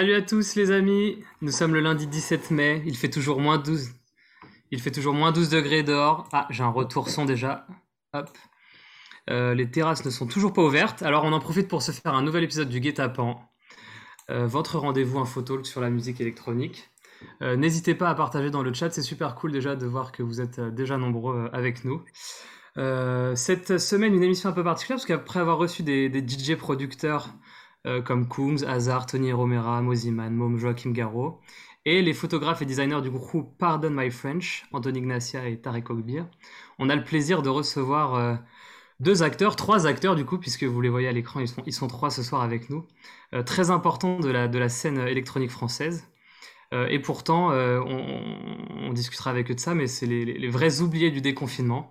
Salut à tous les amis, nous sommes le lundi 17 mai, il fait toujours moins 12. Il fait toujours moins 12 degrés dehors. Ah, j'ai un retour son déjà. Hop. Euh, les terrasses ne sont toujours pas ouvertes, alors on en profite pour se faire un nouvel épisode du Guet-apens, euh, votre rendez-vous info talk sur la musique électronique. Euh, N'hésitez pas à partager dans le chat, c'est super cool déjà de voir que vous êtes déjà nombreux avec nous. Cette semaine, une émission un peu particulière parce qu'après avoir reçu des DJ producteurs euh, comme Coombs, Hazard, Tony Romera, Moziman, Mom, Joachim Garraud, et les photographes et designers du groupe Pardon My French, Anthony Ignacia et Tarek Ogbir, on a le plaisir de recevoir euh, deux acteurs, trois acteurs du coup, puisque vous les voyez à l'écran, ils sont, trois ce soir avec nous, euh, très importants de la, scène électronique française. Et pourtant, on, discutera avec eux de ça, mais c'est les vrais oubliés du déconfinement.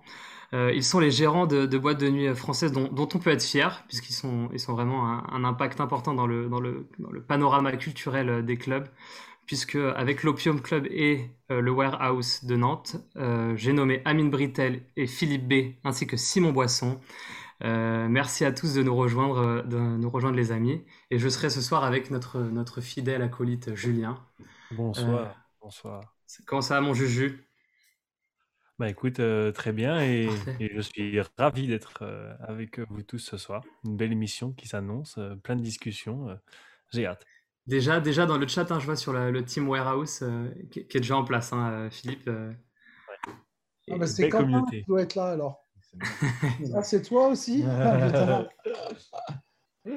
Euh, ils sont les gérants de, de boîtes de nuit françaises dont, dont on peut être fier, puisqu'ils sont, ils sont vraiment un, un impact important dans le, dans, le, dans le panorama culturel euh, des clubs, puisque avec l'Opium Club et euh, le Warehouse de Nantes, euh, j'ai nommé Amine Britel et Philippe B, ainsi que Simon Boisson. Merci à tous de nous rejoindre, de nous rejoindre les amis. Et je serai ce soir avec notre, notre fidèle acolyte Julien. Bonsoir, bonsoir. Comment ça va mon Juju? Bah écoute, euh, très bien et, Parfait. et je suis ravi d'être euh, avec vous tous ce soir. Une belle émission qui s'annonce, euh, plein de discussions. euh, j'ai hâte. Déjà, déjà dans le chat, hein, je vois sur la- le Team Warehouse euh, qui, qui est déjà en place, hein, euh, Philippe. euh, Ah bah, Et c'est belle Quentin communauté. qui doit être là alors. Ah, c'est toi aussi Ah, putain.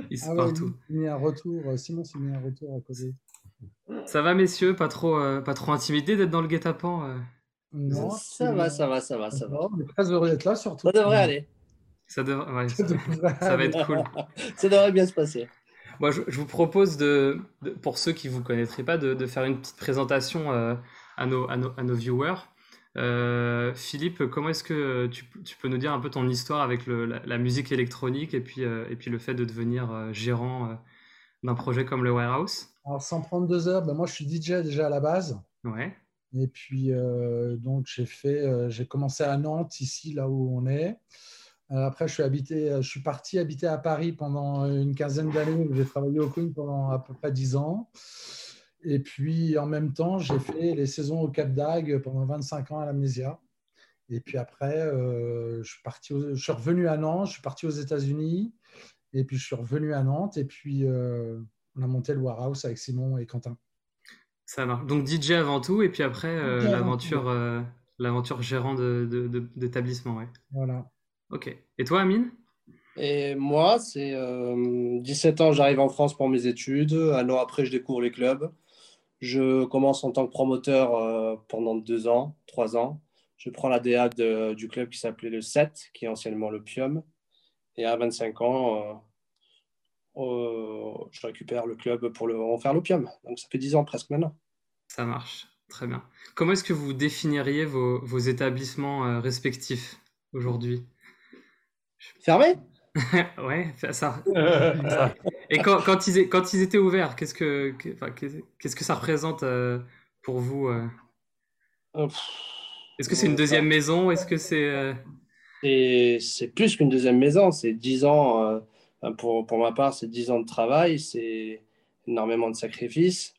ils sont Ah ouais, partout. il met un retour. euh, Simon s'est mis un retour à côté. Ça va, messieurs? Pas trop, euh, pas trop intimidé d'être dans le guet-apens? euh? Non, Ça va, ça va, ça va, ça va. On est très heureux d'être là surtout. Ça devrait aller. Ça devrait, ouais, Ça ça, devrait ça va être cool. Ça devrait bien se passer. Moi, je, je vous propose de, de- pour ceux qui vous connaîtraient pas, de, de faire une petite présentation euh, à nos, à nos, à nos viewers. Euh, Philippe, comment est-ce que tu, tu peux nous dire un peu ton histoire avec le, la, la musique électronique et puis, euh, et puis le fait de devenir euh, gérant euh, d'un projet comme le Warehouse? Alors sans prendre deux heures, ben, moi je suis DJ déjà à la base. Ouais, Et puis euh, donc euh, j'ai commencé à Nantes ici là où on est. Euh, après je suis habité, parti habiter à Paris pendant une quinzaine d'années. J'ai travaillé au Queen pendant à peu près dix ans. Et puis en même temps j'ai fait les saisons au Cap d'Agde pendant 25 ans à l'Amnésia. Et puis après je suis parti, revenu à Nantes, je suis parti aux États-Unis. Et puis je suis revenu à Nantes. Et puis on a monté le Warehouse avec Simon et Quentin. Ça marche. Donc DJ avant tout et puis après euh, l'aventure euh, l'aventure gérant de, de- de- d'établissement, ouais. Voilà. Ok. Et toi, Amine? Et moi, c'est euh, 17 ans, j'arrive en France pour mes études. Un an après, je découvre les clubs. Je commence en tant que promoteur euh, pendant deux ans, trois ans. Je prends la DA de- du club qui s'appelait le 7, qui est anciennement l'Opium. Et à 25 ans, euh, euh, je récupère le club pour le, en faire l'Opium. Donc ça fait 10 ans presque maintenant. Ça marche, très bien. Comment est-ce que vous définiriez vos, vos établissements euh, respectifs aujourd'hui? Fermé? Ouais, ça. ça- Et quand, quand ils, é- quand ils étaient ouverts, qu'est-ce que, qu'est-ce ça représente euh, pour vous? euh? Euh, Est-ce que c'est une deuxième maison? Est-ce que c'est... euh, c'est plus qu'une deuxième maison, c'est 10 ans, euh, pour, pour ma part, c'est 10 ans de travail, c'est énormément de sacrifices.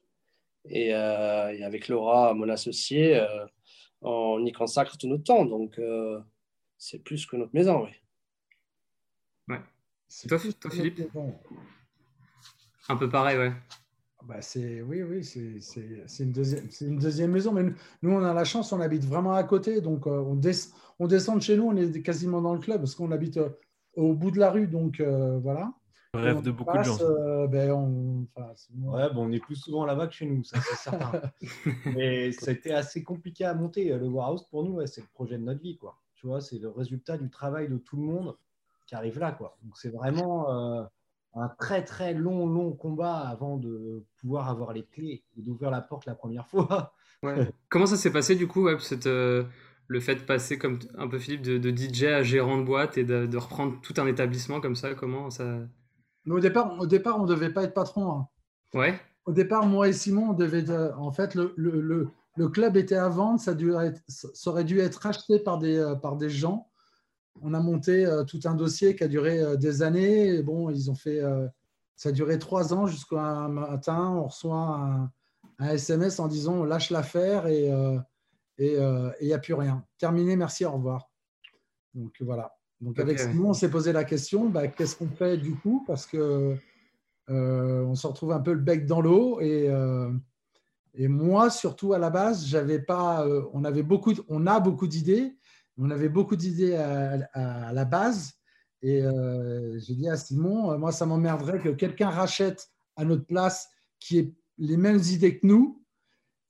Et, euh, et avec Laura, mon associé, euh, on y consacre tout notre temps. Donc, euh, c'est plus que notre maison, oui. C'est Toi, Philippe. Un peu pareil, ouais. Bah, c'est, oui, oui, c'est, une deuxième, c'est une deuxième maison. Mais nous, nous, on a la chance, on habite vraiment à côté. Donc, euh, on, des- on descend de chez nous, on est quasiment dans le club parce qu'on habite euh, au bout de la rue. Donc, euh, voilà. Rêve de beaucoup de gens. euh, ben, on, enfin, Ouais, bon, on est plus souvent là-bas que chez nous, ça c'est certain. Mais ça a été assez compliqué à monter. Le Warehouse, pour nous, ouais, c'est le projet de notre vie. Quoi. Tu vois, c'est le résultat du travail de tout le monde qui arrive là. Quoi. Donc c'est vraiment euh, un très très long, long combat avant de pouvoir avoir les clés et d'ouvrir la porte la première fois. Ouais. Comment ça s'est passé du coup, ouais, cette, euh, le fait de passer comme un peu Philippe de, de DJ à gérant de boîte et de, de reprendre tout un établissement comme ça, comment ça... Mais au départ, au départ, on ne devait pas être patron. hein. Ouais, Au départ, moi et Simon, on devait. en fait, le, le, le, le club était à vendre. Ça, dû être- ça aurait dû être racheté par des, euh, par des gens. On a monté euh, tout un dossier qui a duré euh, des années. Et bon, ils ont fait. euh, Ça a duré trois ans jusqu'à matin, on reçoit un, un, SMS en disant on lâche l'affaire et il n'y a plus rien. Terminé, merci, au revoir. Donc voilà. Donc avec okay. Simon, on s'est posé la question, bah, qu'est-ce qu'on fait du coup? Parce que euh, on se retrouve un peu le bec dans l'eau et, euh, et, moi, surtout à la base, j'avais pas, euh, on avait beaucoup, on a beaucoup d'idées, on avait beaucoup d'idées à, à, la base et j'ai dit à Simon, moi, ça m'emmerderait que quelqu'un rachète à notre place qui ait les mêmes idées que nous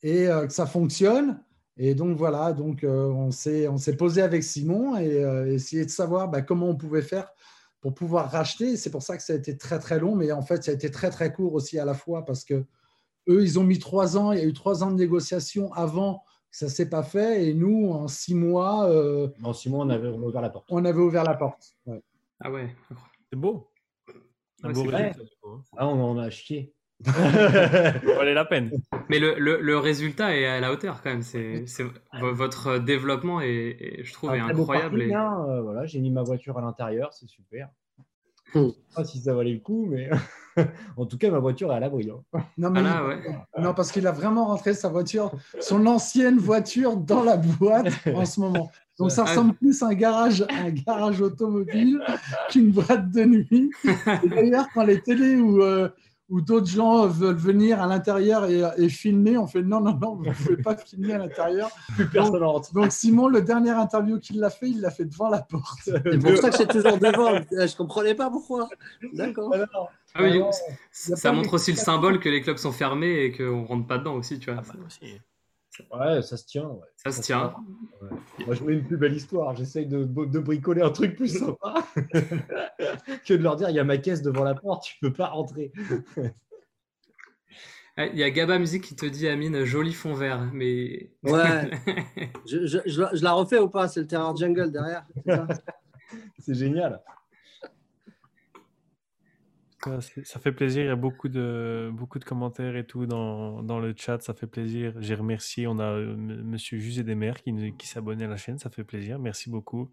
et que ça fonctionne. Et donc voilà, donc on s'est on s'est posé avec Simon et essayé de savoir bah, comment on pouvait faire pour pouvoir racheter. C'est pour ça que ça a été très très long, mais en fait ça a été très très court aussi à la fois parce que eux ils ont mis trois ans. Il y a eu trois ans de négociation avant que ça s'est pas fait et nous en six mois. Euh, en six mois on avait ouvert la porte. On avait ouvert la porte. Ouais. Ah ouais. C'est beau. Un beau résultat, ah, on en a chié. Valait la peine. Mais le, le, le, résultat est à la hauteur quand même. C'est, votre développement est, est je trouve, est incroyable. Et... Euh, voilà, j'ai mis ma voiture à l'intérieur, c'est super. Je ne sais pas si ça valait le coup, mais en tout cas, ma voiture est à l'abri. Hein. Non, mais... ah là, ouais. non, parce qu'il a vraiment rentré sa voiture, son ancienne voiture, dans la boîte en ce moment. Donc ça ressemble plus à un garage, un garage automobile qu'une boîte de nuit. Et d'ailleurs, quand les télés ou euh, où d'autres gens veulent venir à l'intérieur et, et, filmer. On fait non, non, non, vous ne pouvez pas filmer à l'intérieur. Plus personne donc, rentre. Donc, Simon, le dernier interview qu'il l'a fait, il l'a fait devant la porte. C'est pour ça que c'est toujours devant. Je ne comprenais pas pourquoi. D'accord. Ah oui, ça montre aussi le symbole que les clubs sont fermés et qu'on ne rentre pas dedans aussi, tu vois. Ah bah aussi. Ouais, ça se tient. Ouais. Ça, ça se tient. Ouais. Moi, je mets une plus belle histoire. J'essaye de, de, bricoler un truc plus sympa que de leur dire il y a ma caisse devant la porte, tu peux pas rentrer. Il y a Gaba Musique qui te dit, Amine, joli fond vert. Mais... Ouais. je, je, je, la refais ou pas? C'est le terrain jungle derrière. C'est génial. Ça fait plaisir, il y a beaucoup de, beaucoup de commentaires et tout dans, dans le chat, ça fait plaisir. J'ai remercié, on a euh, Monsieur Jusé Desmers qui, qui s'abonnait à la chaîne, ça fait plaisir, merci beaucoup.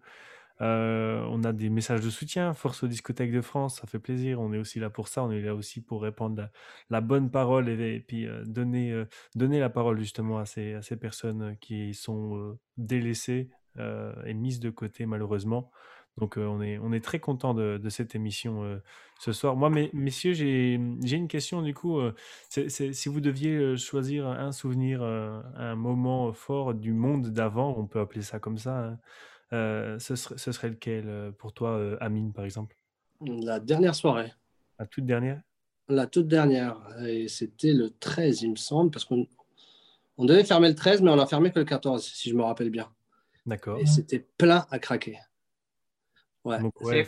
Euh, on a des messages de soutien, Force aux discothèques de France, ça fait plaisir, on est aussi là pour ça, on est là aussi pour répandre la, bonne parole et, puis euh, donner, donner la parole justement à ces, à ces personnes qui sont délaissées et mises de côté malheureusement. Donc euh, on, est, on est très content de, de cette émission euh, ce soir. Moi, mes, messieurs, j'ai une question du coup. Euh, c'est c'est- si vous deviez choisir un souvenir, euh, un moment fort du monde d'avant, on peut appeler ça comme ça, hein, euh, ce, serait, ce serait lequel euh, pour toi, euh, Amine, par exemple? La dernière soirée. La toute dernière? La toute dernière. Et c'était le 13, il me semble, parce qu'on on devait fermer le 13, mais on a fermé que le 14, si je me rappelle bien. D'accord. Et c'était plein à craquer. Ouais, Donc, ouais,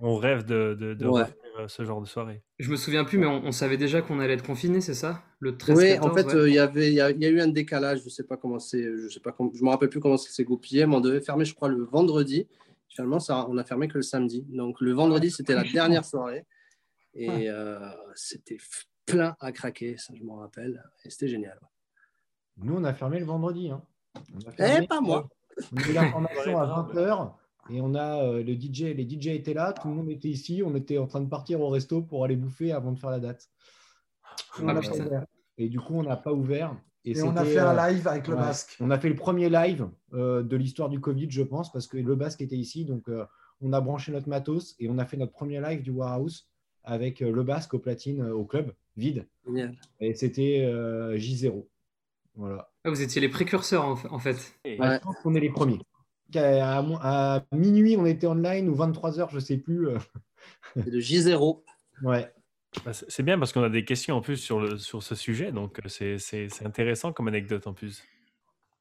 on rêve de, de, de Ouais. refaire euh, ce genre de soirée. Je me souviens plus, mais on, on savait déjà qu'on allait être confiné, c'est ça? Le 13 Oui, 14, en fait, ouais. euh, il y avait, il y, a, il y a eu un décalage. Je sais pas comment c'est, je sais pas comment, je me rappelle plus comment ça s'est goupillé, mais on devait fermer, je crois, le vendredi. Finalement, ça, on a fermé que le samedi. Donc le vendredi, c'était la dernière soirée, et euh, c'était plein à craquer, ça je m'en rappelle, et c'était génial. Nous, on a fermé le vendredi. Hein. On a Eh, pas moi. On a eu l'information à 20h et on a euh, le DJ, les DJ étaient là, tout le monde était ici, on était en train de partir au resto pour aller bouffer avant de faire la date. On Ah. Et du coup, on n'a pas ouvert. Et on a fait un euh, live avec le ouais. masque. On a fait le premier live euh, de l'histoire du Covid, je pense, parce que le basque était ici. Donc, euh, on a branché notre matos et on a fait notre premier live du Warehouse avec euh, le basque au platine euh, au club, vide. Génial. Et c'était euh, J0. Voilà. Ah, vous étiez les précurseurs en, fait. Et- Ouais. Je pense qu'on est les premiers. À, à- à minuit, on était online ou 23h, je sais plus. euh, C'est le J0. Ouais. Bah, c'est bien parce qu'on a des questions en plus sur, le, sur ce sujet, donc euh, c'est c'est- c'est intéressant comme anecdote en plus.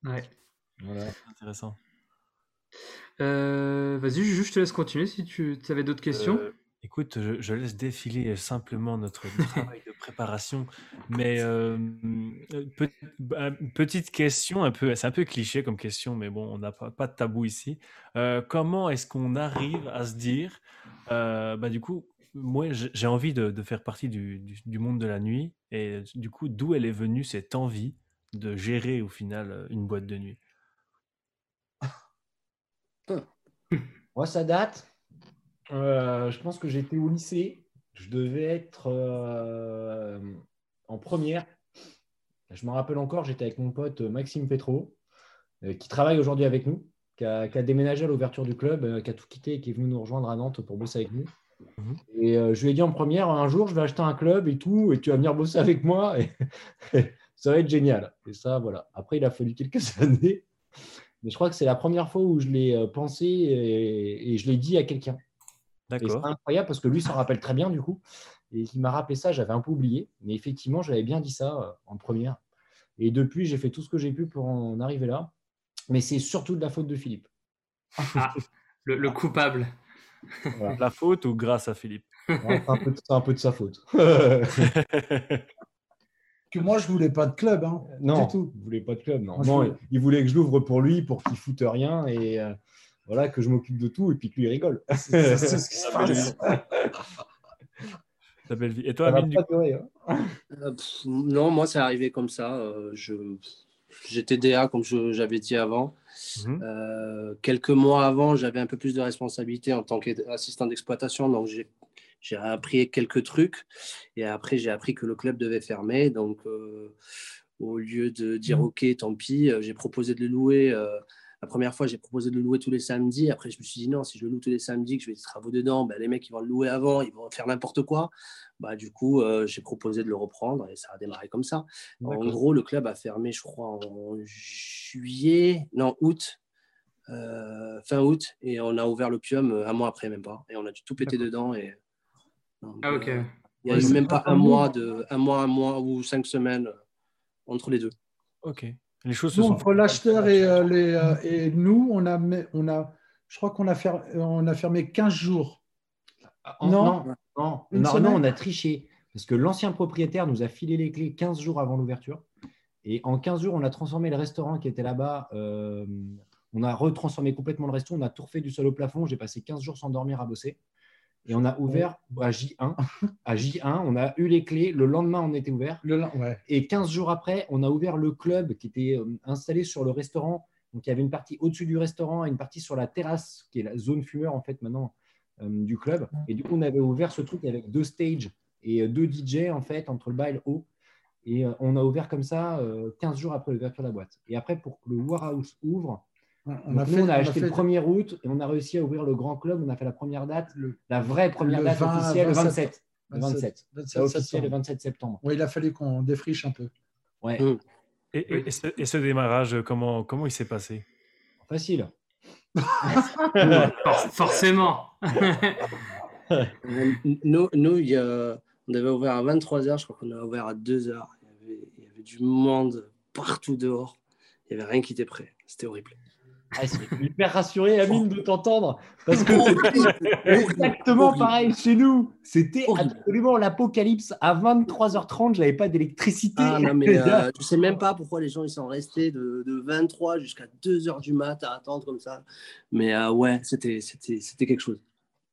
Ouais. Voilà. Intéressant. Euh, Vas-y, je te laisse continuer si tu avais d'autres questions. Euh, écoute, je, je laisse défiler simplement notre travail de préparation, mais euh, pe- bah, petite question, un peu, c'est un peu cliché comme question, mais bon, on n'a pas, pas de tabou ici. Euh, comment est-ce qu'on arrive à se dire, euh, bah, du coup, moi j'ai j'ai envie de, de faire partie du, du- du monde de la nuit, et du coup, d'où elle est venue cette envie de gérer au final une boîte de nuit? Moi, ça date. Euh, je pense que j'étais au lycée. je devais être euh, en première. Je me rappelle encore, j'étais avec mon pote Maxime Petro, euh, qui travaille aujourd'hui avec nous, qui a, qui a déménagé à l'ouverture du club, euh, qui a tout quitté et qui est venu nous rejoindre à Nantes pour bosser avec nous. Mhm. Et euh, je lui ai dit en première, un jour, je vais acheter un club et tout, et tu vas venir bosser avec moi. Et ça va être génial. Et ça, voilà. Après, il a fallu quelques années. Mais je crois que c'est la première fois où je l'ai euh, pensé et, et je l'ai dit à quelqu'un. C'est incroyable parce que lui s'en rappelle très bien du coup. Et il m'a rappelé ça, j'avais un peu oublié. Mais effectivement, j'avais bien dit ça euh, en première. Et depuis, j'ai fait tout ce que j'ai pu pour en arriver là. Mais c'est surtout de la faute de Philippe. Ah, le, le coupable. Voilà. La faute ou grâce à Philippe? Ouais, c'est un, peu- c'est un peu de sa faute. Que moi, je voulais pas de club. Hein, non, Du tout. il voulait pas de club. Non, Moi, je Non, voulais- il voulait que je l'ouvre pour lui, pour qu'il foute rien. Et euh, voilà, que je m'occupe de tout. Et puis que lui, il rigole. C'est ce qui se passe. La belle vie. Et Ça toi, Amine, du durer, hein. Euh, pff, non, moi, c'est arrivé comme ça. euh, je, j'étais DA, comme j'avais dit avant. Mhm. Euh, quelques mois avant, j'avais un peu plus de responsabilité en tant qu'assistant d'exploitation. Donc, j'ai, j'ai appris quelques trucs. Et après, j'ai appris que le club devait fermer. Donc, euh, au lieu de dire OK, tant pis, j'ai proposé de le louer. La première fois, j'ai proposé de le louer tous les samedis. Après, je me suis dit non, si je le loue tous les samedis, que je fais des travaux dedans, ben, les mecs, ils vont le louer avant, ils vont faire n'importe quoi. Bah, du coup, euh, j'ai proposé de le reprendre et ça a démarré comme ça. En gros, le club a fermé, je crois, en juillet, non, août, euh, fin août, et on a ouvert l'opium euh, un mois après, même pas. Et on a dû tout péter dedans. Et... Donc, Ah, ok. euh, il n'y a eu même pas un mois, de, un mois, un mois ou cinq semaines entre les deux. Ok. Les choses se sont entre l'acheteur et, euh, les, euh, et nous, on a, mis- on a, je crois qu'on a, fer- on a fermé 15 jours. En- Non. non, non, on a triché. Parce que l'ancien propriétaire nous a filé les clés 15 jours avant l'ouverture. Et en 15 jours, on a transformé le restaurant qui était là-bas. euh, on a retransformé complètement le resto. On a tout refait du sol au plafond. J'ai passé 15 jours sans dormir à bosser. Et on a ouvert à J1. À J1, on a eu les clés. Le lendemain, on était ouvert. Le, ouais. Et 15 jours après, on a ouvert le club qui était euh, installé sur le restaurant. Donc, il y avait une partie au-dessus du restaurant et une partie sur la terrasse, qui est la zone fumeur, en fait, maintenant, euh, du club. Et du coup, on avait ouvert ce truc avec deux stages et euh, deux DJ, en fait, entre le bas et le haut. Et euh, on a ouvert comme ça euh, 15 jours après l'ouverture de la boîte. Et après, pour que le warehouse ouvre, On, a nous, fait, on a on a acheté fait le 1er août et on a réussi à ouvrir le grand club. On a fait la première date, la vraie première Le date 20, officielle, le 27. 27. Le 27. 27 La officielle, le septembre. 27 septembre. Ouais, il a fallu qu'on défriche un peu. Ouais, Mm. Et, et- et ce, et ce démarrage, comment, comment il s'est passé? Facile. For- forcément. Nous, nous il y a- on avait ouvert à 23h, je crois qu'on a ouvert à 2h. Il y avait, il y avait du monde partout dehors. Il n'y avait rien qui était prêt. C'était horrible. Ah, c'est hyper rassuré, Amine, de t'entendre. Parce que c'était exactement pareil chez nous. C'était absolument l'apocalypse. À 23h30, j'avais pas d'électricité. Ah non, mais euh, tu sais même pas pourquoi les gens ils sont restés de, de 23 jusqu'à 2h du mat à attendre comme ça. Mais euh, ouais, c'était quelque chose.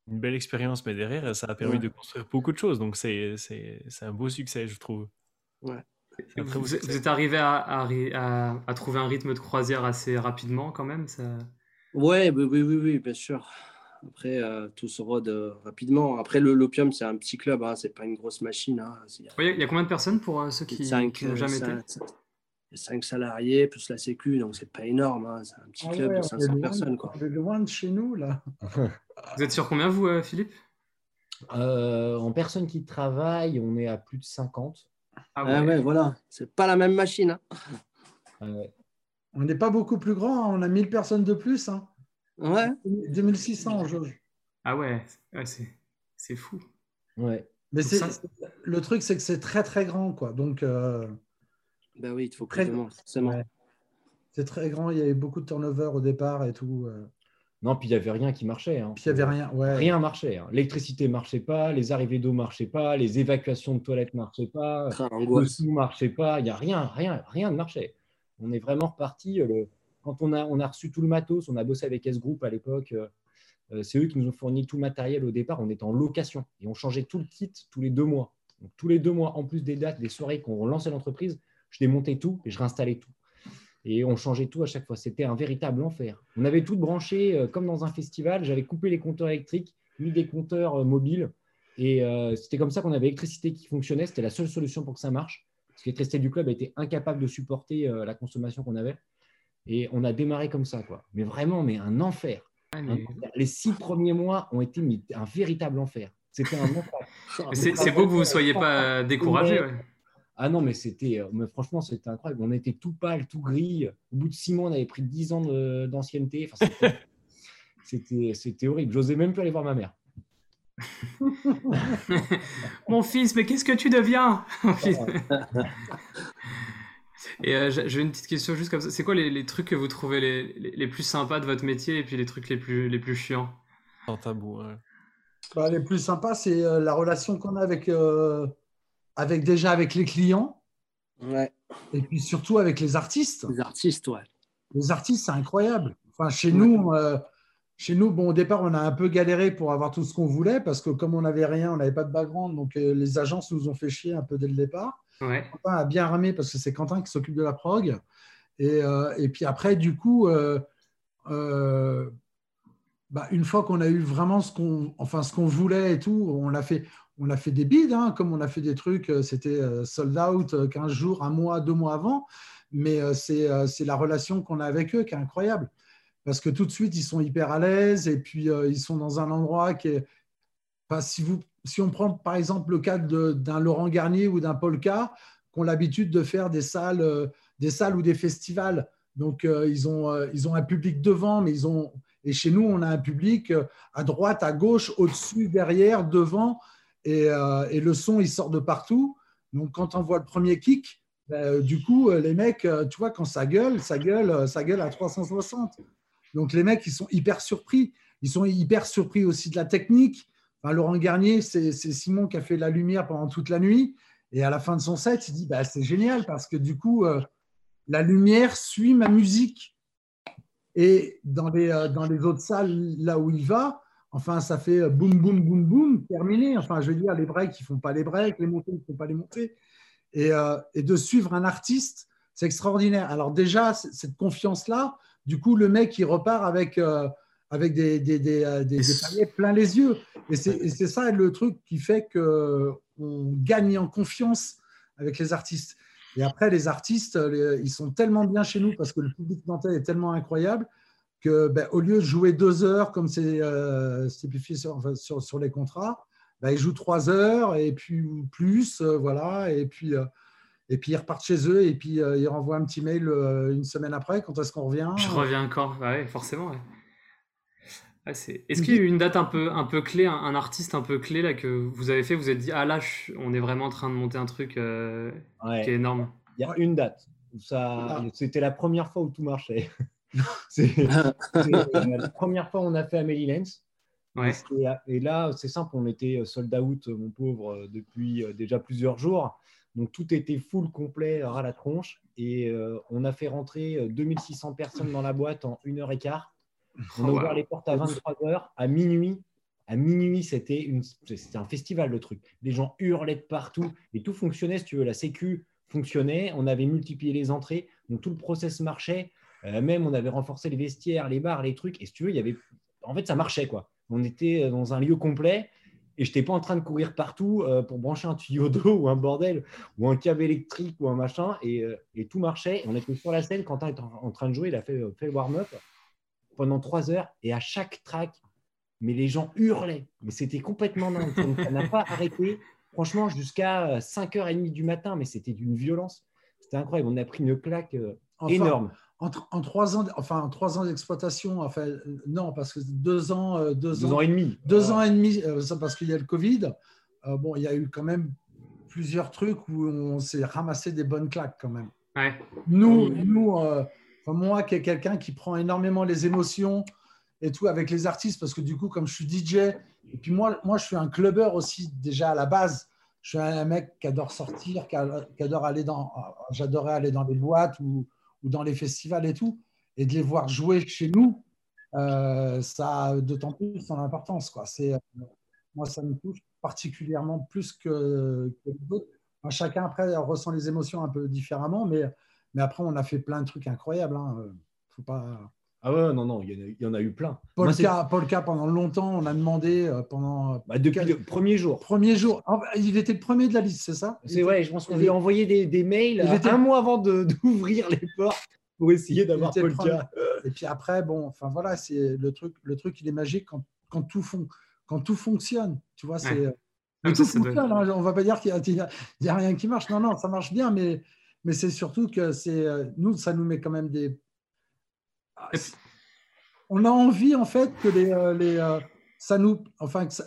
Une belle expérience, mais derrière, ça a permis Ouais. de construire beaucoup de choses. Donc, c'est c'est- c'est un beau succès, je trouve. Ouais. Vous, êtes arrivé à, à ri- à- à trouver un rythme de croisière assez rapidement quand même ça... Ouais, oui, oui, oui, oui, bien sûr. Après, euh, tout se rôde euh, rapidement. Après, le l'Opium, c'est un petit club, hein, c'est pas une grosse machine. Hein. Il y a Oui, Il y a combien de personnes pour euh, ceux qui n'ont jamais cinq- été cinq- il y a cinq salariés plus la Sécu, donc c'est pas énorme. hein. C'est un petit Ah club ouais, de on est 500 loin- personnes. Quoi. on est loin de chez nous, là. Vous êtes sur combien vous, euh, Philippe? Euh, en personnes qui travaillent, on est à plus de 50. Ah Ah ouais, voilà. C'est pas la même machine. hein. Euh, On n'est pas beaucoup plus grand, hein, on a 1000 personnes de plus. Hein. Ouais. 2600 en jauge. Ah ouais, ouais, c'est c'est fou. ouais. Mais Ça- le truc, c'est que c'est très très grand, quoi. Donc, euh, Ben oui, il faut Très- forcément. ouais. c'est très grand. Il y avait beaucoup de turnover au départ et tout. euh. Non, puis il n'y avait rien qui marchait. hein. Puis il n'y avait rien. Ouais. Rien marchait. hein. L'électricité ne marchait pas, les arrivées d'eau ne marchaient pas, les évacuations de toilettes ne marchaient pas, le sous ne marchait pas. Il n'y a rien, rien, rien ne marchait. On est vraiment reparti. euh, le- Quand on a, on a reçu tout le matos, on a bossé avec S-Group à l'époque. euh, euh, C'est eux qui nous ont fourni tout le matériel au départ. On était en location et on changeait tout le kit tous les deux mois. Donc, tous les deux mois, en plus des dates, des soirées qu'on lançait l'entreprise, je démontais tout et je réinstallais tout. Et on changeait tout à chaque fois. C'était un véritable enfer. On avait tout branché euh, comme dans un festival. J'avais coupé les compteurs électriques, mis des compteurs euh, mobiles. Et euh, c'était comme ça qu'on avait l'électricité qui fonctionnait. C'était la seule solution pour que ça marche. Parce que l'électricité du club était incapable de supporter euh, la consommation qu'on avait. Et on a démarré comme ça, quoi. Mais vraiment, mais un enfer. Un. Les six premiers mois ont été un véritable enfer. C'était un enfer. C'est c'est beau que vous ne soyez pas découragé. ouais. Ah non, mais c'était, euh, mais franchement, c'était incroyable. On était tout pâle, tout gris. Au bout de six mois, on avait pris 10 ans d'ancienneté. Enfin, c'était- horrible. J'osais même plus aller voir ma mère. Mon fils, mais qu'est-ce que tu deviens? Mon fils. Et euh, j'ai j'ai une petite question juste comme ça. C'est quoi les, les trucs que vous trouvez les, les, les plus sympas de votre métier et puis les trucs les plus, les plus chiants? Sans tabou. ouais. Bah, les plus sympas, c'est euh, la relation qu'on a avec, euh, avec déjà avec les clients Ouais, et puis surtout avec les artistes. les artistes, ouais. Les artistes, c'est incroyable. Enfin, chez nous, euh, chez nous, bon, au départ, on a un peu galéré pour avoir tout ce qu'on voulait parce que comme on n'avait rien, on n'avait pas de background, donc euh, les agences nous ont fait chier un peu dès le départ. Ouais. Quentin a bien ramé parce que c'est Quentin qui s'occupe de la prog. Et, euh, et puis après, du coup, bah, une fois qu'on a eu vraiment ce qu'on enfin, ce qu'on voulait et tout, on a fait, on a fait des bids, hein, comme on a fait des trucs, euh, c'était euh, sold out euh, 15 jours, un mois, deux mois avant. Mais euh, c'est euh, la relation qu'on a avec eux qui est incroyable. Parce que tout de suite, ils sont hyper à l'aise et puis euh, ils sont dans un endroit qui est. Si, vous, si on prend par exemple le cas d'un Laurent Garnier ou d'un Polka, qui ont l'habitude de faire des salles, euh, des salles ou des festivals. Donc, euh, ils, ont, euh, ils ont un public devant, mais ils ont. Et chez nous, on a un public euh, à droite, à gauche, au-dessus, derrière, devant. Et, euh, et le son, il sort de partout. Donc, quand on voit le premier kick, ben, euh, du coup, euh, les mecs, tu vois, quand ça gueule, ça gueule, ça gueule à 360. Donc, les mecs, ils sont hyper surpris. Ils sont hyper surpris aussi de la technique. Laurent Garnier, c'est Simon qui a fait la lumière pendant toute la nuit. Et à la fin de son set, il dit bah, c'est génial parce que du coup, la lumière suit ma musique. Et dans les autres salles, là où il va, enfin, ça fait euh, boum, boum, boum, boum, terminé. Enfin, je veux dire, les breaks, ils ne font pas les breaks, les montées, ils ne font pas les montées. Et, euh, et de suivre un artiste, c'est extraordinaire. Alors, déjà, cette confiance-là, du coup, le mec, il repart avec, euh, avec des, des, des, des- paillettes plein les yeux. Et c'est ça le truc qui fait qu'on gagne en confiance avec les artistes. Et après, les artistes, ils sont tellement bien chez nous parce que le public nantais est tellement incroyable que, ben, au lieu de jouer deux heures comme c'est euh, stipulé sur, enfin, sur, sur les contrats, ben, ils jouent trois heures et puis ou plus, euh, voilà. Et puis, euh, et puis ils repartent chez eux et puis euh, ils renvoient un petit mail euh, une semaine après. Quand est-ce qu'on revient Je reviens encore. Ouais, forcément. ouais. Ouais, c'est- Est-ce qu'il y a eu une date un peu, un peu clé, un, un artiste un peu clé là que vous avez fait Vous vous êtes dit, ah là, je- on est vraiment en train de monter un truc euh, Ouais. qui est énorme. Il y a une date. où Ça, Ah. C'était la première fois où tout marchait. C'est euh, la première fois on a fait Amélie Lenz. Ouais. Et, et là, c'est simple, on était sold out, mon pauvre, euh, depuis euh, déjà plusieurs jours. Donc tout était full, complet, ras la tronche. Et euh, on a fait rentrer euh, 2600 personnes dans la boîte en une heure et quart. On a Oh, ouvert wow. les portes à 23 heures. À minuit, à minuit, c'était une- c'était un festival le truc. Les gens hurlaient de partout et tout fonctionnait. Si tu veux, la Sécu fonctionnait. On avait multiplié les entrées, donc tout le process marchait. Euh, même on avait renforcé les vestiaires, les bars, les trucs. Et si tu veux, il y avait, en fait, ça marchait quoi. On était dans un lieu complet. Et je n'étais pas en train de courir partout euh, pour brancher un tuyau d'eau ou un bordel ou un câble électrique ou un machin. Et, euh, et tout marchait. On était sur la scène. Quentin était en, en train de jouer. Il a fait, fait le warm-up pendant trois heures. Et à chaque track, mais les gens hurlaient. Mais c'était complètement dingue. Ça n'a pas arrêté. Franchement, jusqu'à 5h30 du matin. Mais c'était d'une violence. C'était incroyable. On a pris une claque Enfin, énorme. En, tr- en trois ans, enfin en trois ans d'exploitation, enfin non parce que deux ans, euh, deux, Deux ans, ans et demi. deux ans et demi, euh, parce qu'il y a le Covid. euh, bon, il y a eu quand même plusieurs trucs où on s'est ramassé des bonnes claques quand même. Ouais. Nous, nous euh, moi qui est quelqu'un qui prend énormément les émotions et tout avec les artistes, parce que du coup, comme je suis DJ, et puis moi, moi je suis un clubbeur aussi déjà à la base. Je suis un mec qui adore sortir, qui, adore aller dans, j'adorais aller dans les boîtes ou, ou dans les festivals et tout, et de les voir jouer chez nous, euh, ça a d'autant plus son importance. Quoi. Euh, moi, ça me touche particulièrement plus que, que les autres. Enfin, chacun après ressent les émotions un peu différemment, mais, mais après on a fait plein de trucs incroyables. Hein. Faut pas, Ah ouais, non, non, il y, en a, il y en a eu plein. Moi, Polka, Polka, pendant longtemps, on a demandé euh, pendant euh, Bah, depuis le premier jour. premier jour. Ah, bah, il était le premier de la liste, c'est ça? C'est ouais, je pense qu'on lui a envoyé des, des mails Il était- un mois avant d'ouvrir les portes pour essayer d'avoir Polka. Et puis après, bon, enfin voilà, c'est le truc. Le truc, il est magique quand, quand tout fon- quand tout fonctionne. Tu vois, c'est. Ouais. euh, Ah, mais ça, tout ça doit- fonctionne. hein, on va pas dire qu'il y a, rien qui marche. Non, non, ça marche bien, mais mais c'est surtout que c'est nous, ça nous met quand même des. Ah, On a envie en fait que les, euh, les euh, ça nous, enfin que ça-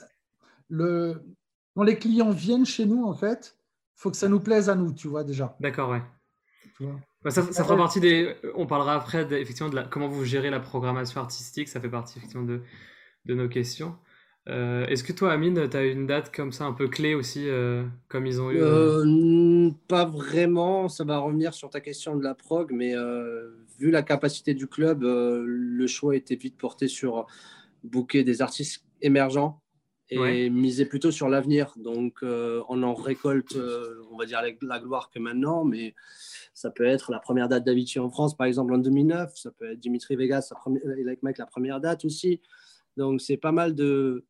le quand les clients viennent chez nous en fait, faut que ça nous plaise à nous, tu vois déjà. D'accord, ouais. Tu vois. Bah, ça, ça fera partie des. On parlera après de, effectivement de la- comment vous gérez la programmation artistique. Ça fait partie effectivement de, de nos questions. Euh, Est-ce que toi, Amine, tu as une date comme ça un peu clé aussi, euh, comme ils ont eu euh, pas vraiment, ça va revenir sur ta question de la prog, mais vu la capacité du club, le choix était vite porté sur booker des artistes émergents et Ouais. miser plutôt sur l'avenir. Donc on en récolte, on va dire, la, la gloire que maintenant, mais ça peut être la première date d'Avicii en France, par exemple, en 2009, ça peut être Dimitri Vegas, la première, Like Mike, la première date aussi. Donc c'est pas mal de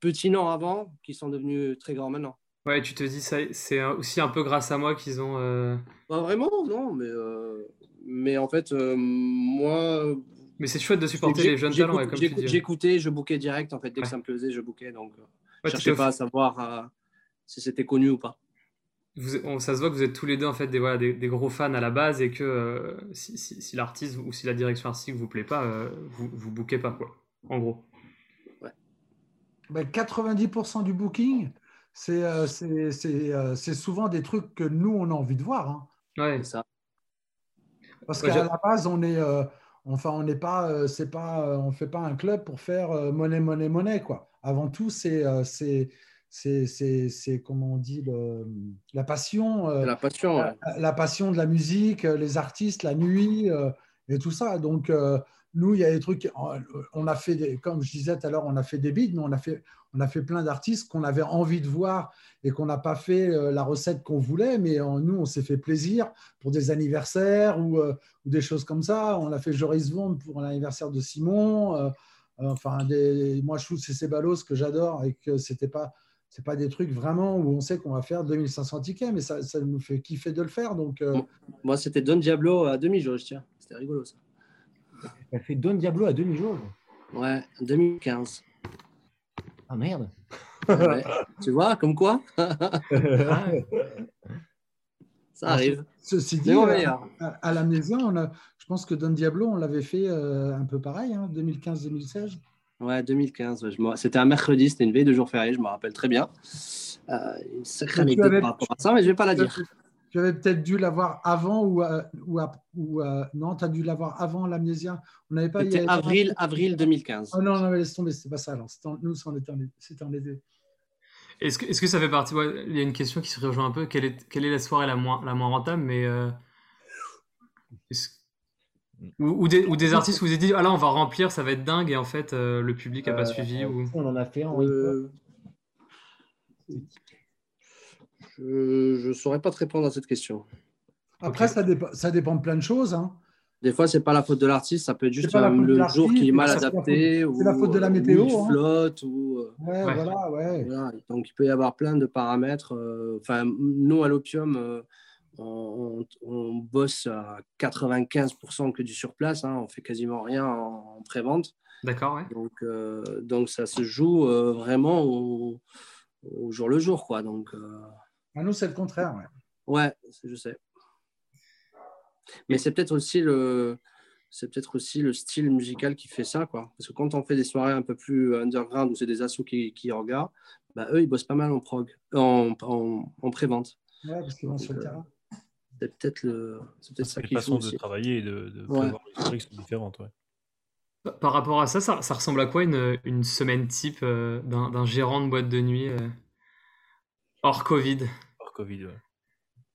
petits noms avant qui sont devenus très grands maintenant. Ouais, tu te dis, ça, c'est aussi un peu grâce à moi qu'ils ont. euh, Pas vraiment, non, mais, euh, mais en fait, euh, moi, Mais c'est chouette de supporter les jeunes talents, ouais, comme tu j'écoute- dis. ouais. j'écoutais, je bookais direct, en fait, dès Ouais. que ça me plaisait, je bookais, donc euh, je tu cherchais pas à savoir euh, si c'était connu ou pas. vous- on- ça se voit que vous êtes tous les deux en fait des, voilà, des, des gros fans à la base et que euh, si, si- si l'artiste ou si la direction artistique vous plaît pas, euh, vous vous bookez pas quoi. En gros. Ben, 90% du booking, c'est euh, euh, souvent des trucs que nous, on a envie de voir. hein. C'est ça. Parce Ouais, qu'à la base, on est, euh, enfin, on n'est pas, euh, c'est pas, on fait pas un club pour faire monnaie, monnaie, monnaie, quoi. Avant tout, c'est, c'est, comment on dit, le- la passion, la passion. ouais. la, la passion de la musique, les artistes, la nuit et tout ça. Donc, nous, il y a des trucs, on a fait, comme je disais tout à l'heure, on a fait des beats, mais on a fait, on a fait plein d'artistes qu'on avait envie de voir et qu'on n'a pas fait euh, la recette qu'on voulait, mais euh, nous, on s'est fait plaisir pour des anniversaires ou, euh, des choses comme ça. On a fait Joris Vond pour l'anniversaire de Simon. euh, enfin, des, moi, je trouve c'est ces ballos que j'adore et que c'était pas. C'est pas des trucs vraiment où on sait qu'on va faire 2500 tickets, mais ça, ça nous fait kiffer de le faire. Donc, Moi, c'était Don Diablo à demi-jauge, tiens. C'était rigolo, ça. Elle fait Don Diablo à demi-jour. Ouais, 2015. Ah merde. Ouais. tu vois, comme quoi, Ah, ça arrive. Ceci dit, euh, à, à l'Amnésia, on a, je pense que Don Diablo, on l'avait fait euh, un peu pareil, hein, 2015-2016. Ouais, 2015. ouais, je me- C'était un mercredi, c'était une veille de jour férié, je me rappelle très bien. Euh, une sacrée anecdote avais- par rapport à ça, mais je vais pas la dire. Tu avais peut-être dû l'avoir avant ou, euh, ou, ap- ou, euh, non, tu as dû l'avoir avant l'Amnésia. On n'avait pas. C'était pas- avril, avril 2015. Oh non, non, mais laisse tomber, c'était pas ça. Alors, en- nous, c'était en, en été. Est-ce que, est-ce que ça fait partie ouais, Il y a une question qui se rejoint un peu. Quelle est, quelle est la soirée la moins, la moins rentable Mais euh, ou, ou des, ou des artistes où vous avez dit ah là on va remplir, ça va être dingue et en fait euh, le public a pas suivi ou? On en a fait un. Euh, Je ne saurais pas te répondre à cette question. Après, ça, dépend, ça dépend de plein de choses. hein. Des fois, c'est pas la faute de l'artiste, ça peut être juste euh, le jour qui est mal adapté ou c'est la faute de la météo, ou il hein. flotte ou euh, Ouais, Ouais. voilà, ouais. voilà. Donc il peut y avoir plein de paramètres. euh, Enfin, nous à l'Opium, euh, on, on bosse à 95% que du surplace. hein, on fait quasiment rien en, en pré-vente. D'accord, ouais. Donc, euh, donc ça se joue euh, vraiment au, au jour le jour, quoi. Donc euh, À nous, c'est le contraire. ouais. Je sais. Mais c'est peut-être aussi le c'est peut-être aussi le style musical qui fait ça, quoi. Parce que quand on fait des soirées un peu plus underground où c'est des assos qui, qui regardent, bah, eux, ils bossent pas mal en prog, en, en, en pré-vente. Ouais, parce qu'ils vont sur le terrain. C'est peut-être le c'est peut-être ça Les qui façons de aussi. travailler et de, de Ouais. prévoir les sont différentes. Ouais. Par rapport à ça, ça, ça ressemble à quoi une, une semaine type euh, d'un d'un gérant de boîte de nuit euh, hors Covid? Covid, ouais.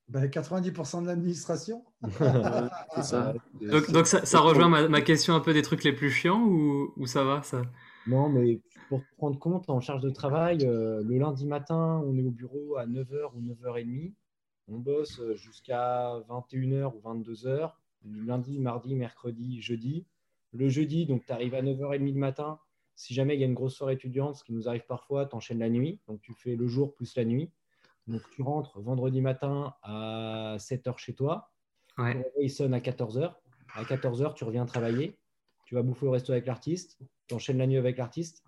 Ben, 90% de l'administration. Ça. Donc, donc ça, ça rejoint ma, ma question un peu des trucs les plus chiants ou, ou ça va ça? Non, mais pour te rendre compte, en charge de travail, euh, le lundi matin, on est au bureau à 9h ou 9h30. On bosse euh, jusqu'à 21h ou 22h, du lundi, mardi, mercredi, jeudi. Le jeudi, donc tu arrives à 9h30 le matin. Si jamais il y a une grosse soirée étudiante, ce qui nous arrive parfois, tu enchaînes la nuit. Donc tu fais le jour plus la nuit. Donc tu rentres vendredi matin à 7h chez toi. Ouais. Ton réveil sonne à 14h. À 14h, tu reviens travailler. Tu vas bouffer au resto avec l'artiste. Tu enchaînes la nuit avec l'artiste.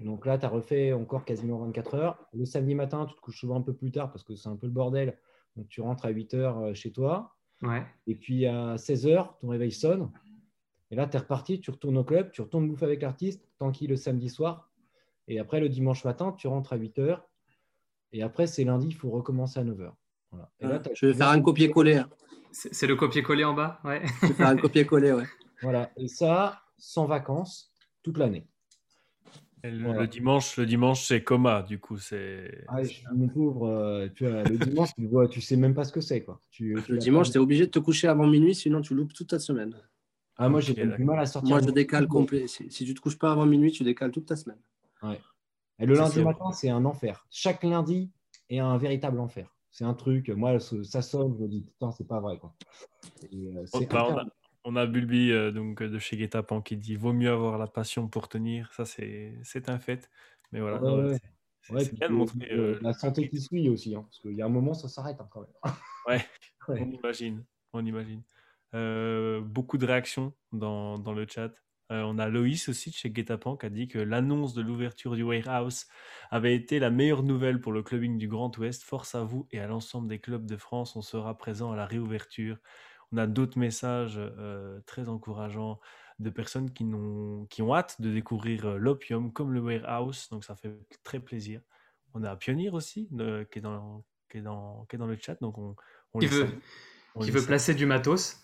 Donc là, tu as refait encore quasiment 24 heures. Le samedi matin, tu te couches souvent un peu plus tard parce que c'est un peu le bordel. Donc tu rentres à 8 heures chez toi. Ouais. Et puis à 16h, ton réveil sonne. Et là, tu es reparti, tu retournes au club, tu retournes bouffer avec l'artiste, tranquille le samedi soir. Et après, le dimanche matin, tu rentres à 8h. Et après, c'est lundi, il faut recommencer à 9h. Voilà. Et là, Je vais faire un copier-coller. hein. C'est le copier-coller en bas Ouais. Je vais faire un copier-coller, ouais. Voilà. Et ça, sans vacances, toute l'année. Le, Voilà. le dimanche, le dimanche, c'est coma, du coup, c'est. Ah, je mon pauvre. euh, tu vois, le dimanche, tu vois, tu sais même pas ce que c'est. quoi. Tu, tu Le dimanche, tu es obligé de te coucher avant minuit, sinon tu loupes toute ta semaine. Ah, moi, j'ai du mal à sortir. Moi, je décale complet. Si, si tu te couches pas avant minuit, tu décales toute ta semaine. Et le lundi matin, c'est un enfer. Chaque lundi est un véritable enfer. C'est un truc, moi, ça sonne, je me dis, putain, c'est pas vrai. Quoi. Et, euh, c'est Bah, on, a, on a Bulbi euh, donc, de chez Guetapan qui dit Vaut mieux avoir la passion pour tenir. Ça, c'est un fait. Mais voilà, ouais, ouais. Ouais, bien de montrer. euh, la santé qui suit aussi, hein, parce qu'il y a un moment, ça s'arrête hein, quand même. Ouais. On imagine, on imagine. Beaucoup de réactions dans, dans le chat. Euh, on a Loïs aussi de chez Guetapan qui a dit que l'annonce de l'ouverture du warehouse avait été la meilleure nouvelle pour le clubbing du Grand Ouest. Force à vous et à l'ensemble des clubs de France. On sera présent à la réouverture. On a d'autres messages euh, très encourageants de personnes qui, n'ont- qui ont hâte de découvrir euh, l'opium comme le warehouse. Donc ça fait très plaisir. On a Pionnier aussi qui, est dans, qui, est dans, qui est dans le chat. Donc on, on Qui veut, qui veut placer du matos.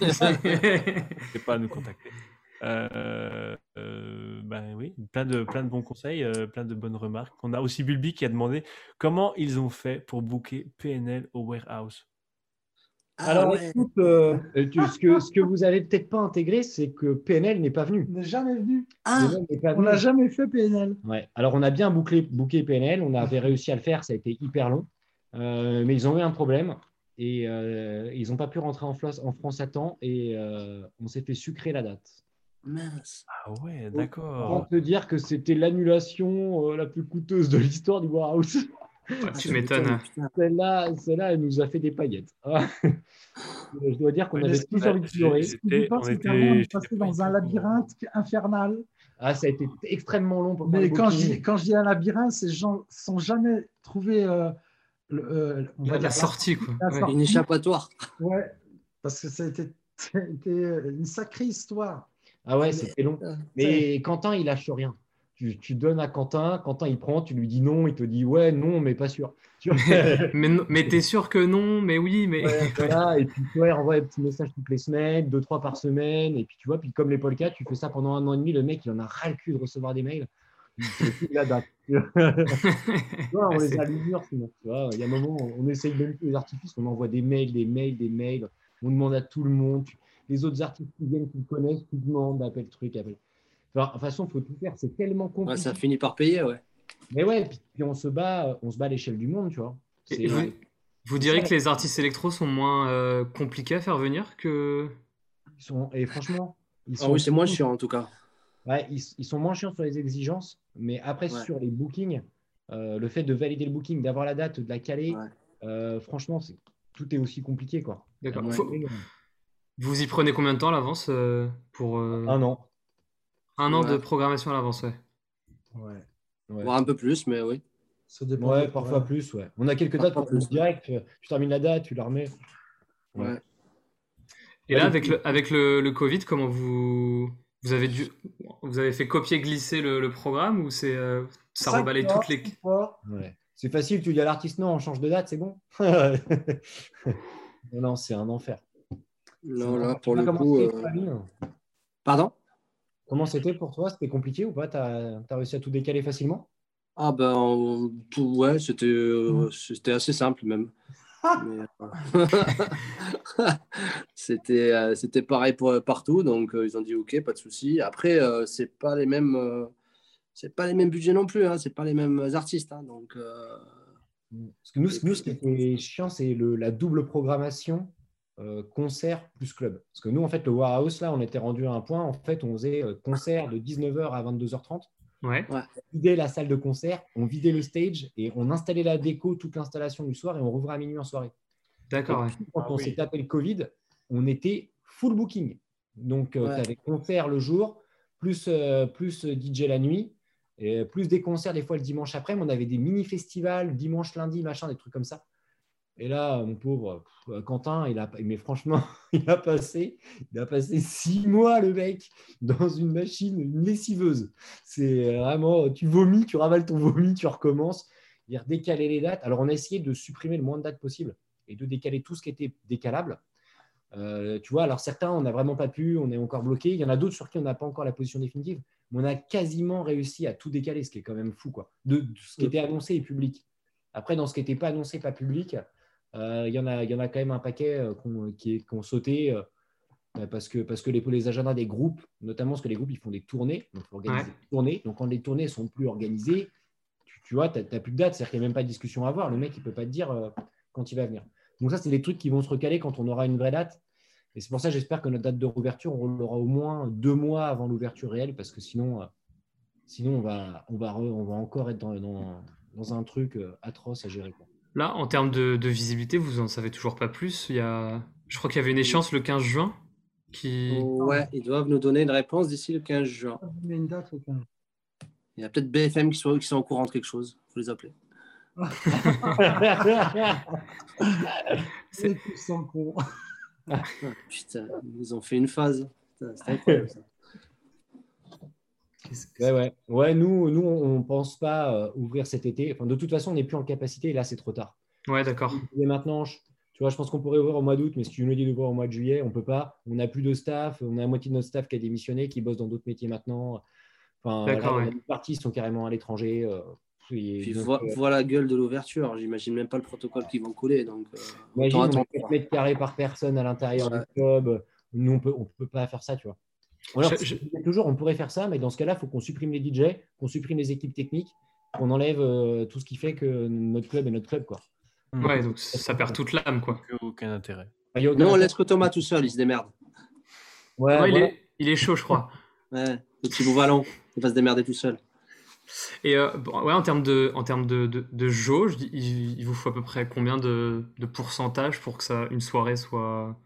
N'hésitez pas à nous contacter. Euh, euh, ben oui, plein de, plein de bons conseils, euh, plein de bonnes remarques. On a aussi Bulby qui a demandé comment ils ont fait pour booker PNL au warehouse. Alors, ouais. écoute, euh, ce, que, ce que vous avez peut-être pas intégré, c'est que PNL n'est pas venu. On n'est jamais venu. Ah, On n'a jamais fait PNL. Ouais. Alors, on a bien bouclé, booké PNL, on avait réussi à le faire, ça a été hyper long, Euh, mais ils ont eu un problème et euh, ils n'ont pas pu rentrer en France, en France à temps et euh, on s'est fait sucrer la date. Mince. Ah ouais, Pour d'accord. te dire que c'était l'annulation euh, la plus coûteuse de l'histoire du Warehouse. Ouais, Ah, tu m'étonnes. putain. Celle-là, celle-là, elle nous a fait des paillettes. Ah. Je dois dire qu'on Ouais, avait ouais, envie de pleurer. on était- on passé pas dans un labyrinthe infernal. Ah, ça a été extrêmement long pour Mais quand je, dis, quand je dis un labyrinthe, ces gens sont jamais trouvé euh, le- euh, on va La, dire la sortie, quoi. la Ouais. sortie. Une échappatoire. Ouais, parce que ça a été, ça a été une sacrée histoire. Ah ouais, c'était long. Euh, Mais Quentin, il lâche rien. Tu, tu donnes à Quentin, Quentin il prend, tu lui dis non, il te dit ouais, non, mais pas sûr. Mais, mais t'es sûr que non Mais oui, mais. Ouais, voilà, et puis tu vois, il renvoie un petit message toutes les semaines, deux, trois par semaine, et puis tu vois, puis comme les Polka, tu fais ça pendant un an et demi, le mec il en a ras le cul de recevoir des mails. Il la date. Tu vois, on Ah, les a l'humeur sinon. Tu vois, il y a un moment, on essaye même plus les artifices, on envoie des mails, des mails, des mails, on demande à tout le monde. Tu- Les autres artistes qui viennent, qui le connaissent, qui demandent, appelle truc, appelle. Enfin, de toute façon, il faut tout faire, c'est tellement Ouais, compliqué. ça finit par payer, ouais. Mais ouais, puis, puis on se bat, on se bat à l'échelle du monde, tu vois. Et vous, vous diriez que les artistes électro sont moins euh, compliqués à faire venir que. ils sont, et franchement, ils Ah sont, oui, c'est moins chiant en tout cas. ouais, ils, ils sont moins chiants sur les exigences, mais après Ouais. sur les bookings, euh, le fait de valider le booking, d'avoir la date, de la caler, Ouais. euh, franchement, c'est, tout est aussi compliqué, quoi. D'accord. Faut- Vous y prenez combien de temps à l'avance euh, pour euh, Un an. un an de programmation à l'avance ouais. Ouais. Un peu plus, mais oui. Ça dépend Ouais, parfois plus, ouais. On a quelques Parfois dates pour plus. direct. Tu tu termines la date, tu la remets. Ouais. Ouais. Et là, avec le, avec le, le Covid, comment vous, vous avez dû, vous avez fait copier-glisser le, le programme ou c'est, euh, ça reballait toutes les. Ouais. C'est facile, tu dis à l'artiste non, on change de date, c'est bon. non, c'est un enfer. Non, là, pour le coup. euh, Pardon? Comment c'était pour toi? C'était compliqué ou pas? T'as as réussi à tout décaler facilement? Ah ben, on- tout- ouais, c'était euh, Mm. c'était assez simple même. Mais, euh, c'était euh, c'était pareil pour partout, donc ils ont dit ok, pas de souci. Après, c'est pas les mêmes c'est pas les mêmes budgets non plus, hein, c'est pas les mêmes artistes, hein, donc euh, Parce que nous, ce- nous, ce qui était chiant, c'est la double programmation euh, concert plus club. Parce que nous, en fait, le warehouse, là, on était rendu à un point, en fait, on faisait euh, concert de 19h à 22h30. Ouais. On vidait la salle de concert, on vidait le stage et on installait la déco, toute l'installation du soir et on rouvrait à minuit en soirée. D'accord, ouais. Quand Ah on oui. s'est tapé le Covid, on était full booking. Donc, Ouais. tu avais concert le jour, plus, euh, plus DJ la nuit, et plus des concerts des fois le dimanche après. Mais on avait des mini-festivals, dimanche, lundi, machin, des trucs comme ça. Et là, mon pauvre Quentin, il a, mais franchement, il a passé, il a passé six mois, le mec, dans une machine, une lessiveuse. C'est vraiment, tu vomis, tu ravales ton vomi, tu recommences. Il a décalé les dates. Alors, on a essayé de supprimer le moins de dates possible et de décaler tout ce qui était décalable. Euh, tu vois, alors certains, on n'a vraiment pas pu, on est encore bloqué. Il y en a d'autres sur qui on n'a pas encore la position définitive. Mais on a quasiment réussi à tout décaler, ce qui est quand même fou, quoi. De, de ce qui était annoncé et public. Après, dans ce qui n'était pas annoncé, pas public, il y, en a, y en a quand même un paquet euh, qu'on- qui, est- qui ont sauté euh, euh, parce que, parce que les, les agendas des groupes, notamment parce que les groupes, ils font des tournées. Donc, faut organiser Ouais. des tournées. Donc, quand les tournées sont plus organisées, tu, tu vois, tu n'as plus de date. C'est-à-dire qu'il n'y a même pas de discussion à avoir. Le mec, il ne peut pas te dire euh, quand il va venir. Donc, ça, c'est des trucs qui vont se recaler quand on aura une vraie date. Et c'est pour ça, j'espère que notre date de rouverture, on l'aura au moins deux mois avant l'ouverture réelle, parce que sinon, euh, sinon on, va, on, va, re- on va encore être dans, dans, dans un truc euh, atroce à gérer. quoi. Là, en termes de, de visibilité, vous en savez toujours pas plus. Il y a... Je crois qu'il y avait une échéance le 15 juin qui. Ouais, ils doivent nous donner une réponse d'ici le 15 juin. Une date. Il y a peut-être BFM qui sont, qui sont au courant de quelque chose. Il faut les appeler. C'est- tous sont cons. Ah, putain, ils ont fait une phase. C'est incroyable ça. Ouais, ouais. ouais nous, nous, on ne pense pas euh, ouvrir cet été. Enfin, de toute façon, on n'est plus en capacité, et là, c'est trop tard. Ouais, d'accord. Et maintenant, je- tu vois, je pense qu'on pourrait ouvrir au mois d'août, mais si tu nous dis d'ouvrir au mois de juillet, on ne peut pas. On n'a plus de staff, on a la moitié de notre staff qui a démissionné, qui bosse dans d'autres métiers maintenant. Enfin, D'accord, là, ouais. une partie sont carrément à l'étranger. euh, Puis donc, vois, euh, vois la gueule de l'ouverture. J'imagine même pas le protocole qu'ils vont couler. Donc, euh, Imagine, autant on a attendre. 4 mètres carrés par personne à l'intérieur Ouais. du club. Nous, on peut, on peut pas faire ça, tu vois. Ou Alors, Je- toujours, on pourrait faire ça, mais dans ce cas-là, il faut qu'on supprime les DJ, qu'on supprime les équipes techniques, qu'on enlève euh, tout ce qui fait que notre club est notre club, quoi. Ouais, donc ça perd toute l'âme, quoi. Aucun- intérêt. Aucun Non, on intérêt. laisse que Thomas tout seul. Il se démerde. Ouais, il, est, il est chaud, je crois. Ouais, le petit Bouvalon. Il va se démerder tout seul. Et euh, bon, ouais, en termes de, en termes de, de, de jauge, il, il vous faut à peu près combien de, de pourcentage pour que ça, une soirée soit.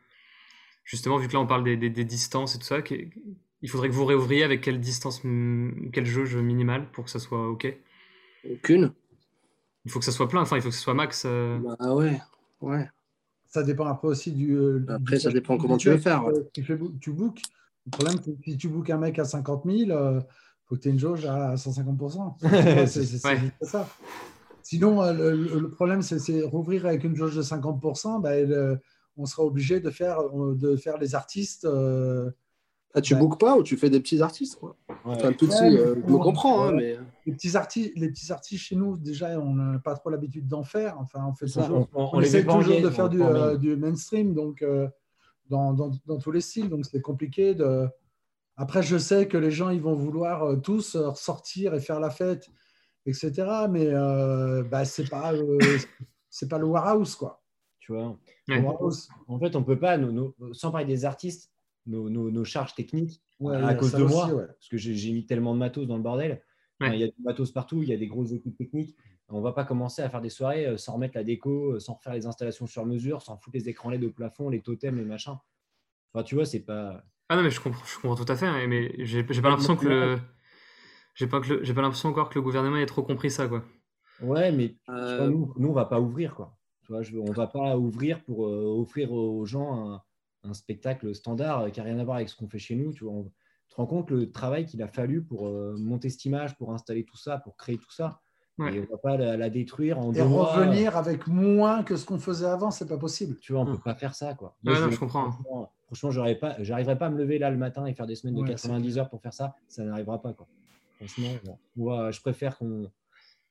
Justement, vu que là on parle des, des, des distances et tout ça, que- il faudrait que vous réouvriez avec quelle distance, hum, quelle jauge minimale pour que ça soit OK? Aucune. Il faut que ça soit plein, enfin il faut que ce soit max. euh, Ah ouais. Ouais. Ça dépend après aussi du. euh, du- Après, du- ça dépend du comment tu veux faire, que Tu, fais tu bookes. Le problème, c'est que si tu bookes un mec à 50 000, il faut que tu aies une jauge à 150 Tu vois, C'est Ouais. ça. Sinon, euh, le, problème, c'est c'est rouvrir avec une jauge de 50 ben, le- on sera obligé de faire, euh, de faire les artistes. euh, Ah, tu Ouais. bookes pas ou tu fais des petits artistes quoi. Ouais. Enfin, petit, Ouais, mais euh, je me comprends, hein, mais les, petits artistes, les petits artistes chez nous, déjà, on n'a pas trop l'habitude d'en faire. Enfin, on fait toujours. on, on, on les essaie toujours de faire du, euh, du mainstream, donc euh, dans, dans- dans tous les styles. Donc c'est compliqué de. Après, je sais que les gens, ils vont vouloir euh, tous ressortir et faire la fête, etc. Mais euh, bah, c'est pas, euh, c'est pas le warehouse, quoi. Tu vois. Ouais. En fait, on peut pas, nos- nos- sans parler des artistes, nos, nos- nos charges techniques, ouais, à cause de aussi, moi, ouais. parce que j'ai mis tellement de matos dans le bordel. Enfin. Il y a du matos partout, il y a des grosses équipes techniques. On va pas commencer à faire des soirées euh, sans remettre la déco, euh, sans refaire les installations sur mesure, sans foutre les écrans LED au plafond, les totems, les machins. Enfin, tu vois, c'est pas. Ah non, mais je comprends, je comprends tout à fait, hein, mais j'ai pas l'impression que le. J'ai pas, que le- j'ai pas l'impression encore que le gouvernement ait trop compris ça, quoi. Ouais, mais Euh, vois, nous, nous, on va pas ouvrir, quoi. Tu vois, je, on va pas ouvrir pour euh, offrir aux gens un, un spectacle standard euh, qui n'a rien à voir avec ce qu'on fait chez nous. Tu vois, On- tu te rends compte le travail qu'il a fallu pour euh, monter cette image, pour installer tout ça, pour créer tout ça. Ouais. Et on va pas la, la détruire en Et deux mois. revenir avec moins que ce qu'on faisait avant, c'est pas possible. Tu vois, on Hmm. peut pas faire ça, quoi. Ouais, non, je- je comprends. Franchement, franchement, j'aurais pas, à me lever là le matin et faire des semaines de Ouais, 90 heures pour faire ça. Ça n'arrivera pas, quoi. Franchement. Moi, je préfère qu'on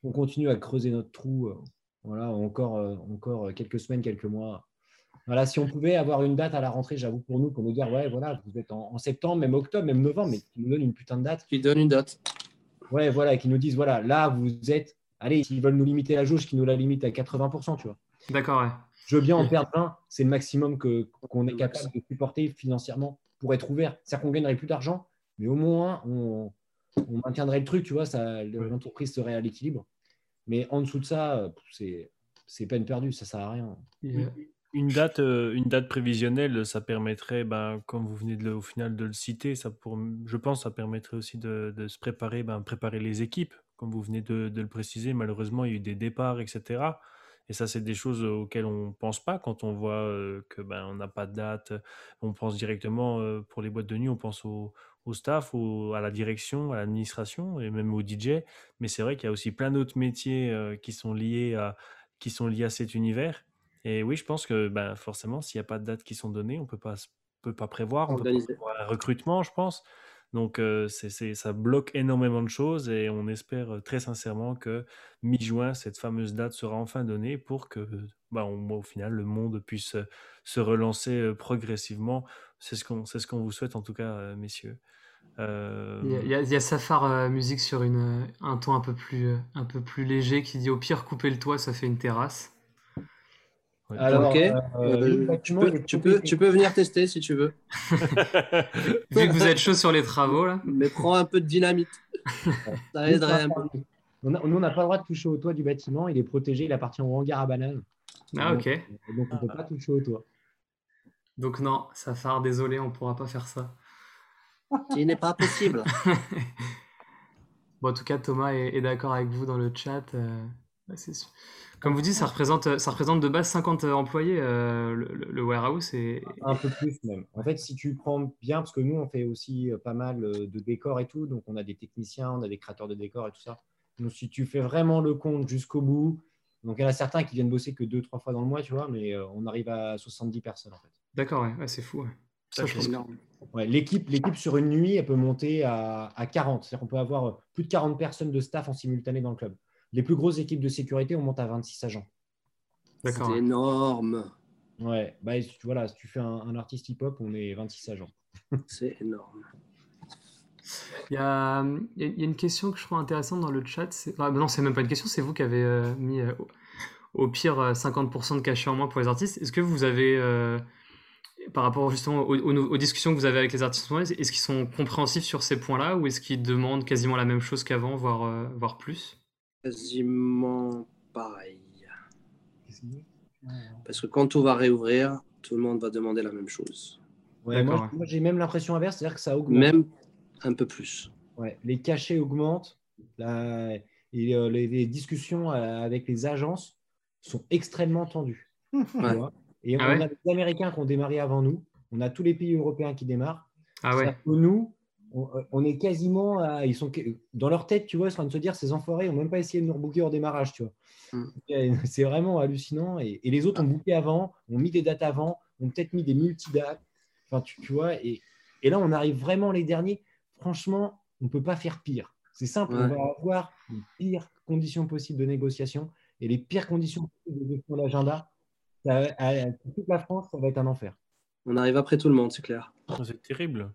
qu'on continue à creuser notre trou. euh, voilà, encore, euh, encore quelques semaines, quelques mois. Voilà, si on pouvait avoir une date à la rentrée, j'avoue pour nous, pour nous dire, ouais, voilà, vous êtes en, en septembre, même octobre, même novembre, mais qui nous donne une putain de date. Qui donne une date. Ouais, voilà, et qui nous disent, voilà, là, vous êtes. Allez, s'ils veulent nous limiter la jauge, qui nous la limitent à 80%, tu vois. D'accord, ouais. Je veux bien en perdre 20, c'est le maximum que, qu'on est capable de supporter financièrement pour être ouvert. C'est-à-dire qu'on gagnerait plus d'argent, mais au moins on, on maintiendrait le truc, tu vois, ça, l'entreprise serait à l'équilibre. Mais en dessous de ça, c'est, c'est peine perdue, ça sert à rien. Une date, euh, une date prévisionnelle, ça permettrait, ben, comme vous venez de au final de le citer, ça pour, je pense, ça permettrait aussi de, de se préparer, ben, préparer les équipes, comme vous venez de, de, le préciser. Malheureusement, il y a eu des départs, etc. Et ça, c'est des choses auxquelles on pense pas quand on voit euh, que ben on n'a pas de date. On pense directement euh, pour les boîtes de nuit, on pense au, au staff, au, à la direction, à l'administration et même au DJ. Mais c'est vrai qu'il y a aussi plein d'autres métiers qui sont liés à qui sont liés à cet univers. Et oui, je pense que ben, forcément, s'il n'y a pas de dates qui sont données, on ne peut pas, peut pas prévoir, on peut pas prévoir un recrutement, je pense. Donc, c'est, ça bloque énormément de choses et on espère très sincèrement que mi-juin, cette fameuse date sera enfin donnée pour que, ben, au final, le monde puisse se relancer progressivement. C'est ce qu'on, c'est ce qu'on vous souhaite en tout cas, messieurs. Il, y a, il, y a, Safar Musique sur une, un ton un peu, plus, un peu plus léger qui dit au pire couper le toit, ça fait une terrasse. Alors, ok. Euh, euh, tu, peux, tu, peux, tu, peux, venir tester si tu veux. Vu que vous êtes chaud sur les travaux, là. Mais prends un peu de dynamite. Ça aiderait un peu. nous, on n'a pas le droit de toucher au toit du bâtiment. Il est protégé, il appartient au hangar à bananes. Ah, ok. Donc, on ne peut pas toucher au toit. Donc, non, Safar, désolé, on ne pourra pas faire ça. Ce n'est pas possible. bon, en tout cas, Thomas est, est d'accord avec vous dans le chat. Euh, c'est sûr. Comme vous dites, ça représente, ça représente de base 50 employés, euh, le, warehouse. Et... Un peu plus même. En fait, si tu prends bien, parce que nous, on fait aussi euh, pas mal euh, de décors et tout, donc on a des techniciens, on a des créateurs de décors et tout ça. Donc si tu fais vraiment le compte jusqu'au bout, donc il y en a certains qui viennent bosser que deux, trois fois dans le mois, tu vois, mais on arrive à 70 personnes en fait. D'accord, ouais. c'est fou. Ça, je ouais, l'équipe, l'équipe sur une nuit, elle peut monter à, à 40. C'est-à-dire qu'on peut avoir plus de 40 personnes de staff en simultané dans le club. Les plus grosses équipes de sécurité, on monte à 26 agents. C'est énorme. Ouais, bah, voilà, si tu fais un, artiste hip-hop, on est 26 agents. C'est énorme. Il y, a, une question que je trouve intéressante dans le chat. Ah, non, c'est même pas une question, c'est vous qui avez euh, mis euh, au pire 50% euh, de cachet en moins pour les artistes. Est-ce que vous avez, par rapport justement aux, discussions que vous avez avec les artistes, est-ce qu'ils sont compréhensifs sur ces points-là ou est-ce qu'ils demandent quasiment la même chose qu'avant, voire, voire plus? Quasiment pareil. Parce que quand tout va réouvrir, tout le monde va demander la même chose. moi, j'ai même l'impression inverse, c'est-à-dire que ça augmente. Même un peu plus. Ouais, les cachets augmentent. et euh, les, discussions euh, avec les agences sont extrêmement tendues. Et ah on a les Américains qui ont démarré avant nous. On a tous les pays européens qui démarrent. Ah ouais. Nous, on, est quasiment ils sont dans leur tête, tu vois, ils sont en train de se dire ces enfoirés n'ont même pas essayé de nous rebooker au démarrage, tu vois. Mm. C'est vraiment hallucinant. Et, les autres ont booké avant, ont mis des dates avant, ont peut-être mis des multi-dates. Enfin, tu, vois, et, là, on arrive vraiment les derniers. Franchement, on ne peut pas faire pire. C'est simple, on va avoir les pires conditions possibles de négociation et les pires conditions possibles de l'agenda. Toute la France, ça va être un enfer. On arrive après tout le monde, c'est clair. C'est terrible.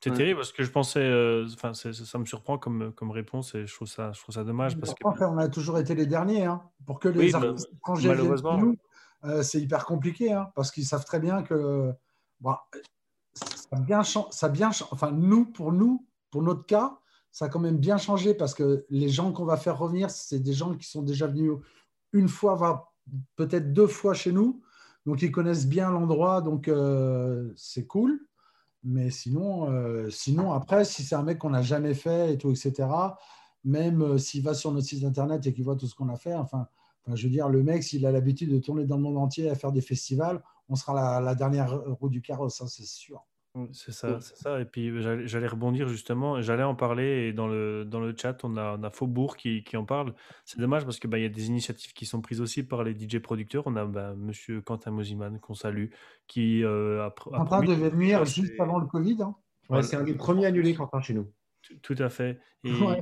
C'est terrible parce que je pensais, euh, enfin, ça me surprend comme, comme réponse et je trouve ça, je trouve ça dommage parce que. on a toujours été les derniers, hein, pour que les artistes étrangers malheureusement. nous, euh, c'est hyper compliqué, hein, parce qu'ils savent très bien que, bah, ça bien, ça bien, enfin, nous, pour nous, pour notre cas, ça a quand même bien changé parce que les gens qu'on va faire revenir, c'est des gens qui sont déjà venus une fois, peut-être deux fois chez nous, donc ils connaissent bien l'endroit, donc euh, c'est cool. Mais sinon, euh, sinon après, si c'est un mec qu'on n'a jamais fait et tout, etc., même euh, s'il va sur notre site internet et qu'il voit tout ce qu'on a fait, enfin, je veux dire, le mec, s'il a l'habitude de tourner dans le monde entier à faire des festivals, on sera la, dernière roue du carrosse, hein, c'est sûr. C'est ça, c'est ça. Et puis j'allais rebondir justement, j'allais en parler et dans le, dans le chat, on a, on a Faubourg qui, qui en parle. C'est dommage parce qu'il bah, y a des initiatives qui sont prises aussi par les DJ producteurs. On a bah, monsieur Quentin Mosiman qu'on salue, qui euh, a, Quentin devait venir juste avant le Covid. Hein. c'est un des premiers annulés Quentin chez nous. Tout, à fait. Et euh,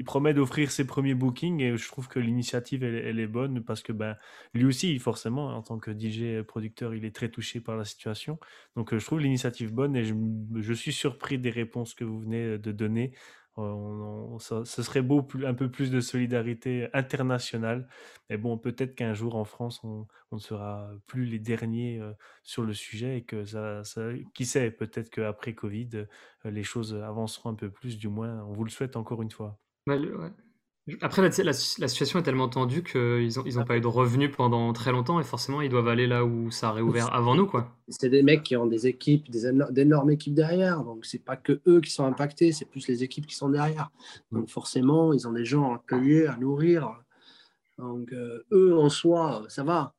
il promet d'offrir ses premiers bookings et je trouve que l'initiative elle, est bonne parce que ben lui aussi forcément en tant que DJ producteur il est très touché par la situation donc euh, je trouve l'initiative bonne et je, suis surpris des réponses que vous venez de donner On- on- ça- ce serait beau un peu plus de solidarité internationale. Mais bon, peut-être qu'un jour en France, on, ne sera plus les derniers euh, sur le sujet et que ça, qui sait, peut-être qu'après Covid, euh, les choses avanceront un peu plus. Du moins, on vous le souhaite encore une fois. Le- ouais. Après, la, la- la situation est tellement tendue qu'ils n'ont ils ont pas eu de revenus pendant très longtemps et forcément, ils doivent aller là où ça a réouvert avant nous, quoi. C'est des mecs qui ont des équipes, des éno- d'énormes équipes derrière. Donc, c'est pas que eux qui sont impactés, c'est plus les équipes qui sont derrière. Donc, forcément, ils ont des gens à payer, à nourrir. Donc, euh, eux, en soi, ça va.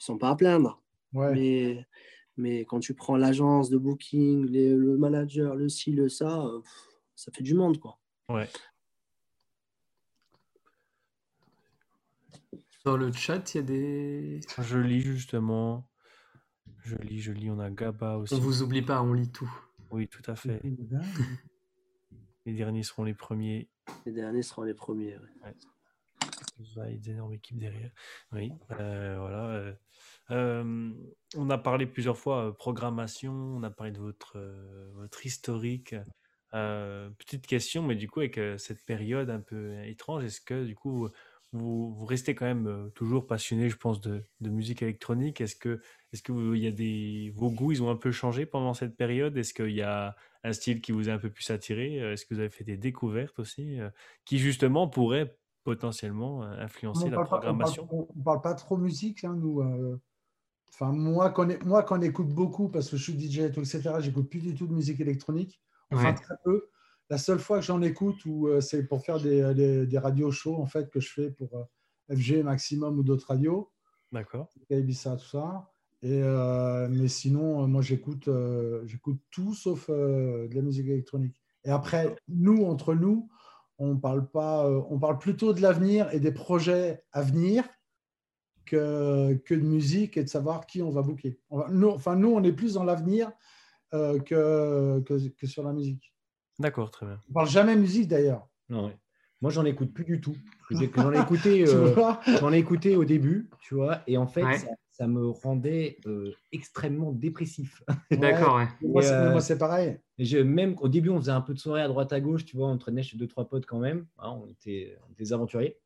Ils sont pas à plaindre. Ouais. Mais, mais quand tu prends l'agence de booking, les- le manager, le ci, le ça, euh, pff, ça fait du monde, quoi. Ouais. Dans le chat, il y a des. Je lis justement. Je lis, je lis. On a Gaba aussi. On vous oublie pas, on lit tout. Oui, tout à fait. Les derniers seront les premiers. Les derniers seront les premiers. ouais. Vous avez des énormes équipes derrière. Oui, euh, voilà. euh, euh, on a parlé plusieurs fois euh, programmation, on a parlé de votre, euh, votre historique. Euh, petite question, mais du coup, avec euh, cette période un peu étrange, est-ce que du coup, vous, vous restez quand même euh, toujours passionné, je pense, de, de musique électronique Est-ce que, est-ce que vous- il y a des, vos goûts, ils ont un peu changé pendant cette période? Est-ce qu'il y a un style qui vous a un peu plus attiré? Euh, Est-ce que vous avez fait des découvertes aussi euh, qui justement pourraient potentiellement influencer on la parle pas- on parle- programmation? on on parle pas trop musique, hein, nous. euh. Enfin, moi, qu'on moi, qu'on écoute beaucoup, parce que je suis DJ et tout, etc., j'écoute plus du tout de musique électronique. Enfin, Ouais. très peu. La seule fois que j'en écoute, ou euh, c'est pour faire des, des, des radios shows, en fait, que je fais pour euh, FG Maximum ou d'autres radios, D'accord. Ibiza, tout ça. Et, euh, mais sinon, moi, j'écoute euh, j'écoute tout sauf euh, de la musique électronique. Et après, nous, entre nous, on parle pas, on parle plutôt de l'avenir et des projets à venir que, que de musique et de savoir qui on va booker. On va- nous, enfin, nous, on est plus dans l'avenir que, que, que sur la musique. D'accord, très bien. On parle jamais musique d'ailleurs. Non, ouais. Moi, j'en écoute plus du tout. J'ai- J'en ai écouté, Tu euh, j'en ai écouté au début, tu vois, et en fait, Ouais. ça, ça me rendait euh, extrêmement dépressif. D'accord, ouais. Moi, c'est- euh, c'est pareil. Je- même au début, on faisait un peu de soirée à droite à gauche, tu vois, on traînait chez deux, trois potes quand même. hein, on, était, on était des aventuriers.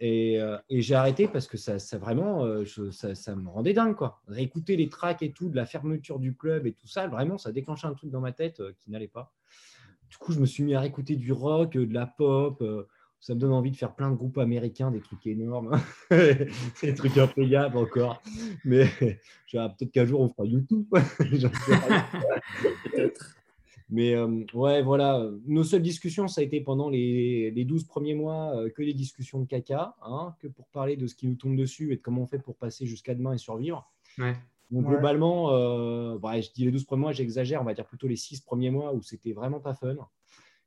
Et, euh, et j'ai arrêté parce que ça, ça vraiment, euh, je- ça, ça me rendait dingue, quoi. Réécouter les tracks et tout, de la fermeture du club et tout ça, vraiment, ça déclenchait un truc dans ma tête euh, qui n'allait pas. Du coup, je me suis mis à réécouter du rock, euh, de la pop. euh, ça me donne envie de faire plein de groupes américains, des trucs énormes, des trucs impeyables encore. Mais peut-être qu'un jour, on fera YouTube. Peut-être. Mais euh, ouais, voilà, nos seules discussions, ça a été pendant les, les 12 premiers mois euh, que des discussions de caca, hein, que pour parler de ce qui nous tombe dessus et de comment on fait pour passer jusqu'à demain et survivre. Ouais. Donc Ouais. globalement, euh, ouais, je dis les 12 premiers mois, j'exagère, on va dire plutôt les 6 premiers mois où c'était vraiment pas fun.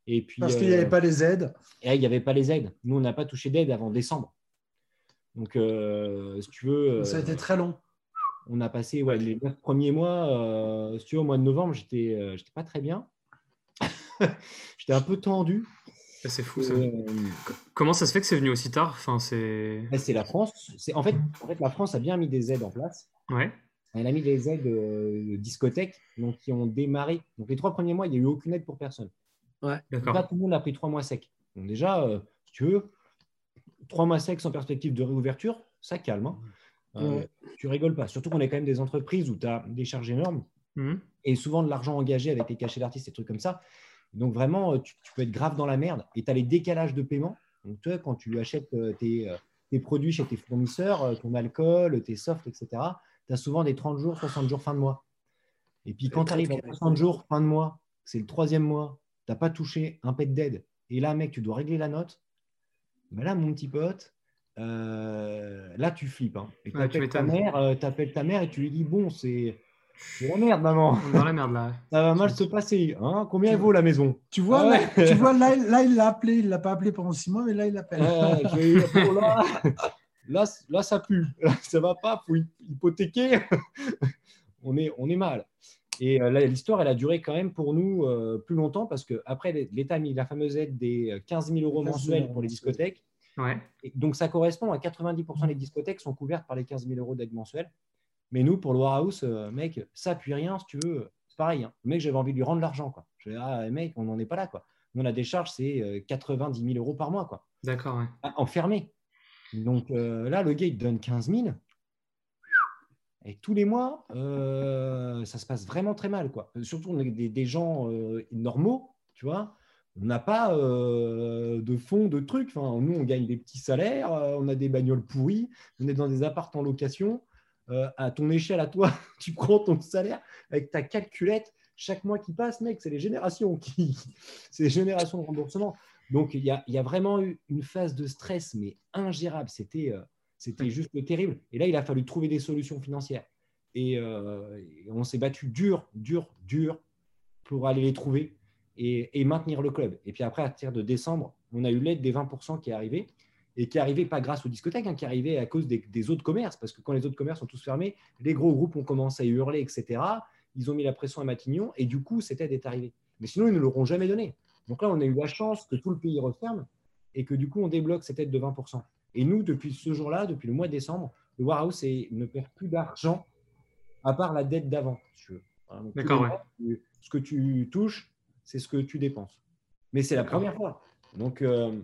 Et puis, Parce qu'il n'y euh, avait pas les aides. et là, il n'y avait pas les aides. Nous, on n'a pas touché d'aide avant décembre. Donc, euh, si tu veux, euh, Ça a été très long. on a passé ouais, les 9 premiers mois. euh, si tu veux, au mois de novembre, j'étais euh, j'étais pas très bien. j'étais un peu tendu. C'est fou, ça. Euh, Comment ça se fait que c'est venu aussi tard? Enfin, c'est. là, c'est la France. C'est en fait, en fait, la France a bien mis des aides en place. Ouais. Elle a mis des aides euh, de discothèques, donc qui ont démarré. Donc les trois premiers mois, il n'y a eu aucune aide pour personne. Pas D'accord. tout le monde a pris trois mois secs. Donc déjà, euh, si tu veux, trois mois secs sans perspective de réouverture, ça calme. hein. Euh, Ouais. Tu rigoles pas. Surtout qu'on est quand même des entreprises où tu as des charges énormes Mhm. et souvent de l'argent engagé avec les cachets d'artistes et des trucs comme ça. Donc vraiment, euh, tu, tu peux être grave dans la merde et tu as les décalages de paiement. Donc toi, quand tu achètes euh, tes, euh, tes produits chez tes fournisseurs, euh, ton alcool, tes softs, etc., tu as souvent des 30 jours, 60 jours fin de mois. Et puis quand tu arrives à 60 jours fin de mois, c'est le troisième mois, tu n'as pas touché un pet d'aide. Et là, mec, tu dois régler la note. Ben là, mon petit pote, euh, là, tu flippes. hein. Et tu Ouais, tu appelles ta mère, euh, t'appelles ta mère et tu lui dis, bon, c'est c'est la merde, maman. On est dans la merde là. Ça va mal se passer. Hein Combien elle vaut la maison? Tu vois, Ah là, ouais. tu vois là, il- là, il l'a appelé. Il ne l'a pas appelé pendant six mois, mais là, il l'appelle. Ouais, là, là, ça pue. Là, ça va pas. faut hy- hypothéquer. on, est, on est mal. Et euh, l'histoire, elle a duré quand même pour nous euh, plus longtemps parce qu'après, l'État a mis la fameuse aide des euh, 15 000 euros 15 000 mensuels pour les discothèques. Ouais. Et donc, ça correspond à 90% des discothèques sont couvertes par les 15 000 euros d'aide mensuelle. Mais nous, pour le Warehouse, euh, mec, ça puis rien, si tu veux, c'est pareil. hein. Le mec, j'avais envie de lui rendre l'argent. quoi. Je dis, ah, mec, on n'en est pas là. quoi. Nous, la décharge, c'est 90 000 euros par mois, quoi. D'accord, ouais. Ah, Enfermé. Donc euh, là, le gars, donne 15 000. Et tous les mois, euh, ça se passe vraiment très mal. Quoi. Surtout, des, gens euh, normaux, tu vois. On n'a pas de fonds, de trucs. Nous, on gagne des petits salaires, on a des bagnoles pourries, on est dans des appartements en location. À ton échelle, à toi, tu prends ton salaire avec ta calculette. Chaque mois qui passe, mec, c'est les générations qui, c'est les générations de remboursement. Donc, il y a, il y a vraiment eu une phase de stress, mais ingérable. C'était, euh, c'était juste terrible. Et là, il a fallu trouver des solutions financières. Et, euh, et on s'est battu dur, dur, dur pour aller les trouver et, et maintenir le club. Et puis après, à partir de décembre, on a eu l'aide des 20% qui est arrivée et qui arrivée pas grâce aux discothèques, hein, qui est arrivée à cause des, des autres commerces. Parce que quand les autres commerces sont tous fermés, les gros groupes ont commencé à hurler, etc. Ils ont mis la pression à Matignon et du coup, cette aide est arrivée. Mais sinon, ils ne l'auront jamais donnée. Donc là, on a eu la chance que tout le pays referme et que du coup, on débloque cette aide de 20%. Et nous, depuis ce jour-là, depuis le mois de décembre, le Warehouse ne perd plus d'argent à part la dette d'avant. si D'accord, mois, tu- Ce que tu touches, c'est ce que tu dépenses. Mais c'est la première fois. Donc, euh,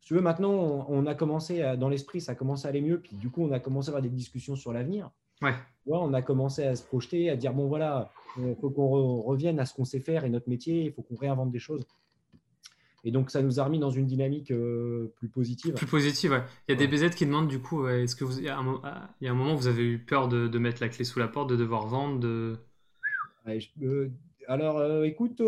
si tu veux, maintenant, on, on a commencé, à- dans l'esprit, ça a commencé à aller mieux. Puis du coup, on a commencé à avoir des discussions sur l'avenir. Ouais. Tu vois, on a commencé à se projeter, à dire, bon, voilà, il faut qu'on re- revienne à ce qu'on sait faire et notre métier, il faut qu'on réinvente des choses. Et donc, ça nous a remis dans une dynamique euh, plus positive. Plus positif, ouais. Il y a des. BZ qui demandent du coup, ouais, est-ce que vous, il y, a un, mo- ah, il y a un moment où vous avez eu peur de, de mettre la clé sous la porte, de devoir vendre, de... Je- euh, alors, euh, écoute,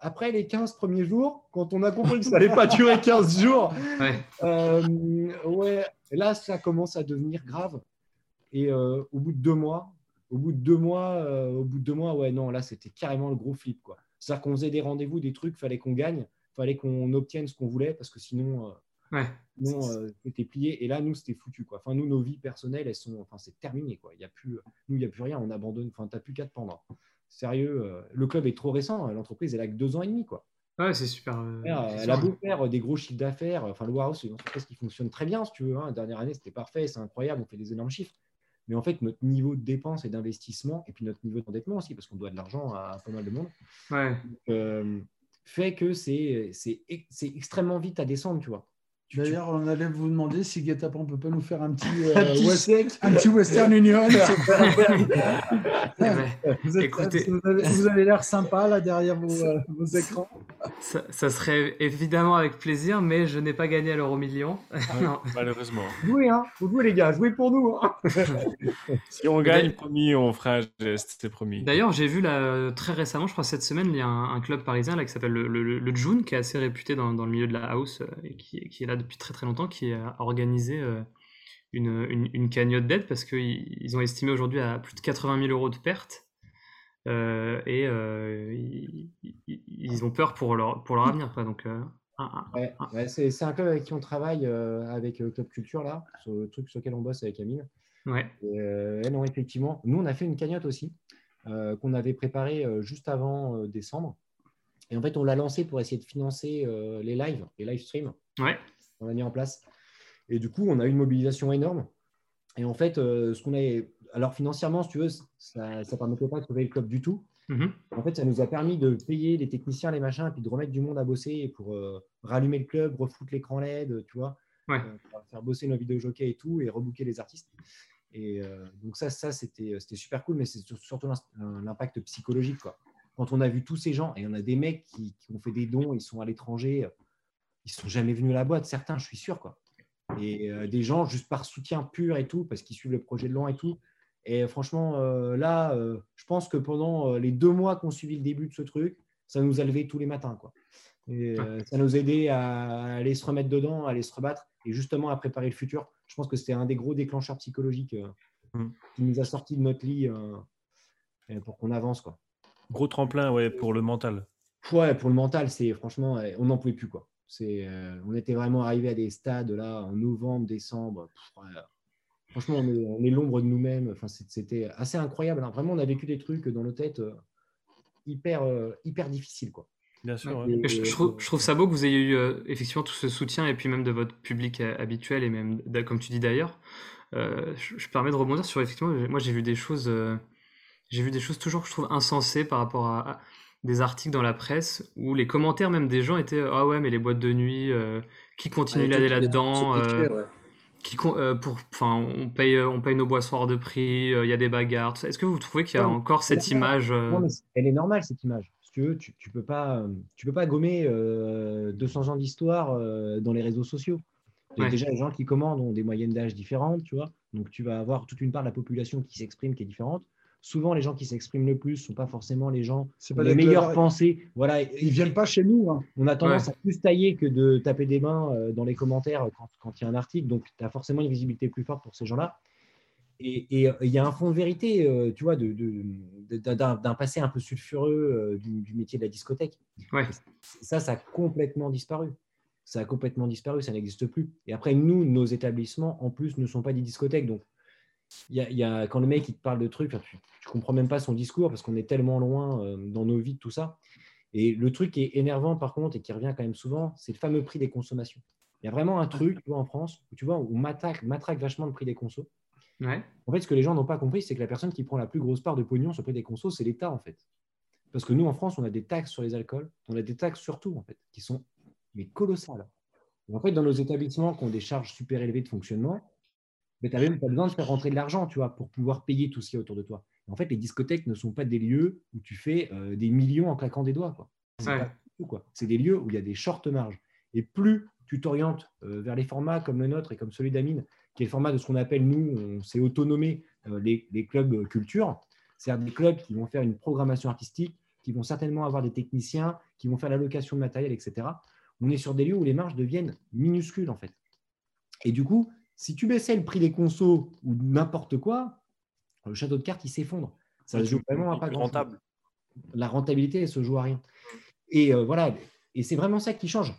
après les 15 premiers jours, quand on a compris que ça n'allait pas durer 15 jours, Ouais, ouais, là, ça commence à devenir grave. Et au bout de deux mois, au bout de deux mois, au bout de deux mois, ouais, non, là, c'était carrément le gros flip, quoi. C'est-à-dire qu'on faisait des rendez-vous, des trucs, fallait qu'on gagne, fallait qu'on obtienne ce qu'on voulait, parce que sinon, euh, ouais. sinon euh, c'était plié. Et là, nous, c'était foutu, quoi. Enfin, nous, nos vies personnelles, elles sont, enfin, c'est terminé, quoi. Il y a plus, nous, il n'y a plus rien, on abandonne. Enfin, t'as plus qu'à te pendre. Sérieux, euh, le club est trop récent. L'entreprise, elle a que deux ans et demi, quoi. Ouais, c'est super. euh, elle a sûr. beau faire des gros chiffres d'affaires. Enfin, le Warehouse, c'est une entreprise qui fonctionne très bien, si tu veux. hein. La dernière année, c'était parfait, c'est incroyable, on fait des énormes chiffres. Mais en fait, notre niveau de dépenses et d'investissement, et puis notre niveau d'endettement aussi, parce qu'on doit de l'argent à pas mal de monde, Ouais, euh, fait que c'est c'est ex- c'est extrêmement vite à descendre, tu vois. D'ailleurs, on allait vous demander si Guetapan peut pas nous faire un petit, euh, Un petit West- chèque. un petit Western Union. Vous, êtes- Écoutez- vous avez, l'air sympa là derrière vos, euh, vos écrans. Ça, ça serait évidemment avec plaisir, mais je n'ai pas gagné à l'euro million. Non. Malheureusement. Jouez, hein jouer, les gars, jouez pour nous. hein. Si on gagne, promis, on fera un geste, c'est promis. D'ailleurs, j'ai vu là, très récemment, je crois cette semaine, il y a un, un club parisien là, qui s'appelle le, le, le June, qui est assez réputé dans, dans le milieu de la house euh, et qui, qui est là depuis très très longtemps, qui a organisé euh, une, une, une cagnotte d'aide parce qu'ils ils ont estimé aujourd'hui à plus de 80 000 euros de pertes. Euh, et euh, ils, ont peur pour leur, pour leur avenir. Quoi. Donc, euh, un- Ouais, ouais, c'est un club avec qui on travaille, avec Club Culture, là, sur le truc sur lequel on bosse avec Amine. ouais, Et, non, effectivement, nous, on a fait une cagnotte aussi, qu'on avait préparée juste avant décembre. Et en fait, on l'a lancée pour essayer de financer les lives, les live streams ouais, qu'on a mis en place. Et du coup, on a eu une mobilisation énorme. Et en fait, ce qu'on a. Alors, financièrement, si tu veux, ça ne permettait pas de sauver le club du tout. mhm, En fait, ça nous a permis de payer les techniciens, les machins, et puis de remettre du monde à bosser pour euh, rallumer le club, refoutre l'écran LED, tu vois, Ouais. euh, faire bosser nos vidéos jockeys et tout, et rebooker les artistes. Et euh, donc ça, ça c'était super cool, mais c'est sur- surtout l'impact psychologique. Quoi. Quand on a vu tous ces gens, et on a des mecs qui, qui ont fait des dons, ils sont à l'étranger, ils sont jamais venus à la boîte, certains, je suis sûr. Quoi. Et des gens juste par soutien pur et tout, parce qu'ils suivent le projet de loin et tout. Et franchement, euh, là, euh, je pense que pendant euh, les deux mois qu'on suivi le début de ce truc, ça nous a levé tous les matins. Quoi. Et, ça nous a aidé à aller se remettre dedans, à aller se rebattre et justement à préparer le futur. Je pense que c'était un des gros déclencheurs psychologiques Mm. qui nous a sorti de notre lit pour qu'on avance. Quoi. Gros tremplin, ouais, pour le mental. Ouais, pour le mental, c'est franchement, on n'en pouvait plus. Quoi. C'est, euh, on était vraiment arrivé à des stades là en novembre, décembre. Pff. Franchement, on est, on est l'ombre de nous-mêmes. Enfin, c'était assez incroyable. hein. Vraiment, on a vécu des trucs dans nos têtes euh, hyper, euh, hyper difficiles. Quoi. Bien sûr. Ouais. ouais. Et Je, je trouve, je trouve ça beau que vous ayez eu euh, effectivement tout ce soutien et puis même de votre public habituel et même comme tu dis d'ailleurs. Euh, je, je permets de rebondir sur effectivement. Moi j'ai vu des choses, euh, j'ai vu des choses toujours que je trouve insensées par rapport à, à- des articles dans la presse où les commentaires même des gens étaient ah ouais mais les boîtes de nuit euh, qui continuent Ouais, d'aller là-dedans euh, qui euh, pour enfin on paye euh, on paye nos boissons hors de prix euh, il y a des bagarres est-ce que vous trouvez qu'il y a encore cette image euh, Non, mais elle est normale cette image. Si tu veux, tu, tu peux pas, euh, tu peux pas gommer euh, 200 ans d'histoire euh, dans les réseaux sociaux. Il y a Ouais. Déjà, les gens qui commandent ont des moyennes d'âge différentes, tu vois. Donc, tu vas avoir toute une part de la population qui s'exprime qui est différente. Souvent, les gens qui s'expriment le plus sont pas forcément les gens pas les des meilleures clever- pensées. Voilà. Ils viennent pas chez nous. hein. On a tendance Ouais. à plus tailler que de taper des mains euh, dans les commentaires quand, il y a un article. Donc, tu as forcément une visibilité plus forte pour ces gens-là. Et et, euh, il y a un fond de vérité, euh, tu vois, de- de- de- d'un passé un peu sulfureux du, du métier de la discothèque. Ouais. Ça, ça a complètement disparu. Ça a complètement disparu, ça n'existe plus. Et après, nous, nos établissements, en plus, ne sont pas des discothèques. Donc, y a, y a- quand le mec il te parle de trucs, tu ne comprends même pas son discours parce qu'on est tellement loin euh, dans nos vies de tout ça. Et le truc qui est énervant, par contre, et qui revient quand même souvent, c'est le fameux prix des consommations. Il y a vraiment un truc, tu vois, en France, où tu vois, on matraque, matraque vachement le prix des consos. ouais En fait, ce que les gens n'ont pas compris, c'est que la personne qui prend la plus grosse part de pognon sur le prix des consos, c'est l'État, en fait. Parce que nous, en France, on a des taxes sur les alcools, on a des taxes sur tout, en fait, qui sont mais colossales. Et en fait, dans nos établissements qui ont des charges super élevées de fonctionnement, tu n'as même pas besoin de faire rentrer de l'argent, tu vois, pour pouvoir payer tout ce qu'il y a autour de toi. Et en fait, les discothèques ne sont pas des lieux où tu fais euh, des millions en claquant des doigts, quoi. C'est Ouais. des lieux où il y a des short marges. Et plus tu t'orientes euh, vers les formats comme le nôtre et comme celui d'Amine, qui est le format de ce qu'on appelle, nous, on s'est autonomé euh, les, les clubs culture, c'est-à-dire des clubs qui vont faire une programmation artistique, qui vont certainement avoir des techniciens, qui vont faire la location de matériel, etc. On est sur des lieux où les marges deviennent minuscules, en fait. Et du coup, si tu baissais le prix des consos ou n'importe quoi, le château de cartes, il s'effondre. Ça se tu- joue vraiment à pas grand rentable. La rentabilité, elle se joue à rien. Et euh, voilà, et c'est vraiment ça qui change.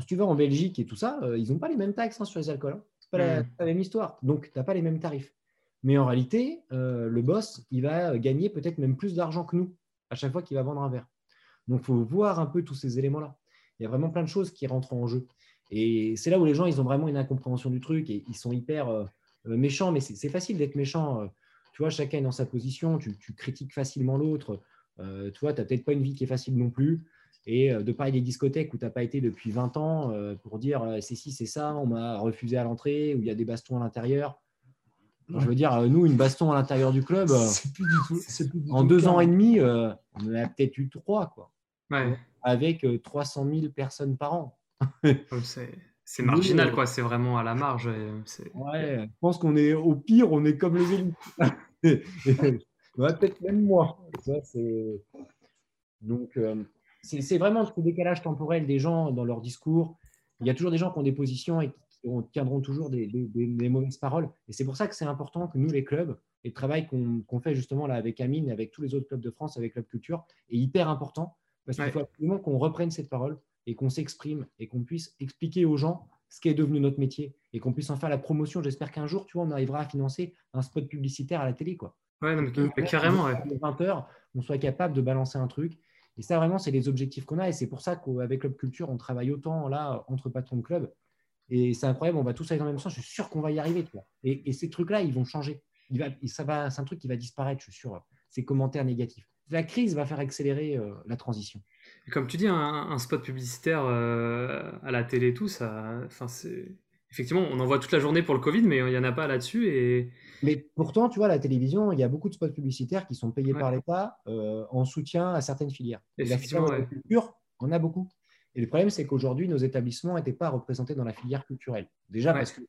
Si tu vas en Belgique et tout ça, euh, ils n'ont pas les mêmes taxes hein, sur les alcools. hein. C'est pas, la, Mm. pas la même histoire. Donc, tu n'as pas les mêmes tarifs. Mais en réalité, euh, le boss, il va gagner peut-être même plus d'argent que nous à chaque fois qu'il va vendre un verre. Donc, il faut voir un peu tous ces éléments-là. Il y a vraiment plein de choses qui rentrent en jeu. Et c'est là où les gens, ils ont vraiment une incompréhension du truc et ils sont hyper euh, euh, méchants. Mais c'est facile d'être méchant. euh. Tu vois, chacun est dans sa position. Tu, tu critiques facilement l'autre. Euh, tu vois, tu n'as peut-être pas une vie qui est facile non plus. Et de parler des discothèques où tu n'as pas été depuis 20 ans euh, pour dire euh, c'est ci, c'est ça, on m'a refusé à l'entrée, où il y a des bastons à l'intérieur. Je veux dire, euh, nous, une baston à l'intérieur du club, C'est plus du tout. c'est plus du en tout deux cas. ans et demi, euh, on en a peut-être eu trois, quoi, ouais avec euh, 300 000 personnes par an. C'est marginal quoi c'est vraiment à la marge c'est- Ouais, je pense qu'on est au pire, on est comme les élites. ouais, peut-être même moi. Donc, euh, c'est vraiment ce décalage temporel des gens dans leur discours. Il y a toujours des gens qui ont des positions et qui ont- tiendront toujours des, des- des- des mauvaises paroles. Et c'est pour ça que c'est important que nous, les clubs, et le travail qu'on fait justement là avec Amine avec tous les autres clubs de France, avec Club Culture, est hyper important parce qu'il Ouais. faut absolument qu'on reprenne cette parole et qu'on s'exprime et qu'on puisse expliquer aux gens ce qui est devenu notre métier et qu'on puisse en faire la promotion. J'espère qu'un jour, tu vois, on arrivera à financer un spot publicitaire à la télé, quoi. ouais non, mais, mais carrément ouais. 20h, on soit capable de balancer un truc. Et ça, vraiment, c'est les objectifs qu'on a. Et c'est pour ça qu'avec Club Culture, on travaille autant là entre patrons de club. Et c'est incroyable, on va tous aller dans le même sens. Je suis sûr qu'on va y arriver. Tu vois. Et, et ces trucs-là, ils vont changer. Il va, et ça va, c'est un truc qui va disparaître, je suis sûr. Ces commentaires négatifs. La crise va faire accélérer euh, la transition. Et comme tu dis, un, un spot publicitaire euh, à la télé et tout, ça, enfin, c'est effectivement, on en voit toute la journée pour le Covid, mais il n'y en a pas là-dessus. Et Mais pourtant, tu vois, la télévision, il y a beaucoup de spots publicitaires qui sont payés Ouais. par l'État euh, en soutien à certaines filières. Et la filière ouais. culture, on a beaucoup. Et le problème, c'est qu'aujourd'hui, nos établissements n'étaient pas représentés dans la filière culturelle. Déjà Ouais. parce que,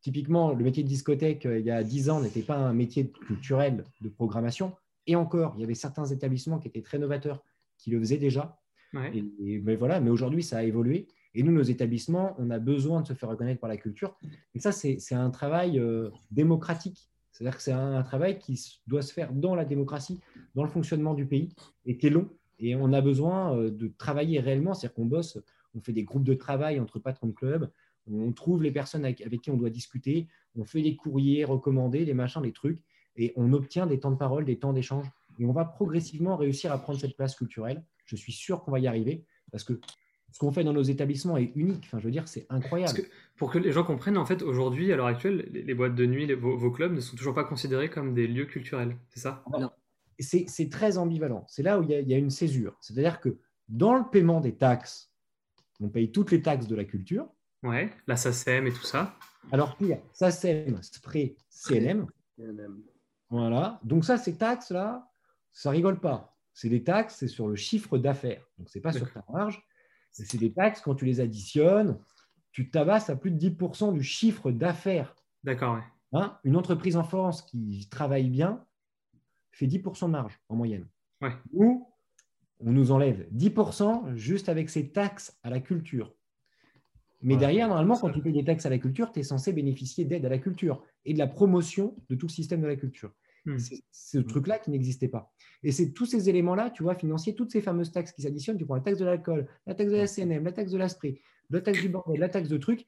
typiquement, le métier de discothèque, euh, il y a 10 ans, n'était pas un métier culturel de programmation. Et encore, il y avait certains établissements qui étaient très novateurs, qui le faisaient déjà. ouais. Et, et- mais voilà, mais aujourd'hui, ça a évolué. Et nous, nos établissements, on a besoin de se faire reconnaître par la culture. Et ça, c'est un travail euh, démocratique. C'est-à-dire que c'est un, un travail qui doit se faire dans la démocratie, dans le fonctionnement du pays, et qui est long. Et on a besoin euh, de travailler réellement. C'est-à-dire qu'on bosse, on fait des groupes de travail entre patrons de clubs, on trouve les personnes avec, avec qui on doit discuter, on fait des courriers recommandés, les machins, les trucs, et on obtient des temps de parole, des temps d'échange. Et on va progressivement réussir à prendre cette place culturelle. Je suis sûr qu'on va y arriver parce que ce qu'on fait dans nos établissements est unique. Enfin, je veux dire, c'est incroyable. Parce que pour que les gens comprennent, en fait, aujourd'hui, à l'heure actuelle, les, les boîtes de nuit, les- vos, vos clubs ne sont toujours pas considérés comme des lieux culturels, c'est ça? Non. c'est très ambivalent. C'est là où il y, a, il y a une césure. C'est-à-dire que dans le paiement des taxes, on paye toutes les taxes de la culture. Ouais, la SACEM et tout ça. Alors, pire, SACEM, SPRE, CNM. Voilà. Donc, ça, ces taxes-là, ça rigole pas. C'est des taxes, c'est sur le chiffre d'affaires. Donc, c'est pas sur ta marge. C'est des taxes, quand tu les additionnes, tu tabasses à plus de 10% du chiffre d'affaires. D'accord, ouais. Hein, une entreprise en France qui travaille bien fait 10% de marge en moyenne. Ouais. Nous, on nous enlève 10% juste avec ces taxes à la culture. Mais Ouais, derrière, normalement, quand tu payes des taxes à la culture, tu es censé bénéficier d'aide à la culture et de la promotion de tout le système de la culture. Hmm. C'est ce truc-là qui n'existait pas. Et c'est tous ces éléments-là, tu vois, financiers, toutes ces fameuses taxes qui s'additionnent. Tu prends la taxe de l'alcool, la taxe de la CNM, la taxe de l'Asprit, la taxe du bordel, la taxe de trucs.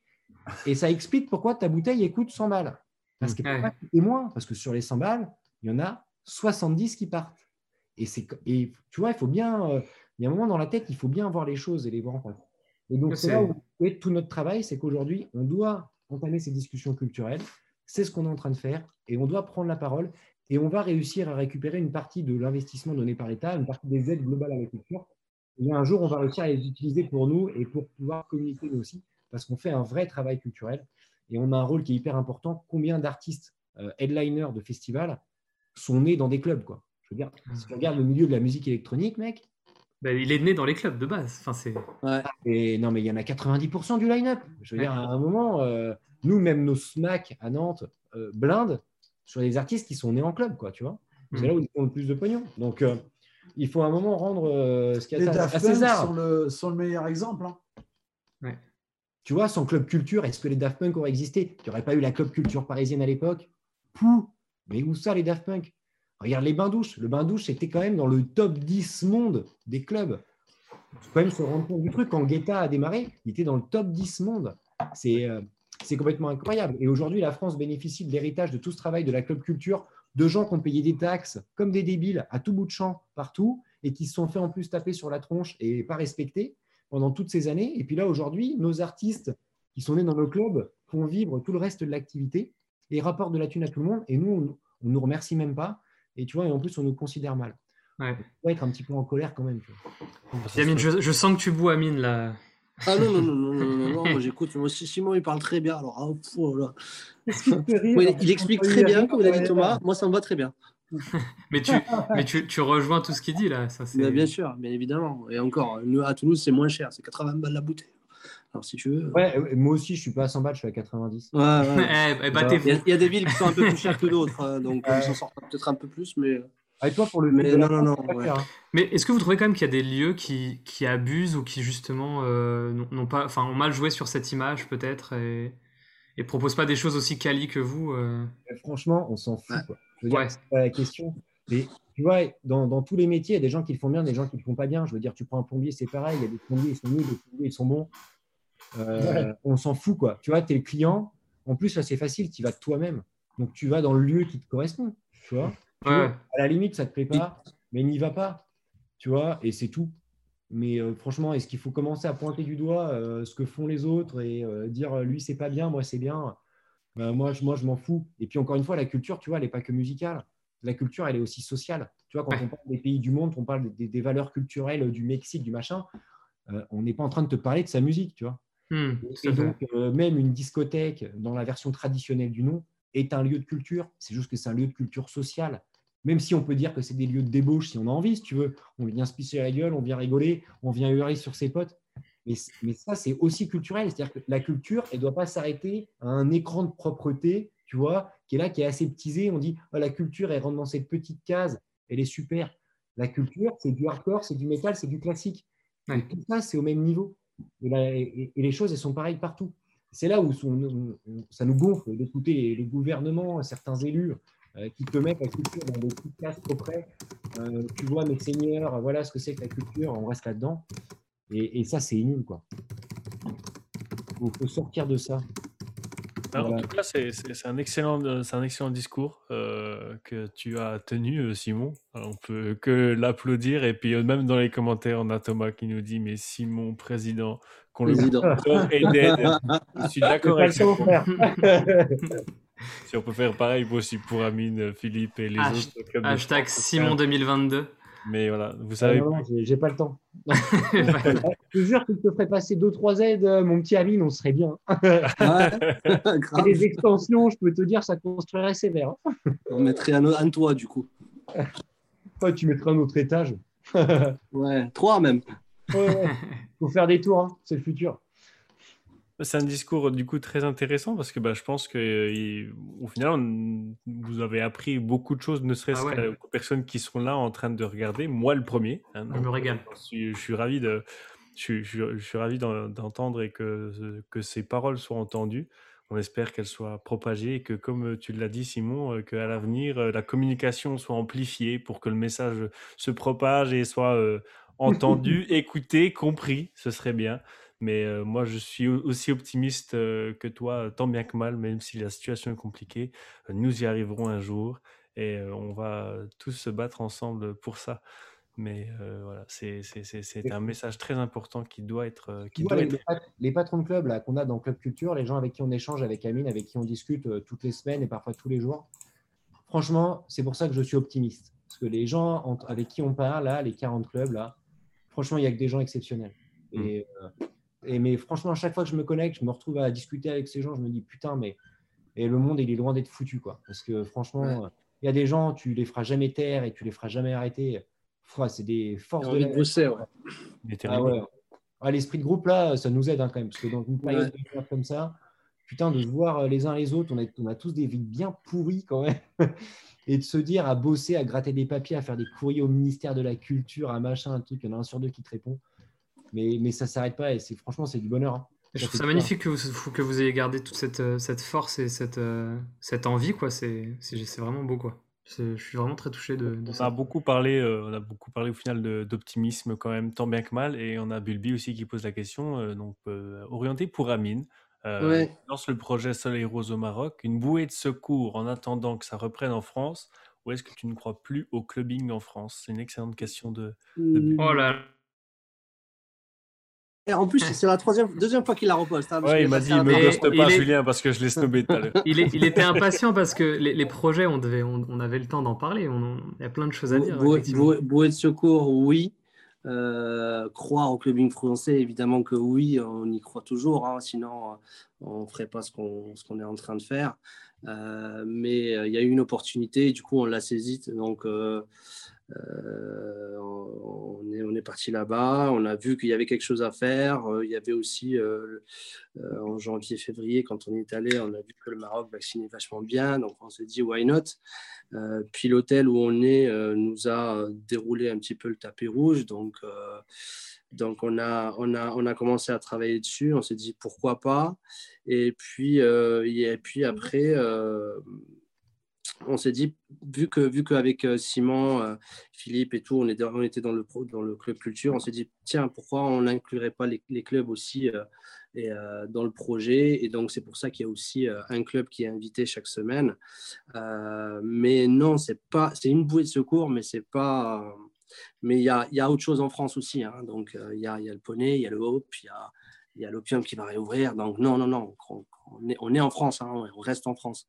Et ça explique pourquoi ta bouteille coûte 100 balles. Parce qu'elle ne peut Ouais. moins. Parce que sur les 100 balles, il y en a 70 qui partent. Et, et tu vois, il faut bien. euh, il y a un moment dans la tête, il faut bien voir les choses et les voir en face. Et donc, c'est là où où tout notre travail, c'est qu'aujourd'hui, on doit entamer ces discussions culturelles. C'est ce qu'on est en train de faire et on doit prendre la parole et on va réussir à récupérer une partie de l'investissement donné par l'État, une partie des aides globales à la culture. Et un jour, on va réussir à les utiliser pour nous et pour pouvoir communiquer nous aussi parce qu'on fait un vrai travail culturel et on a un rôle qui est hyper important. Combien d'artistes euh, headliners de festivals sont nés dans des clubs quoi? Je veux dire, si tu regardes le milieu de la musique électronique, mec, Ben, il est né dans les clubs de base. Enfin, c'est... et non, mais il y en a 90% du line-up. Je veux dire, à un moment, euh, nous, même nos SMAC à Nantes euh, blindent sur des artistes qui sont nés en club, quoi, tu vois. C'est Mm. là où ils font le plus de pognon. Donc, euh, il faut à un moment rendre euh, ce qu'il y Les a à, à César. sont le, sont le meilleur exemple. hein. Tu vois, sans club culture, est-ce que les Daft Punk auraient existé? Il n'y aurait pas eu la club culture parisienne à l'époque? Pouh Mais où ça, les Daft Punk? Regarde les bains-douches. Le bain-douche, c'était quand même dans le top 10 monde des clubs. Il faut quand même se rendre compte du truc. Quand Guetta a démarré, il était dans le top 10 monde. C'est euh, c'est complètement incroyable. Et aujourd'hui, la France bénéficie de l'héritage de tout ce travail de la club culture, de gens qui ont payé des taxes comme des débiles à tout bout de champ, partout, et qui se sont fait en plus taper sur la tronche et pas respecter pendant toutes ces années. Et puis là, aujourd'hui, nos artistes qui sont nés dans nos clubs font vivre tout le reste de l'activité et rapportent de la thune à tout le monde. Et nous, on ne nous remercie même pas. Et tu vois, et en plus, on nous considère mal. Ouais. On doit être un petit peu en colère quand même. tu vois. Ça Yamine, je, je sens que tu bois, Amine, là. Ah non, non, non, non, non, non, non, moi j'écoute. Moi, Simon il parle très bien, alors ah, pff, oh rire Ouais, il, explique très bien, comme il a dit Thomas. Moi ça me va très bien. Mais tu, mais tu, tu rejoins tout ce qu'il dit, là. Ça, c'est... Mais bien sûr, bien évidemment. Et encore, à Toulouse, c'est moins cher, c'est 80 balles la bouteille. Alors si tu veux. Ouais, euh, moi aussi, je suis pas à 100 balles, je suis à 90. Ouais, ouais. Eh, eh, Il y, a, il y a des villes qui sont un peu plus chères que d'autres, hein, donc euh, ils s'en sortent peut-être un peu plus, mais Ah, et toi, pour le Mais non, non, non, ouais. hein. Mais est-ce que vous trouvez quand même qu'il y a des lieux qui, qui abusent ou qui justement euh, n'ont- pas, enfin, ont mal joué sur cette image peut-être et, et proposent pas des choses aussi quali que vous euh? Mais Franchement, on s'en fout. Ouais. quoi. Je veux dire, Ouais. c'est pas la question. Mais tu vois, dans, dans tous les métiers, il y a des gens qui le font bien, des gens qui le font pas bien. Je veux dire, tu prends un plombier, c'est pareil. Il y a des plombiers, ils sont nuls, des plombiers, ils sont bons. Euh, On s'en fout, quoi. Tu vois, tu es le client. En plus, là, c'est facile, tu y vas de toi-même. Donc, tu vas dans le lieu qui te correspond. Tu vois, Tu Ouais. vois, à la limite, ça te plaît pas, mais n'y va pas. Tu vois, et c'est tout. Mais euh, franchement, est-ce qu'il faut commencer à pointer du doigt euh, ce que font les autres et euh, dire lui, c'est pas bien, moi, c'est bien? Euh, moi, je, moi, je m'en fous. Et puis, encore une fois, la culture, tu vois, elle n'est pas que musicale. La culture, elle est aussi sociale. Tu vois, quand Ouais. on parle des pays du monde, on parle des, des valeurs culturelles du Mexique, du machin, euh, on n'est pas en train de te parler de sa musique, tu vois. Hmm, Et donc, euh, même une discothèque, dans la version traditionnelle du nom, est un lieu de culture. C'est juste que c'est un lieu de culture sociale. Même si on peut dire que c'est des lieux de débauche, si on a envie, si tu veux. On vient se pisser la gueule, on vient rigoler, on vient hurler sur ses potes. Mais, ça, c'est aussi culturel. C'est-à-dire que la culture, elle ne doit pas s'arrêter à un écran de propreté, tu vois, qui est là, qui est aseptisé. On dit, oh, la culture, elle rentre dans cette petite case, elle est super. La culture, c'est du hardcore, c'est du métal, c'est du classique. Ouais. Et tout ça, c'est au même niveau. Et, les choses, elles sont pareilles partout. C'est là où ça nous gonfle d'écouter les, les gouvernements, certains élus euh, qui te mettent la culture dans des petites cases trop près. Euh, tu vois, mes seigneurs, voilà ce que c'est que la culture, on reste là-dedans. Et, et ça, c'est nul, quoi. Il faut, sortir de ça. Alors, En Voilà. tout cas, c'est c'est- c'est un excellent, euh, c'est un excellent discours euh, que tu as tenu, euh, Simon. Alors, on peut que l'applaudir. Et puis, même dans les commentaires, on a Thomas qui nous dit Mais Simon, président, qu'on le Président. Je suis d'accord avec ça. frère. si on peut faire pareil aussi pour Amine, Philippe et les Hasht- autres. Hashtag Simon 2022. Mais voilà, vous Ah savez, non, non, j'ai- j'ai pas le temps. Je te jure que je te ferais passer 2-3 aides, euh, mon petit Amine, on serait bien. Ouais, Et grave. les extensions, je peux te dire, ça construirait sévère. hein. On mettrait un, un toit du coup. Ouais, tu mettrais un autre étage. Ouais, trois même. Ouais, ouais. Faut faire des tours, hein, c'est le futur. c'est un discours du coup très intéressant parce que bah, je pense que euh, au final, on- vous avez appris beaucoup de choses, ne serait-ce Ah ouais. qu'aux personnes qui sont là en train de regarder. Moi, le premier. hein, Je me régale. Je suis, je suis ravi de, je, suis- je suis- je suis ravi d'en- d'entendre et que, que ces paroles soient entendues. On espère qu'elles soient propagées et que, comme tu l'as dit, Simon, euh, qu'à l'avenir, euh, la communication soit amplifiée pour que le message se propage et soit euh, entendu, écouté, compris. Ce serait bien. Mais euh, moi, je suis au- aussi optimiste euh, que toi, tant bien que mal, même si la situation est compliquée. Euh, nous y arriverons un jour et euh, on va tous se battre ensemble pour ça. Mais euh, voilà, c'est un message très important qui doit être. euh, qui doit les, être... patrons de club qu'on a dans Club Culture, les gens avec qui on échange, avec Amine, avec qui on discute euh, toutes les semaines et parfois tous les jours, franchement, c'est pour ça que je suis optimiste. Parce que les gens en- avec qui on parle, là, les 40 clubs, là, franchement, il n'y a que des gens exceptionnels. Et, euh, et- mais franchement, à chaque fois que je me connecte, je me retrouve à discuter avec ces gens, je me dis putain, mais et le monde, il est loin d'être foutu. Quoi. Parce que franchement, Ouais. il y a des gens, tu les feras jamais taire et tu les feras jamais arrêter. C'est des forces de la de bosser, ouais. il est ah terrible. ouais. Ah, L'esprit de groupe, là, ça nous aide hein, quand même. Parce que dans une période de guerre comme ça, putain, de se voir euh, les uns les autres, on a, on a tous des vies bien pourries quand même. Et de se dire à bosser, à gratter des papiers, à faire des courriers au ministère de la Culture, à machin, un truc, il y en a un sur deux qui te répond. Mais, mais ça ne s'arrête pas et c'est franchement, c'est du bonheur. hein. Je Ça trouve ça magnifique que vous, que vous ayez gardé toute cette, euh, cette force et cette, euh, cette envie, quoi. C'est vraiment beau, quoi. Je suis vraiment très touché de, de On a ça. beaucoup parlé, euh, on a beaucoup parlé au final de- d'optimisme quand même, tant bien que mal. Et on a Bulbi aussi qui pose la question, euh, donc euh, orienté pour Amine. Euh, Ouais. tu lances le projet Soleil Rose au Maroc, une bouée de secours en attendant que ça reprenne en France. Ou est-ce que tu ne crois plus au clubbing en France? C'est une excellente question de. Oh là là. Et en plus, c'est la troisième, deuxième fois qu'il la reposte. hein, Ouais, il m'a dit, un me ghoste pas, il est- Julien, parce que je l'ai snobé tout à l'heure. Il, est- il était impatient parce que les, les projets, on, devait, on, on avait le temps d'en parler. On- Il y a plein de choses à dire. Bouée- effectivement. bouée- Bouée de secours, oui. Euh, croire au clubbing français, évidemment que oui, on y croit toujours. hein, sinon, euh, on ne ferait pas ce qu'on est en train de faire. Euh, mais euh, il y a eu une opportunité, et du coup, on l'a saisie. Donc, euh, euh, on, est, parti là-bas. On a vu qu'il y avait quelque chose à faire. Euh, il y avait aussi, euh, en janvier, février, quand on est allé, on a vu que le Maroc vaccinait vachement bien. Donc, on s'est dit, why not? Puis l'hôtel où on est nous a déroulé un petit peu le tapis rouge. Donc, on, a, commencé à travailler dessus. On s'est dit, pourquoi pas? Et puis après... on s'est dit, vu que vu qu'avec euh, Simon, euh, Philippe et tout, on, était dans le, club culture, on s'est dit, tiens, pourquoi on n'inclurait pas les, clubs aussi euh, dans le projet? Et donc, c'est pour ça qu'il y a aussi un club qui est invité chaque semaine. Mais non, c'est pas, c'est une bouée de secours, mais c'est pas. mais il y a, y a autre chose en France aussi. hein. donc, il y, a, y a le poney, il y a le hope, il y a, y a l'opium qui va réouvrir. Donc, non, non, non, on, on est, on est en France, hein, on reste en France.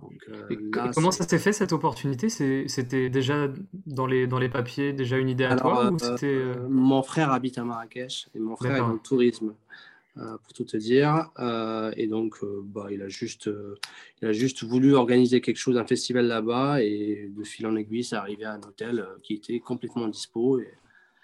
Donc, euh, Et co- là, comment ça s'est fait cette opportunité? C'était déjà dans les, dans les papiers, déjà une idée à Alors, toi ou euh, euh, Mon frère habite à Marrakech et mon frère est dans le tourisme, euh, pour tout te dire. Euh, et donc, euh, bah, il, a juste, euh, il a juste voulu organiser quelque chose, un festival là-bas. Et de fil en aiguille, ça arrivait à un hôtel euh, qui était complètement dispo. Et,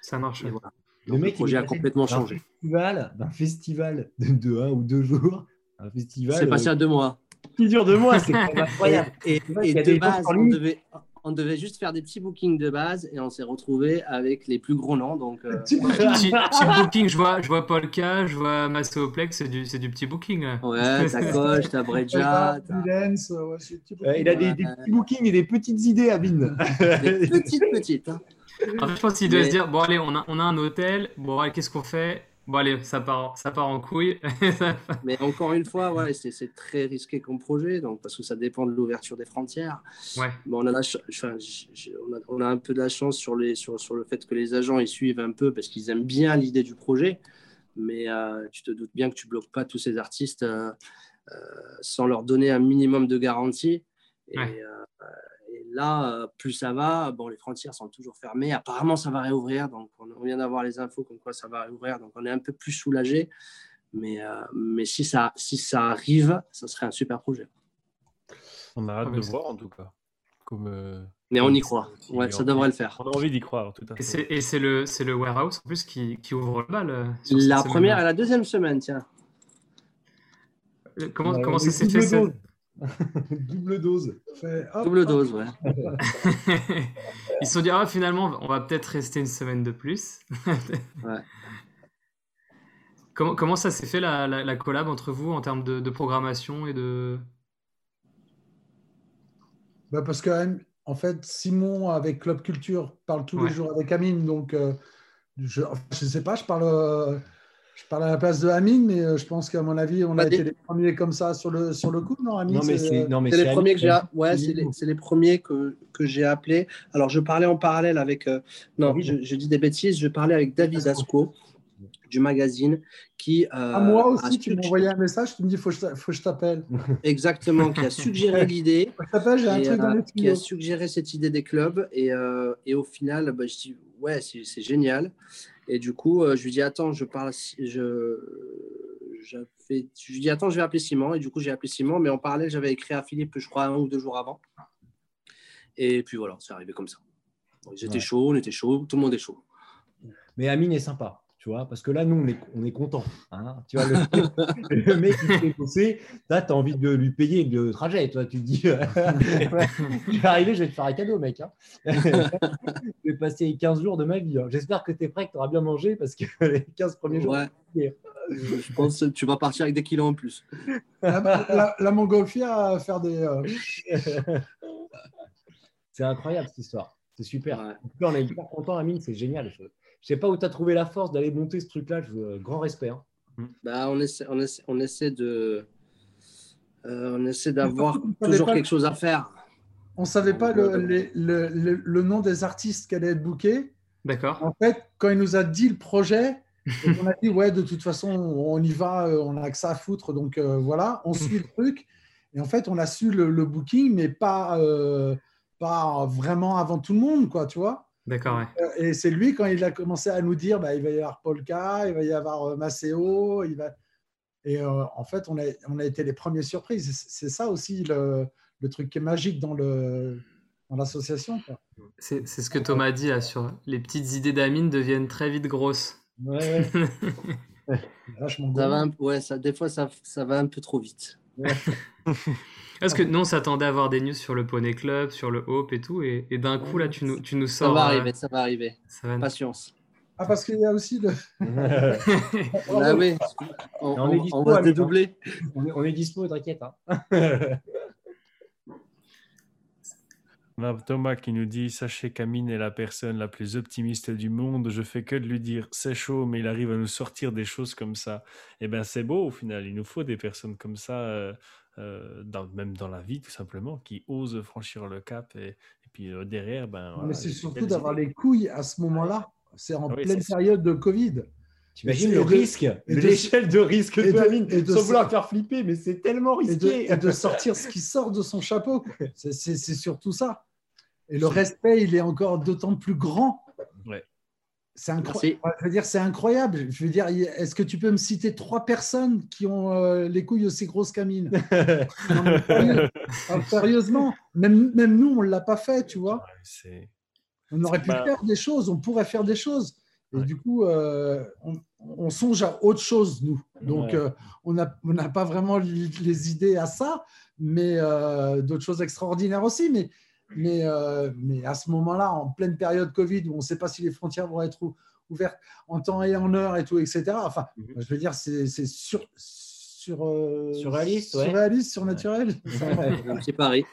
ça marche et voilà. Le Donc, le, mec, projet a complètement changé. Festival, d'un festival de, de un ou deux jours, un festival C'est passé euh, à deux mois. Qui dure deux mois, c'est incroyable. Et, et a de base, on devait, on devait juste faire des petits bookings de base et on s'est retrouvé avec les plus gros noms. Donc, euh, petit, petit booking Je vois, je vois Polka, je vois Masséoplex, c'est du, c'est du petit booking. ouais, t'as Coche, t'as Breja, il a des, des petits bookings et des petites idées, des petites, petites. hein. En fait, je pense qu'il doit Mais- se dire bon, allez, on a, on a un hôtel, bon, allez, qu'est-ce qu'on fait? Bon, allez, ça part, ça part en couille. Mais encore une fois, ouais, c'est très risqué comme projet, donc, parce que ça dépend de l'ouverture des frontières. ouais. Mais on, a la enfin, on, a, on a un peu de la chance sur, les, sur, sur le fait que les agents ils suivent un peu parce qu'ils aiment bien l'idée du projet. Mais euh, tu te doutes bien que tu bloques pas tous ces artistes euh, sans leur donner un minimum de garantie. Et, Ouais. Là, euh, plus ça va, bon, les frontières sont toujours fermées. Apparemment, ça va réouvrir. Donc, on, vient d'avoir les infos comme quoi ça va réouvrir. Donc, on est un peu plus soulagé. Mais, euh, mais si, ça, si ça arrive, ça serait un super projet. On a hâte Ah, de voir en tout cas. Comme, euh, Mais on y croit. Ouais, ça devrait le faire. On a envie d'y croire, tout à Et fait. c'est, et c'est le, c'est le warehouse en plus qui, qui ouvre le bal. sur cette La semaine. première et la deuxième semaine, tiens. Comment, comment ça s'est fait. double dose. Fait, hop, Double hop. dose, ouais. Ils se sont dit, ah, finalement, on va peut-être rester une semaine de plus. Ouais. Comment, comment ça s'est fait la, la, la collab entre vous en termes de, de programmation et de. Bah, parce que, en fait, Simon, avec Club Culture, parle tous Ouais. les jours avec Amine. Donc, euh, je ne sais pas, je parle, euh, je parle à la place de Amine, mais euh, je pense qu'à mon avis, on a Bah, été des- les premiers comme ça sur le, sur le coup, non, Amine? Non, mais c'est, euh, les premiers que j'ai, a- ouais, c'est les, c'est les premiers que, que j'ai appelés. Alors, je parlais en parallèle avec, euh, non, David. je, je dis des bêtises, je parlais avec David Asco du magazine qui, euh, à moi a aussi, tu m'as suggéré- envoyé un message, tu me dis, faut que je t'a- faut que je t'appelle. exactement, qui a suggéré l'idée, Faut que je t'appelle, j'ai un et, truc dans euh, qui a suggéré cette idée des clubs. Et, euh, et au final, bah, je dis, ouais, c'est c'est génial. Et du coup, euh, je lui dis, attends, je parle, je, je lui dis, attends, je vais appeler Simon. Et du coup, j'ai appelé Simon, mais en parallèle, j'avais écrit à Philippe, je crois, un ou deux jours avant. Et puis voilà, c'est arrivé comme ça. Étaient Ouais. chauds, on était chauds, tout le monde est chaud. Mais Amine est sympa, tu vois, parce que là, nous, on est, on est content. Hein tu vois, le, le mec qui fait bosser, là, tu as envie de lui payer le trajet. Toi, tu te dis, je vais arriver, je vais te faire un cadeau, mec. hein. je vais passer 15 jours de ma vie. hein. J'espère que tu es prêt, que tu auras bien mangé, parce que les 15 premiers jours, Ouais. Euh, je pense que tu vas partir avec des kilos en plus. La, la, la montgolfière à faire des. euh, c'est incroyable cette histoire. C'est super. Ouais. En tout cas, on est hyper content, Amine, c'est génial. Je ne sais pas où tu as trouvé la force d'aller monter ce truc-là. Je veux, euh, grand respect. hein. Bah, on, essaie, on, essaie, on essaie de. euh, on essaie d'avoir toujours quelque chose à faire. On ne savait pas le, les- le, le- le nom des artistes qui allaient être bookés. D'accord. En fait, quand il nous a dit le projet, on a dit ouais, de toute façon, on y va, euh, on a que ça à foutre, donc euh, voilà, on suit le truc. Et en fait, on a su le, le booking, mais pas, euh, pas vraiment avant tout le monde, quoi, tu vois. D'accord, ouais. Euh, Et c'est lui quand il a commencé à nous dire, bah, il va y avoir Polka, il va y avoir euh, Maceo, il va. Et euh, en fait, on a, on a été les premiers surprises. C'est- ça aussi le, le truc qui est magique dans le dans l'association. C'est c'est ce que Thomas dit là sur les petites idées d'Amine deviennent très vite grosses. Ouais, ouais. Vachement Ça va un- ouais, ça, des fois, ça, ça va un peu trop vite. Parce que nous, on s'attendait à avoir des news sur le Poney Club, sur le Hope et tout, et, et d'un coup, là, tu nous, tu nous Ça sors. va euh, arriver, ça va arriver. ça va- Patience. Ah, parce qu'il y a aussi le. Ah oui, on, On est on- dispo, on va se dédoubler. on, est, on est dispo, t'inquiète. hein. On a Thomas qui nous dit Sachez qu'Amine est la personne la plus optimiste du monde. Je fais que de lui dire c'est chaud, mais il arrive à nous sortir des choses comme ça. Et ben c'est beau au final. Il nous faut des personnes comme ça, euh, dans- même dans la vie tout simplement, qui osent franchir le cap. Et, et puis euh, derrière, ben. voilà, Mais c'est surtout d'avoir les couilles à ce moment-là. C'est en Oui, pleine période de Covid. T'imagines Et le de- risque, l'échelle de risque de de- Amine, sans vouloir faire flipper, mais c'est tellement Et de, risqué. et de sortir ce qui sort de son chapeau. C'est surtout ça. Et le respect, il est encore d'autant plus grand. Ouais. C'est incroyable. Je veux dire, c'est incroyable. Je veux dire, est-ce que tu peux me citer trois personnes qui ont euh, les couilles aussi grosses qu'Amine? Sérieusement, même, même nous, on ne l'a pas fait, tu vois. On aurait pu faire des choses, on pourrait faire des choses. Et Ouais. du coup, euh, on, on songe à autre chose, nous. Donc, Ouais. euh, on n'a on n'a pas vraiment les idées à ça, mais euh, d'autres choses extraordinaires aussi. Mais, mais, euh, mais à ce moment-là, en pleine période Covid, où on ne sait pas si les frontières vont être ou- ouvertes en temps et en heure et tout, etc. Enfin, Mhm. je veux dire, c'est c'est sur, sur, euh, Surréaliste, ouais. surréaliste, surnaturel. Petit pari.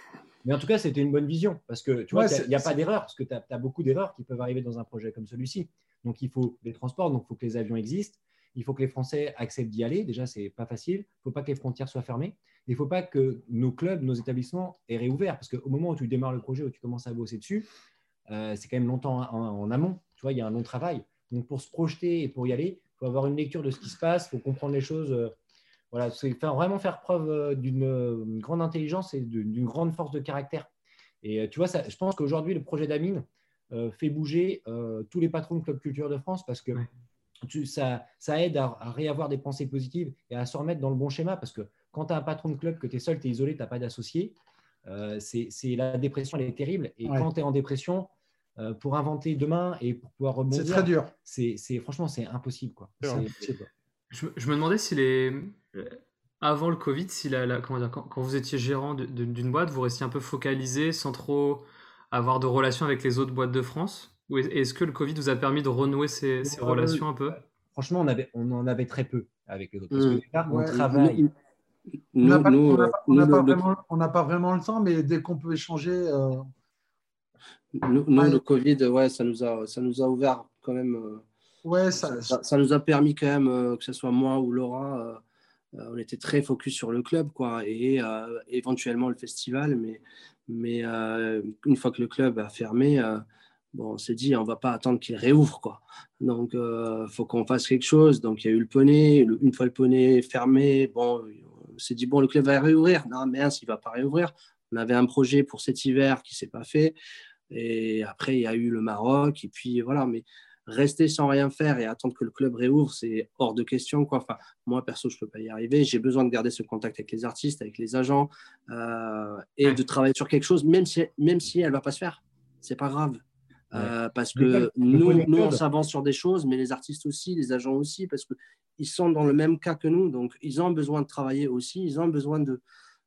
Mais en tout cas, c'était une bonne vision parce que tu vois, il c'est- n'y a, pas c'est- d'erreur parce que tu as, beaucoup d'erreurs qui peuvent arriver dans un projet comme celui-ci. Donc, il faut les transports, donc il faut que les avions existent. Il faut que les Français acceptent d'y aller. Déjà, c'est pas facile. Il ne faut pas que les frontières soient fermées. Il ne faut pas que nos clubs, nos établissements aient réouvert parce qu'au moment où tu démarres le projet, où tu commences à bosser dessus, euh, c'est quand même longtemps en, en amont. Tu vois, il y a un long travail. Donc, pour se projeter et pour y aller, il faut avoir une lecture de ce qui se passe. Il faut comprendre les choses euh, Voilà, c'est faire, vraiment faire preuve euh, d'une grande intelligence et d'une grande force de caractère. Et tu vois, ça, je pense qu'aujourd'hui, le projet d'Amine euh, fait bouger euh, tous les patrons de Club Culture de France parce que Ouais. tu- ça, ça aide à, à réavoir des pensées positives et à se remettre dans le bon schéma. Parce que quand tu as un patron de club, que tu es seul, tu es isolé, tu n'as pas d'associé, euh, c'est c'est- la dépression, elle est terrible. Et Ouais. quand tu es en dépression, euh, pour inventer demain et pour pouvoir C'est rebondir, très dur. c'est c'est- franchement, c'est impossible. Quoi. C'est C'est- impossible. c'est- Je, je me demandais si les. euh, Avant le Covid, si la, la- comment dire, quand, quand vous étiez gérant d'une boîte, vous restiez un peu focalisé sans trop avoir de relations avec les autres boîtes de France? Ou est- est-ce que le Covid vous a permis de renouer ces, ces relations un peu? Franchement, on, avait, on en avait très peu avec les autres. Parce que déjà, on Ouais. travaille. On n'a pas, nous, on n'a pas- on n'a nous, pas le- vraiment, on n'a pas vraiment le temps, mais dès qu'on peut échanger, euh, nous, nous, Ouais. le Covid, ouais, ça nous a, ça nous a ouvert quand même. euh, ouais, ça, ça, ça nous a permis quand même, euh, que ce soit moi ou Laura, euh, on était très focus sur le club, quoi, et euh, éventuellement le festival. Mais, mais une fois que le club a fermé, bon, on s'est dit, on va pas attendre qu'il réouvre, quoi. Donc, il faut qu'on fasse quelque chose. Donc, il y a eu le poney. Une fois le poney fermé, bon, on s'est dit, bon, le club va réouvrir. Non, mince, il va pas réouvrir. On avait un projet pour cet hiver qui s'est pas fait. Et après, il y a eu le Maroc. Et puis, voilà. Mais rester sans rien faire et attendre que le club réouvre, c'est hors de question. Quoi. Enfin, moi, perso, je ne peux pas y arriver. J'ai besoin de garder ce contact avec les artistes, avec les agents euh, et de travailler sur quelque chose, même si, même si elle ne va pas se faire. C'est pas grave. Euh, parce que nous, nous, on s'avance sur des choses, mais les artistes aussi, les agents aussi, parce qu'ils sont dans le même cas que nous. Donc, ils ont besoin de travailler aussi. Ils ont besoin de,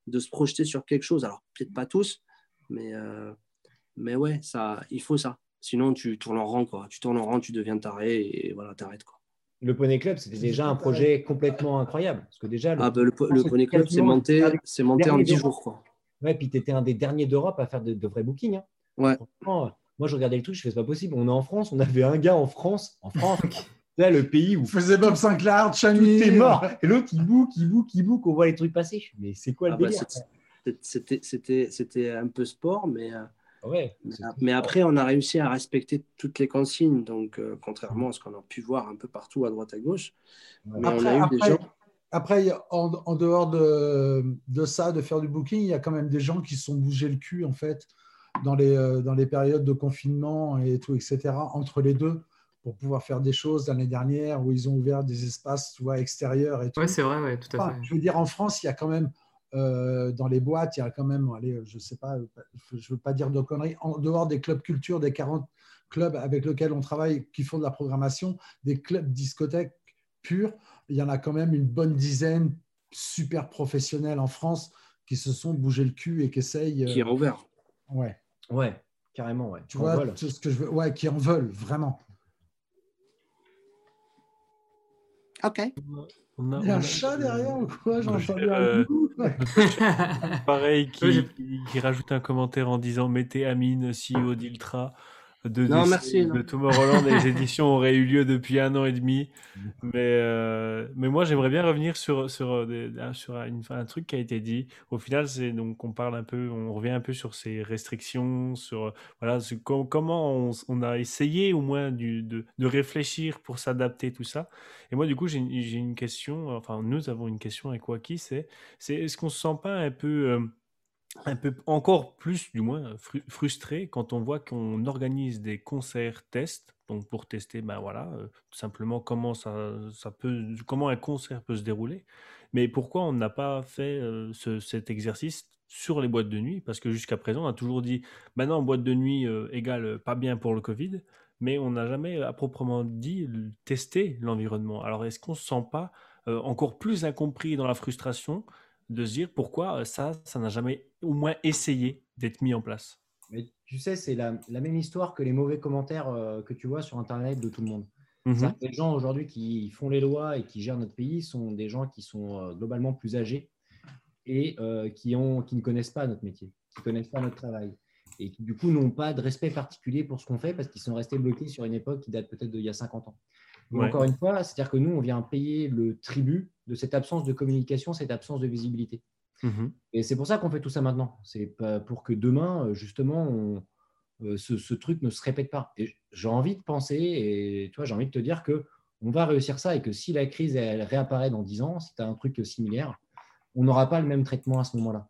de se projeter sur quelque chose. Alors, peut-être pas tous, mais, euh, mais ouais, ça, il faut ça. Sinon, tu tournes en rond, quoi. Tu tournes en rond, tu deviens taré et voilà, t'arrêtes, quoi. Le Poney Club, c'était déjà un projet complètement incroyable. Parce que déjà, le, Ah, bah, le, po- le c'est Poney Club, c'est monté, monté en derniers 10 de- jours, quoi. ouais, puis tu étais un des derniers d'Europe à faire de, de vrais bookings. hein. Ouais. Franchement, moi, je regardais le truc, je fais, c'est pas possible. On est en France, on avait un gars en France, en France, là, le pays où on faisait Bob Sinclair, tout Chani. est mort. Et l'autre, il book, il book, il book, on voit les trucs passer. Je fais, Mais c'est quoi le Ah, bah, délire C'était, c'était, c'était un peu sport, mais, euh, Ouais, mais, après, on a réussi à respecter toutes les consignes. Donc, euh, contrairement à ce qu'on a pu voir un peu partout à droite à gauche. Mais on Après, a eu des gens. après, en dehors de, de ça, de faire du booking, il y a quand même des gens qui se sont bougés le cul, en fait, dans les, euh, dans les périodes de confinement et tout, etc., entre les deux, pour pouvoir faire des choses l'année dernière où ils ont ouvert des espaces, tu vois, extérieurs et tout. Ouais, c'est vrai, ouais, tout à Enfin, fait. je veux dire, en France, il y a quand même, euh, dans les boîtes, il y a quand même, allez, je sais pas, je ne veux pas dire de conneries, en dehors des clubs culture, des 40 clubs avec lesquels on travaille, qui font de la programmation, des clubs discothèques purs, il y en a quand même une bonne dizaine super professionnels en France qui se sont bougés le cul et qui essayent. euh, qui ont ouvert. ouais, ouais, carrément, ouais. tu En vois, tout ce que je veux, ouais, qui en veulent vraiment. OK. On a- Il y a un chat derrière ou quoi J'ai Je entendu sais, un euh, loup. Pareil, qui, qui rajoute un commentaire en disant mettez Amine, CEO d'Iltra, de, Non, DC merci, de. Tomorrowland. Les éditions auraient eu lieu depuis un an et demi. Mais, euh, mais moi, j'aimerais bien revenir sur, sur, euh, des- sur une- un truc qui a été dit. Au final, c'est donc on parle un peu, on revient un peu sur ces restrictions, sur euh, voilà, comment on, a essayé au moins du, de, de réfléchir pour s'adapter, tout ça. Et moi, du coup, j'ai une- question, enfin, nous avons une question avec Waki, c'est c'est est-ce qu'on se sent pas un peu, euh, un peu encore plus, du moins, fru- frustré quand on voit qu'on organise des concerts tests, donc pour tester, ben voilà, euh, tout simplement comment ça, peut, comment un concert peut se dérouler, mais pourquoi on n'a pas fait euh, ce- cet exercice sur les boîtes de nuit? Parce que jusqu'à présent, on a toujours dit, maintenant, boîte de nuit euh, égale pas bien pour le Covid, mais on n'a jamais à proprement dit testé l'environnement. Alors, est-ce qu'on se sent pas encore plus incompris dans la frustration de se dire pourquoi euh, ça, ça n'a jamais au moins essayé d'être mis en place Mais tu sais, c'est la, la même histoire que les mauvais commentaires euh, que tu vois sur Internet de tout le monde. Mhm. Les gens aujourd'hui qui font les lois et qui gèrent notre pays sont des gens qui sont euh, globalement plus âgés et euh, qui, ont, qui ne connaissent pas notre métier, qui ne connaissent pas notre travail et qui du coup n'ont pas de respect particulier pour ce qu'on fait parce qu'ils sont restés bloqués sur une époque qui date peut-être d'il y a 50 ans. Ouais. Encore une fois, c'est-à-dire que nous, on vient payer le tribut de cette absence de communication, cette absence de visibilité. Mhm. Et c'est pour ça qu'on fait tout ça maintenant. C'est pas pour que demain, euh, justement, on- euh, ce, ce truc ne se répète pas. Et j'ai envie de penser, et tu vois, j'ai envie de te dire que on va réussir ça et que si la crise elle réapparaît dans 10 ans, si tu as un truc similaire, on n'aura pas le même traitement à ce moment-là.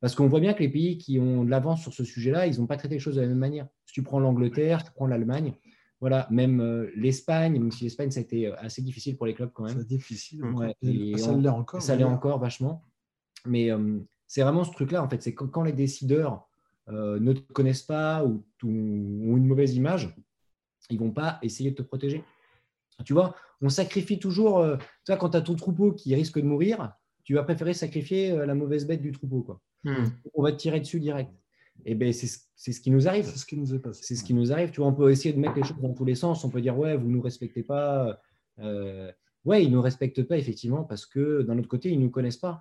Parce qu'on voit bien que les pays qui ont de l'avance sur ce sujet-là, ils n'ont pas traité les choses de la même manière. Si tu prends l'Angleterre, tu prends l'Allemagne, voilà, même euh, l'Espagne, même si l'Espagne, ça a été euh, assez difficile pour les clubs quand même. C'est difficile. Ouais, Et et ça l'est encore. ça l'est encore vachement. Mais euh, c'est vraiment ce truc-là, en fait. C'est quand, quand les décideurs euh, ne te connaissent pas ou, ou ont une mauvaise image, ils vont pas essayer de te protéger. Tu vois, on sacrifie toujours. euh, tu vois, quand tu as ton troupeau qui risque de mourir, tu vas préférer sacrifier euh, la mauvaise bête du troupeau. Quoi. Hmm. On va te tirer dessus direct. Et ben c'est ce- c'est ce qui nous arrive. C'est ce qui nous est passé. C'est ce qui nous arrive. Tu vois, on peut essayer de mettre les choses dans tous les sens. On peut dire, ouais, vous ne nous respectez pas. Euh, ouais, ils ne nous respectent pas, effectivement, parce que d'un autre côté, ils ne nous connaissent pas.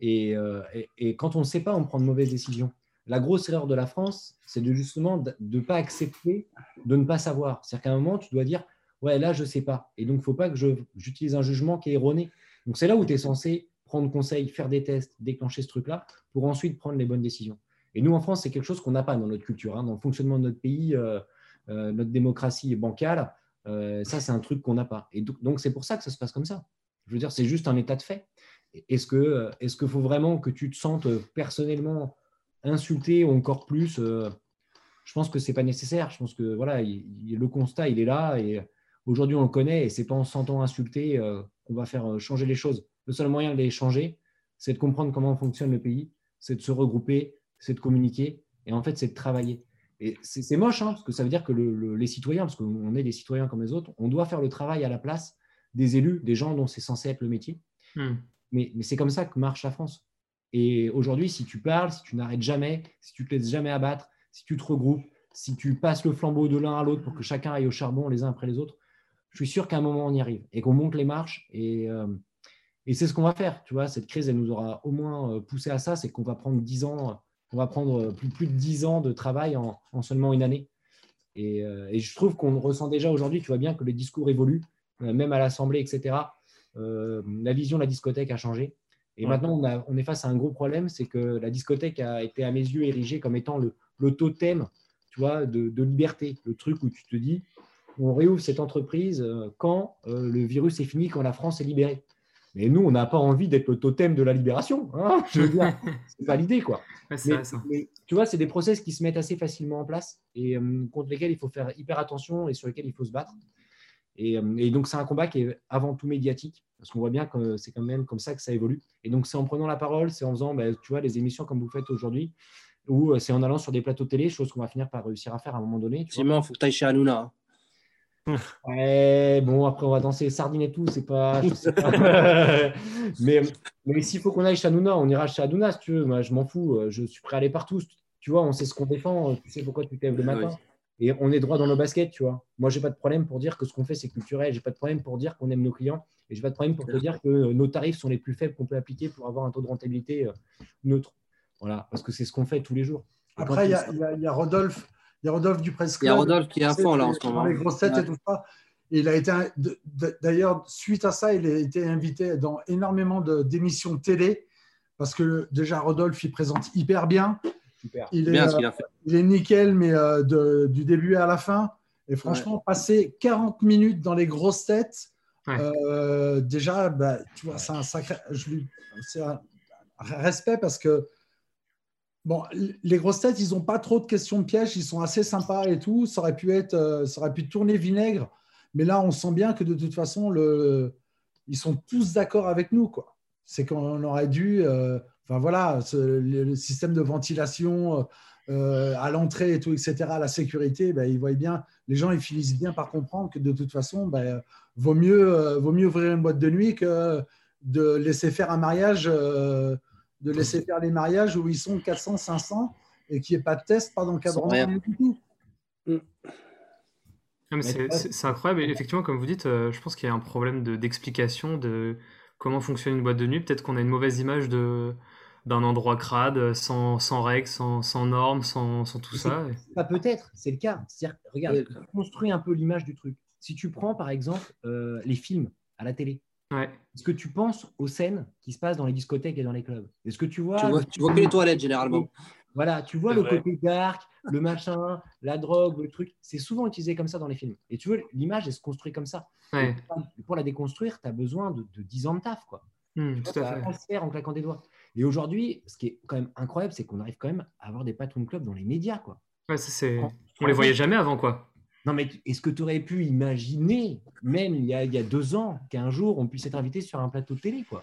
Et, euh, et- et quand on ne sait pas, on prend de mauvaises décisions. La grosse erreur de la France, c'est de justement de ne pas accepter de ne pas savoir. C'est-à-dire qu'à un moment, tu dois dire, ouais, là, je ne sais pas. Et donc, il ne faut pas que j'utilise un jugement qui est erroné. Donc, c'est là où tu es censé prendre conseil, faire des tests, déclencher ce truc-là, pour ensuite prendre les bonnes décisions. Et nous, en France, c'est quelque chose qu'on n'a pas dans notre culture. hein. Dans le fonctionnement de notre pays, euh, euh, notre démocratie est bancale. Euh, ça, c'est un truc qu'on n'a pas. Et donc, c'est pour ça que ça se passe comme ça. Je veux dire, c'est juste un état de fait. Est-ce que est-ce qu'il faut vraiment que tu te sentes personnellement insulté ou encore plus Je pense que c'est pas nécessaire. Je pense que voilà, il- il- le constat, il est là et aujourd'hui, on le connaît et c'est pas en se sentant insulté qu'on va faire changer les choses. Le seul moyen de les changer, c'est de comprendre comment fonctionne le pays, c'est de se regrouper, c'est de communiquer et en fait, c'est de travailler. Et c'est moche, hein, parce que ça veut dire que le- le- les citoyens, parce qu'on est des citoyens comme les autres, on doit faire le travail à la place des élus, des gens dont c'est censé être le métier. Hmm. Mais, mais c'est comme ça que marche la France. Et aujourd'hui, si tu parles, si tu n'arrêtes jamais, si tu te laisses jamais abattre, si tu te regroupes, si tu passes le flambeau de l'un à l'autre pour que chacun aille au charbon les uns après les autres, je suis sûr qu'à un moment, on y arrive et qu'on monte les marches. Et, euh, et c'est ce qu'on va faire. Tu vois, cette crise, elle nous aura au moins euh, poussé à ça. C'est qu'on va prendre 10 ans, on va prendre euh, plus, plus de 10 ans de travail en, en seulement une année. Et, euh, et je trouve qu'on ressent déjà aujourd'hui. Tu vois bien que les discours évoluent, euh, même à l'Assemblée, etc. Euh, la vision de la discothèque a changé. Et Ouais. maintenant, on, a- on est face à un gros problème, c'est que la discothèque a été à mes yeux érigée comme étant le, le totem tu vois, de, de liberté, le truc où tu te dis, on réouvre cette entreprise quand euh, le virus est fini, quand la France est libérée. Mais nous, on n'a pas envie d'être le totem de la libération. hein. Je veux dire, c'est pas l'idée, quoi. Ouais, c'est Mais, vrai, ça. mais tu vois, c'est des process qui se mettent assez facilement en place et euh, contre lesquels il faut faire hyper attention et sur lesquels il faut se battre. Et, euh, et donc, c'est un combat qui est avant tout médiatique, parce qu'on voit bien que c'est quand même comme ça que ça évolue. Et donc, c'est en prenant la parole, c'est en faisant, bah, tu vois, des émissions comme vous faites aujourd'hui, ou euh, c'est en allant sur des plateaux télé, chose qu'on va finir par réussir à faire à un moment donné. Simon, il faut que tu ailles chez Hanouna. Ouais, bon, après, on va danser les sardines et tout, c'est pas. je sais pas. mais mais s'il faut qu'on aille chez Hanouna, on ira chez Hanouna si tu veux. Moi, je m'en fous, euh, je suis prêt à aller partout. Tu vois, on sait ce qu'on défend, euh, tu sais pourquoi tu te lèves le matin. Oui. Et on est droit dans nos baskets, tu vois. Moi, j'ai pas de problème pour dire que ce qu'on fait, c'est culturel. J'ai pas de problème pour dire qu'on aime nos clients. Et j'ai pas de problème pour te dire que euh, nos tarifs sont les plus faibles qu'on peut appliquer pour avoir un taux de rentabilité neutre. Voilà, parce que c'est ce qu'on fait tous les jours. Après, y, y il y a Rodolphe, il y a Rodolphe du Presse Il y a. Rodolphe qui est à fond là en ce Dans moment. les grosses têtes Ouais. et tout ça. Et il a été, d'ailleurs, suite à ça, il a été invité dans énormément de- d'émissions télé parce que déjà, Rodolphe, il présente hyper bien. Super. Il est, Bien ce euh, qu'il a fait. il est nickel, mais euh, de- du début à la fin. Et franchement, passer 40 minutes dans les grosses têtes, Ouais. euh, déjà, bah, tu vois, c'est un sacré. Je lui, un respect parce que bon, les grosses têtes, ils n'ont pas trop de questions de piège, ils sont assez sympas et tout. Ça aurait pu être, euh, ça aurait pu tourner vinaigre, mais là, on sent bien que de toute façon, ils sont tous d'accord avec nous, quoi. C'est qu'on aurait dû, euh, enfin voilà, le, système de ventilation euh, à l'entrée et tout, etc., la sécurité, ben, ils voient bien, les gens, ils finissent bien par comprendre que de toute façon, ben, vaut mieux, vaut mieux ouvrir une boîte de nuit que de laisser faire un mariage, de laisser faire les mariages où ils sont 400, 500 et qu'il n'y ait pas de test, pas d'encadrement, du tout. Mais Mais c'est- incroyable. Et effectivement, comme vous dites, euh, je pense qu'il y a un problème de- d'explication de, comment fonctionne une boîte de nuit. Peut-être qu'on a une mauvaise image de d'un endroit crade, sans, sans règles, sans, sans normes, sans, sans tout ça. Et- Pas peut-être, c'est le cas. C'est-à-dire, regarde, construis un peu l'image du truc. Si tu prends par exemple euh, les films à la télé, Ouais. est-ce que tu penses aux scènes qui se passent dans les discothèques et dans les clubs? Est-ce que tu vois, Tu vois, tu vois que les toilettes généralement. Voilà, tu vois le vrai. côté dark, le machin, la drogue, le truc. C'est souvent utilisé comme ça dans les films. Et tu veux, l'image, elle se construit comme ça. Ouais. Pour la déconstruire, tu as besoin de, de 10 ans de taf. Quoi. Hmm, Tu vois, faire en claquant des doigts. Et aujourd'hui, ce qui est quand même incroyable, c'est qu'on arrive quand même à avoir des patrons de club dans les médias. Quoi. Ouais, ça, On les voyait jamais avant, quoi. Non, mais est-ce que tu aurais pu imaginer, même il y, a, il y a deux ans, qu'un jour on puisse être invité sur un plateau de télé quoi?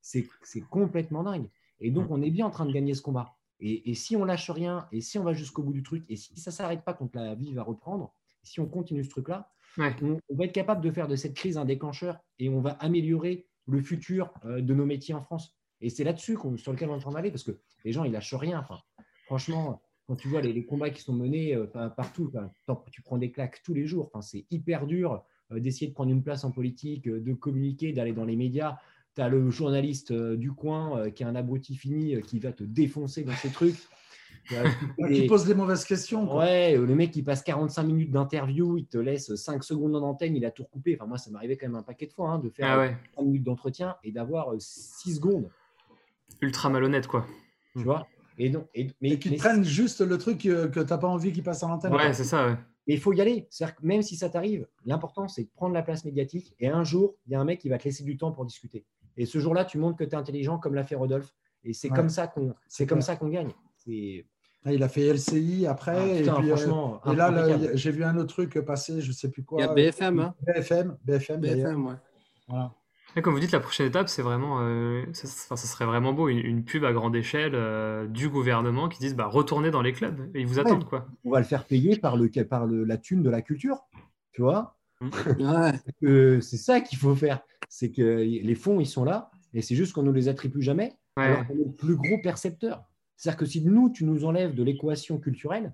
C'est c'est complètement dingue. Et donc, on est bien en train de gagner ce combat. Et, et si on lâche rien, et si on va jusqu'au bout du truc, et si ça ne s'arrête pas quand la vie va reprendre, si on continue ce truc-là, Ouais. on, on va être capable de faire de cette crise un déclencheur et on va améliorer le futur euh, de nos métiers en France. Et c'est là-dessus qu'on- sur lequel on est en train d'aller, parce que les gens, ils lâchent rien. Enfin, franchement, quand tu vois les, les combats qui sont menés euh, partout, tu prends des claques tous les jours. C'est hyper dur euh, d'essayer de prendre une place en politique, euh, de communiquer, d'aller dans les médias. Tu as le journaliste euh, du coin euh, qui est un abruti fini euh, qui va te défoncer dans ses trucs. Qui et- pose des mauvaises questions. quoi. Ouais, le mec, il passe 45 minutes d'interview, il te laisse 5 secondes en antenne, il a tout recoupé. Enfin, moi, ça m'arrivait quand même un paquet de fois hein, de faire Ah ouais. 5 minutes d'entretien et d'avoir 6 secondes, Ultra malhonnête, quoi. tu vois? Et donc, et, mais, Et qui mais- te prennent juste le truc que tu n'as pas envie qu'il passe à l'antenne. Ouais, c'est ça, ouais. mais il faut y aller. C'est-à-dire que même si ça t'arrive, l'important, c'est de prendre la place médiatique. Et un jour, il y a un mec qui va te laisser du temps pour discuter. Et ce jour-là, tu montres que tu es intelligent, comme l'a fait Rodolphe. Et c'est Ouais. comme ça qu'on C'est c'est comme clair. ça qu'on gagne. C'est Ah, Il a fait LCI après. Ah, et, euh, et là, j'ai vu un autre truc passer, je sais plus quoi. Il y a BFM, hein. BFM, BFM. BFM, ouais. Voilà. Et comme vous dites, la prochaine étape, c'est vraiment, euh, ça, serait vraiment beau, une, une pub à grande échelle euh, du gouvernement qui disent bah, retournez dans les clubs et ils vous attendent quoi. on va le faire payer par, le, par le- la thune de la culture. Tu vois Ouais. que c'est ça qu'il faut faire. C'est que les fonds, ils sont là, et c'est juste qu'on ne les attribue jamais, Ouais. alors qu'on est le plus gros percepteur. C'est-à-dire que si nous, tu nous enlèves de l'équation culturelle,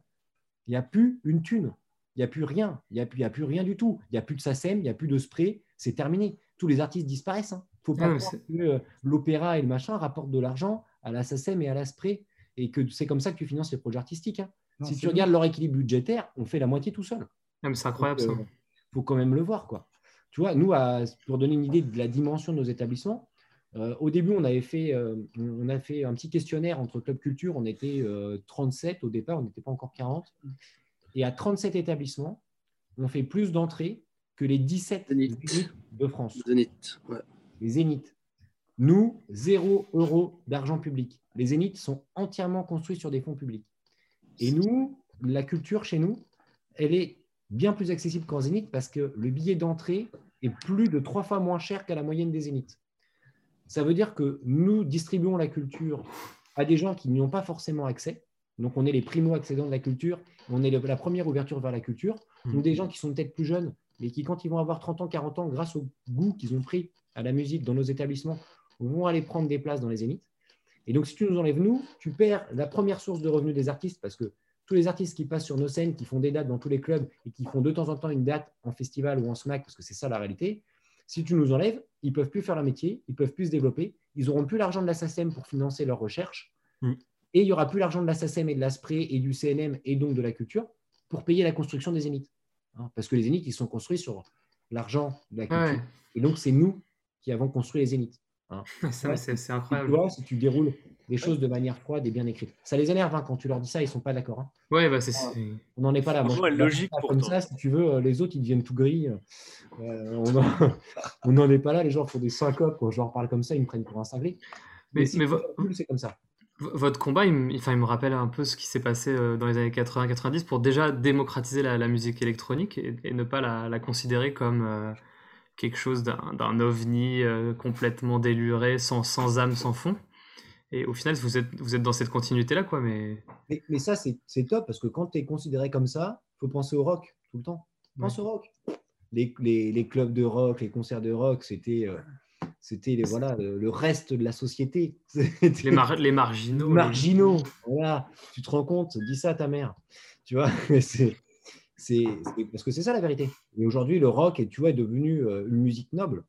il n'y a plus une thune. Il n'y a plus rien. Il n'y a, a plus rien du tout. Il n'y a plus de SACEM, il n'y a plus de spray. C'est terminé. Tous les artistes disparaissent. Il ne faut pas Ah, croire que euh, l'opéra et le machin rapportent de l'argent à la SACEM et à la spray, et que c'est comme ça que tu finances les projets artistiques. hein. Non, si tu regardes leur équilibre budgétaire, on fait la moitié tout seul. Ah, c'est incroyable ça. Donc, euh, faut quand même le voir. Quoi. Tu vois, nous, à- pour donner une idée de la dimension de nos établissements, euh, au début, on avait fait, euh, on a fait un petit questionnaire entre Club Culture. On était euh, 37 au départ, on n'était pas encore 40. Et à 37 établissements, on fait plus d'entrées que les 17 Zénith. De France. Zénith. Ouais. Les zéniths. Nous, zéro euro d'argent public. Les zéniths sont entièrement construits sur des fonds publics. Et nous, la culture chez nous, elle est bien plus accessible qu'en zénith parce que le billet d'entrée est plus de trois fois moins cher qu'à la moyenne des zéniths. Ça veut dire que nous distribuons la culture à des gens qui n'y ont pas forcément accès. Donc, on est les primo-accédants de la culture. On est la première ouverture vers la culture. Donc, des gens qui sont peut-être plus jeunes, mais qui, quand ils vont avoir 30 ans, 40 ans, grâce au goût qu'ils ont pris à la musique dans nos établissements, vont aller prendre des places dans les zéniths. Et donc, si tu nous enlèves nous, tu perds la première source de revenus des artistes parce que tous les artistes qui passent sur nos scènes, qui font des dates dans tous les clubs et qui font de temps en temps une date en festival ou en SMAC, parce que c'est ça la réalité, si tu nous enlèves, ils peuvent plus faire leur métier, ils peuvent plus se développer, ils n'auront plus l'argent de la SACEM pour financer leurs recherches, Mm. et il n'y aura plus l'argent de la SACEM et de l'ASPRE et du CNM et donc de la culture pour payer la construction des zéniths. Hein, parce que les zéniths, ils sont construits sur l'argent de la culture. Ouais. Et donc, c'est nous qui avons construit les zéniths. Ouais. c'est c'est Tu incroyable. vois, si tu déroules les choses de manière froide et bien écrite. Ça les énerve hein, quand tu leur dis ça, ils sont pas d'accord. hein. Ouais, bah c'est. On n'en est pas là. Moi, peux logique comme ça, si tu veux, euh, les autres, ils deviennent tout gris. Euh, on n'en on n'en est pas là. Les gens font des syncopes. Quand je leur parle comme ça, ils me prennent pour un cinglé. Mais- si mais tu vo- calcules, c'est comme ça. Votre combat, il, me- enfin, il me rappelle un peu ce qui s'est passé euh, dans les années 80-90 pour déjà démocratiser la, la musique électronique et, et ne pas la, la considérer comme euh, quelque chose d'un ovni euh, complètement déluré, sans, sans âme, sans fond. Et au final, vous êtes, vous êtes dans cette continuité-là, quoi. Mais Mais, mais ça, c'est top parce que quand tu es considéré comme ça, il faut penser au rock tout le temps. Pense au rock. Les, les- les clubs de rock, les concerts de rock, c'était euh, c'était les- voilà, le, reste de la société. Les, mar- les marginaux. les- marginaux. Voilà, tu te rends compte, dis ça à ta mère. Tu vois, c'est parce que c'est ça la vérité. Et aujourd'hui, le rock est, tu vois, est devenu euh, une musique noble.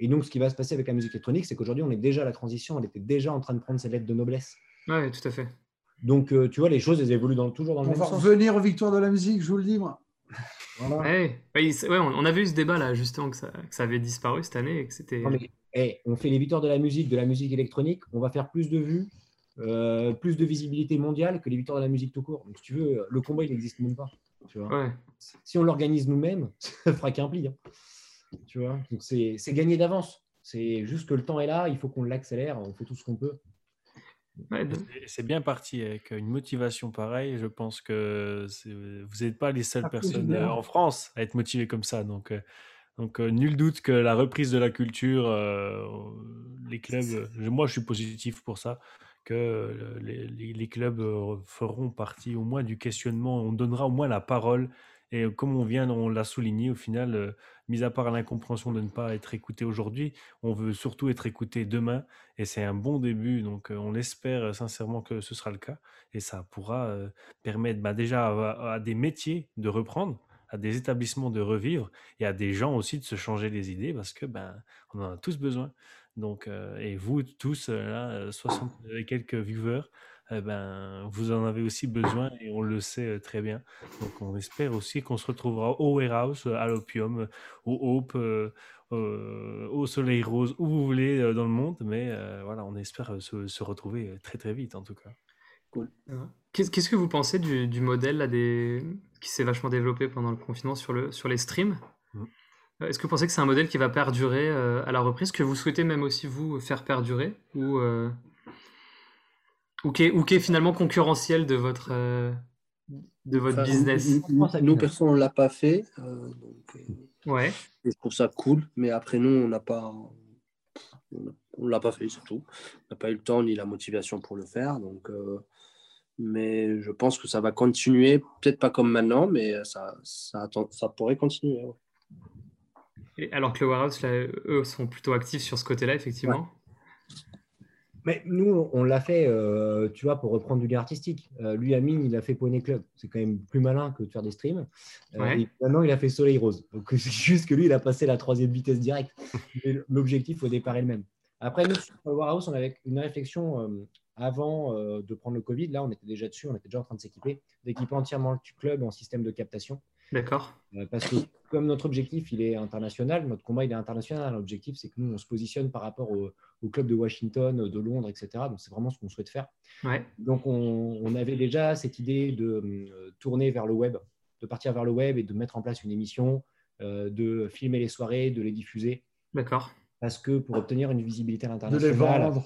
Et donc, ce qui va se passer avec la musique électronique, c'est qu'aujourd'hui, on est déjà à la transition, elle était déjà en train de prendre ses lettres de noblesse. Ouais, tout à fait. Donc, euh, tu vois, les choses, elles évoluent dans, toujours dans le On même va sens. revenir aux victoires de la musique, je vous le dis, moi. Voilà. Ouais, ouais, il- ouais, on, on avait eu ce débat là, justement, que ça, que ça avait disparu cette année et que c'était. Hey, on fait les victoires de la musique, de la musique électronique, on va faire plus de vues euh, plus de visibilité mondiale que les victoires de la musique tout court. Donc, si tu veux, le combat, il n'existe même pas. Tu vois Ouais. si on l'organise nous-mêmes, ça fera qu'un pli. hein. Tu vois Donc c'est c'est gagné d'avance. C'est juste que le temps est là, il faut qu'on l'accélère, on fait tout ce qu'on peut. Ouais, C'est bien parti avec une motivation pareille. Je pense que vous n'êtes pas les seules Ah, personnes euh, en France à être motivées comme ça. Donc, euh, donc euh, nul doute que la reprise de la culture, euh, les clubs, moi je suis positif pour ça, que les, les- les clubs feront partie au moins du questionnement. On donnera au moins la parole. Et comme on vient, on l'a souligné, au final, mis à part l'incompréhension de ne pas être écouté aujourd'hui, on veut surtout être écouté demain. Et c'est un bon début, donc euh, on espère euh, sincèrement que ce sera le cas. Et ça pourra euh, permettre bah, déjà à, des métiers de reprendre, à des établissements de revivre, et à des gens aussi de se changer les idées, parce que ben, on en a tous besoin. Donc, et vous tous, là, euh, 60 et quelques viewers, eh ben, vous en avez aussi besoin, et on le sait euh, très bien. Donc on espère aussi qu'on se retrouvera au warehouse, euh, à l'opium, euh, au Hope, euh, euh, au Soleil Rose, où vous voulez euh, dans le monde. Mais voilà, on espère se, se retrouver très très vite en tout cas. Qu'est-ce qu'est-ce que vous pensez du, du modèle là, des... qui s'est vachement développé pendant le confinement sur, le, sur les streams? Euh, Est-ce que vous pensez que c'est un modèle qui va perdurer à la reprise, que vous souhaitez même aussi vous faire perdurer? Ou, ou, qui est, ou qui est finalement concurrentiel de votre, euh, de votre Enfin, business nous- Nous, nous, perso, on ne l'a pas fait. euh, donc, euh, Ouais, je trouve ça cool. Mais après, nous, on n'a pas. On ne l'a pas fait, c'est tout. On n'a pas eu le temps ni la motivation pour le faire. Donc, euh, mais je pense que ça va continuer. Peut-être pas comme maintenant, mais ça, ça, attend- ça pourrait continuer. ouais. Et alors que le Warehouse, là, eux, sont plutôt actifs sur ce côté-là, effectivement. Mais nous, on l'a fait, euh, tu vois, pour reprendre du gain artistique. Euh, lui, Amine, il a fait Poney Club. C'est quand même plus malin que de faire des streams. Euh, Ouais. et maintenant, il a fait Soleil Rose. Donc, c'est juste que lui, il a passé la troisième vitesse directe. Mais l'objectif au départ est le même. Après, nous, sur le Warehouse, on avait une réflexion avant de prendre le Covid. Là, on était déjà dessus, on était déjà en train de s'équiper, d'équiper entièrement le club en système de captation. D'accord. Parce que comme notre objectif, il est international, notre combat, il est international. L'objectif, c'est que nous, on se positionne par rapport au, au club de Washington, de Londres, etc. Donc, c'est vraiment ce qu'on souhaite faire. Ouais. Donc, on, on avait déjà cette idée de euh, tourner vers le web, de partir vers le web et de mettre en place une émission, euh, de filmer les soirées, de les diffuser. D'accord. Parce que pour obtenir une visibilité à de les l'international, vendre.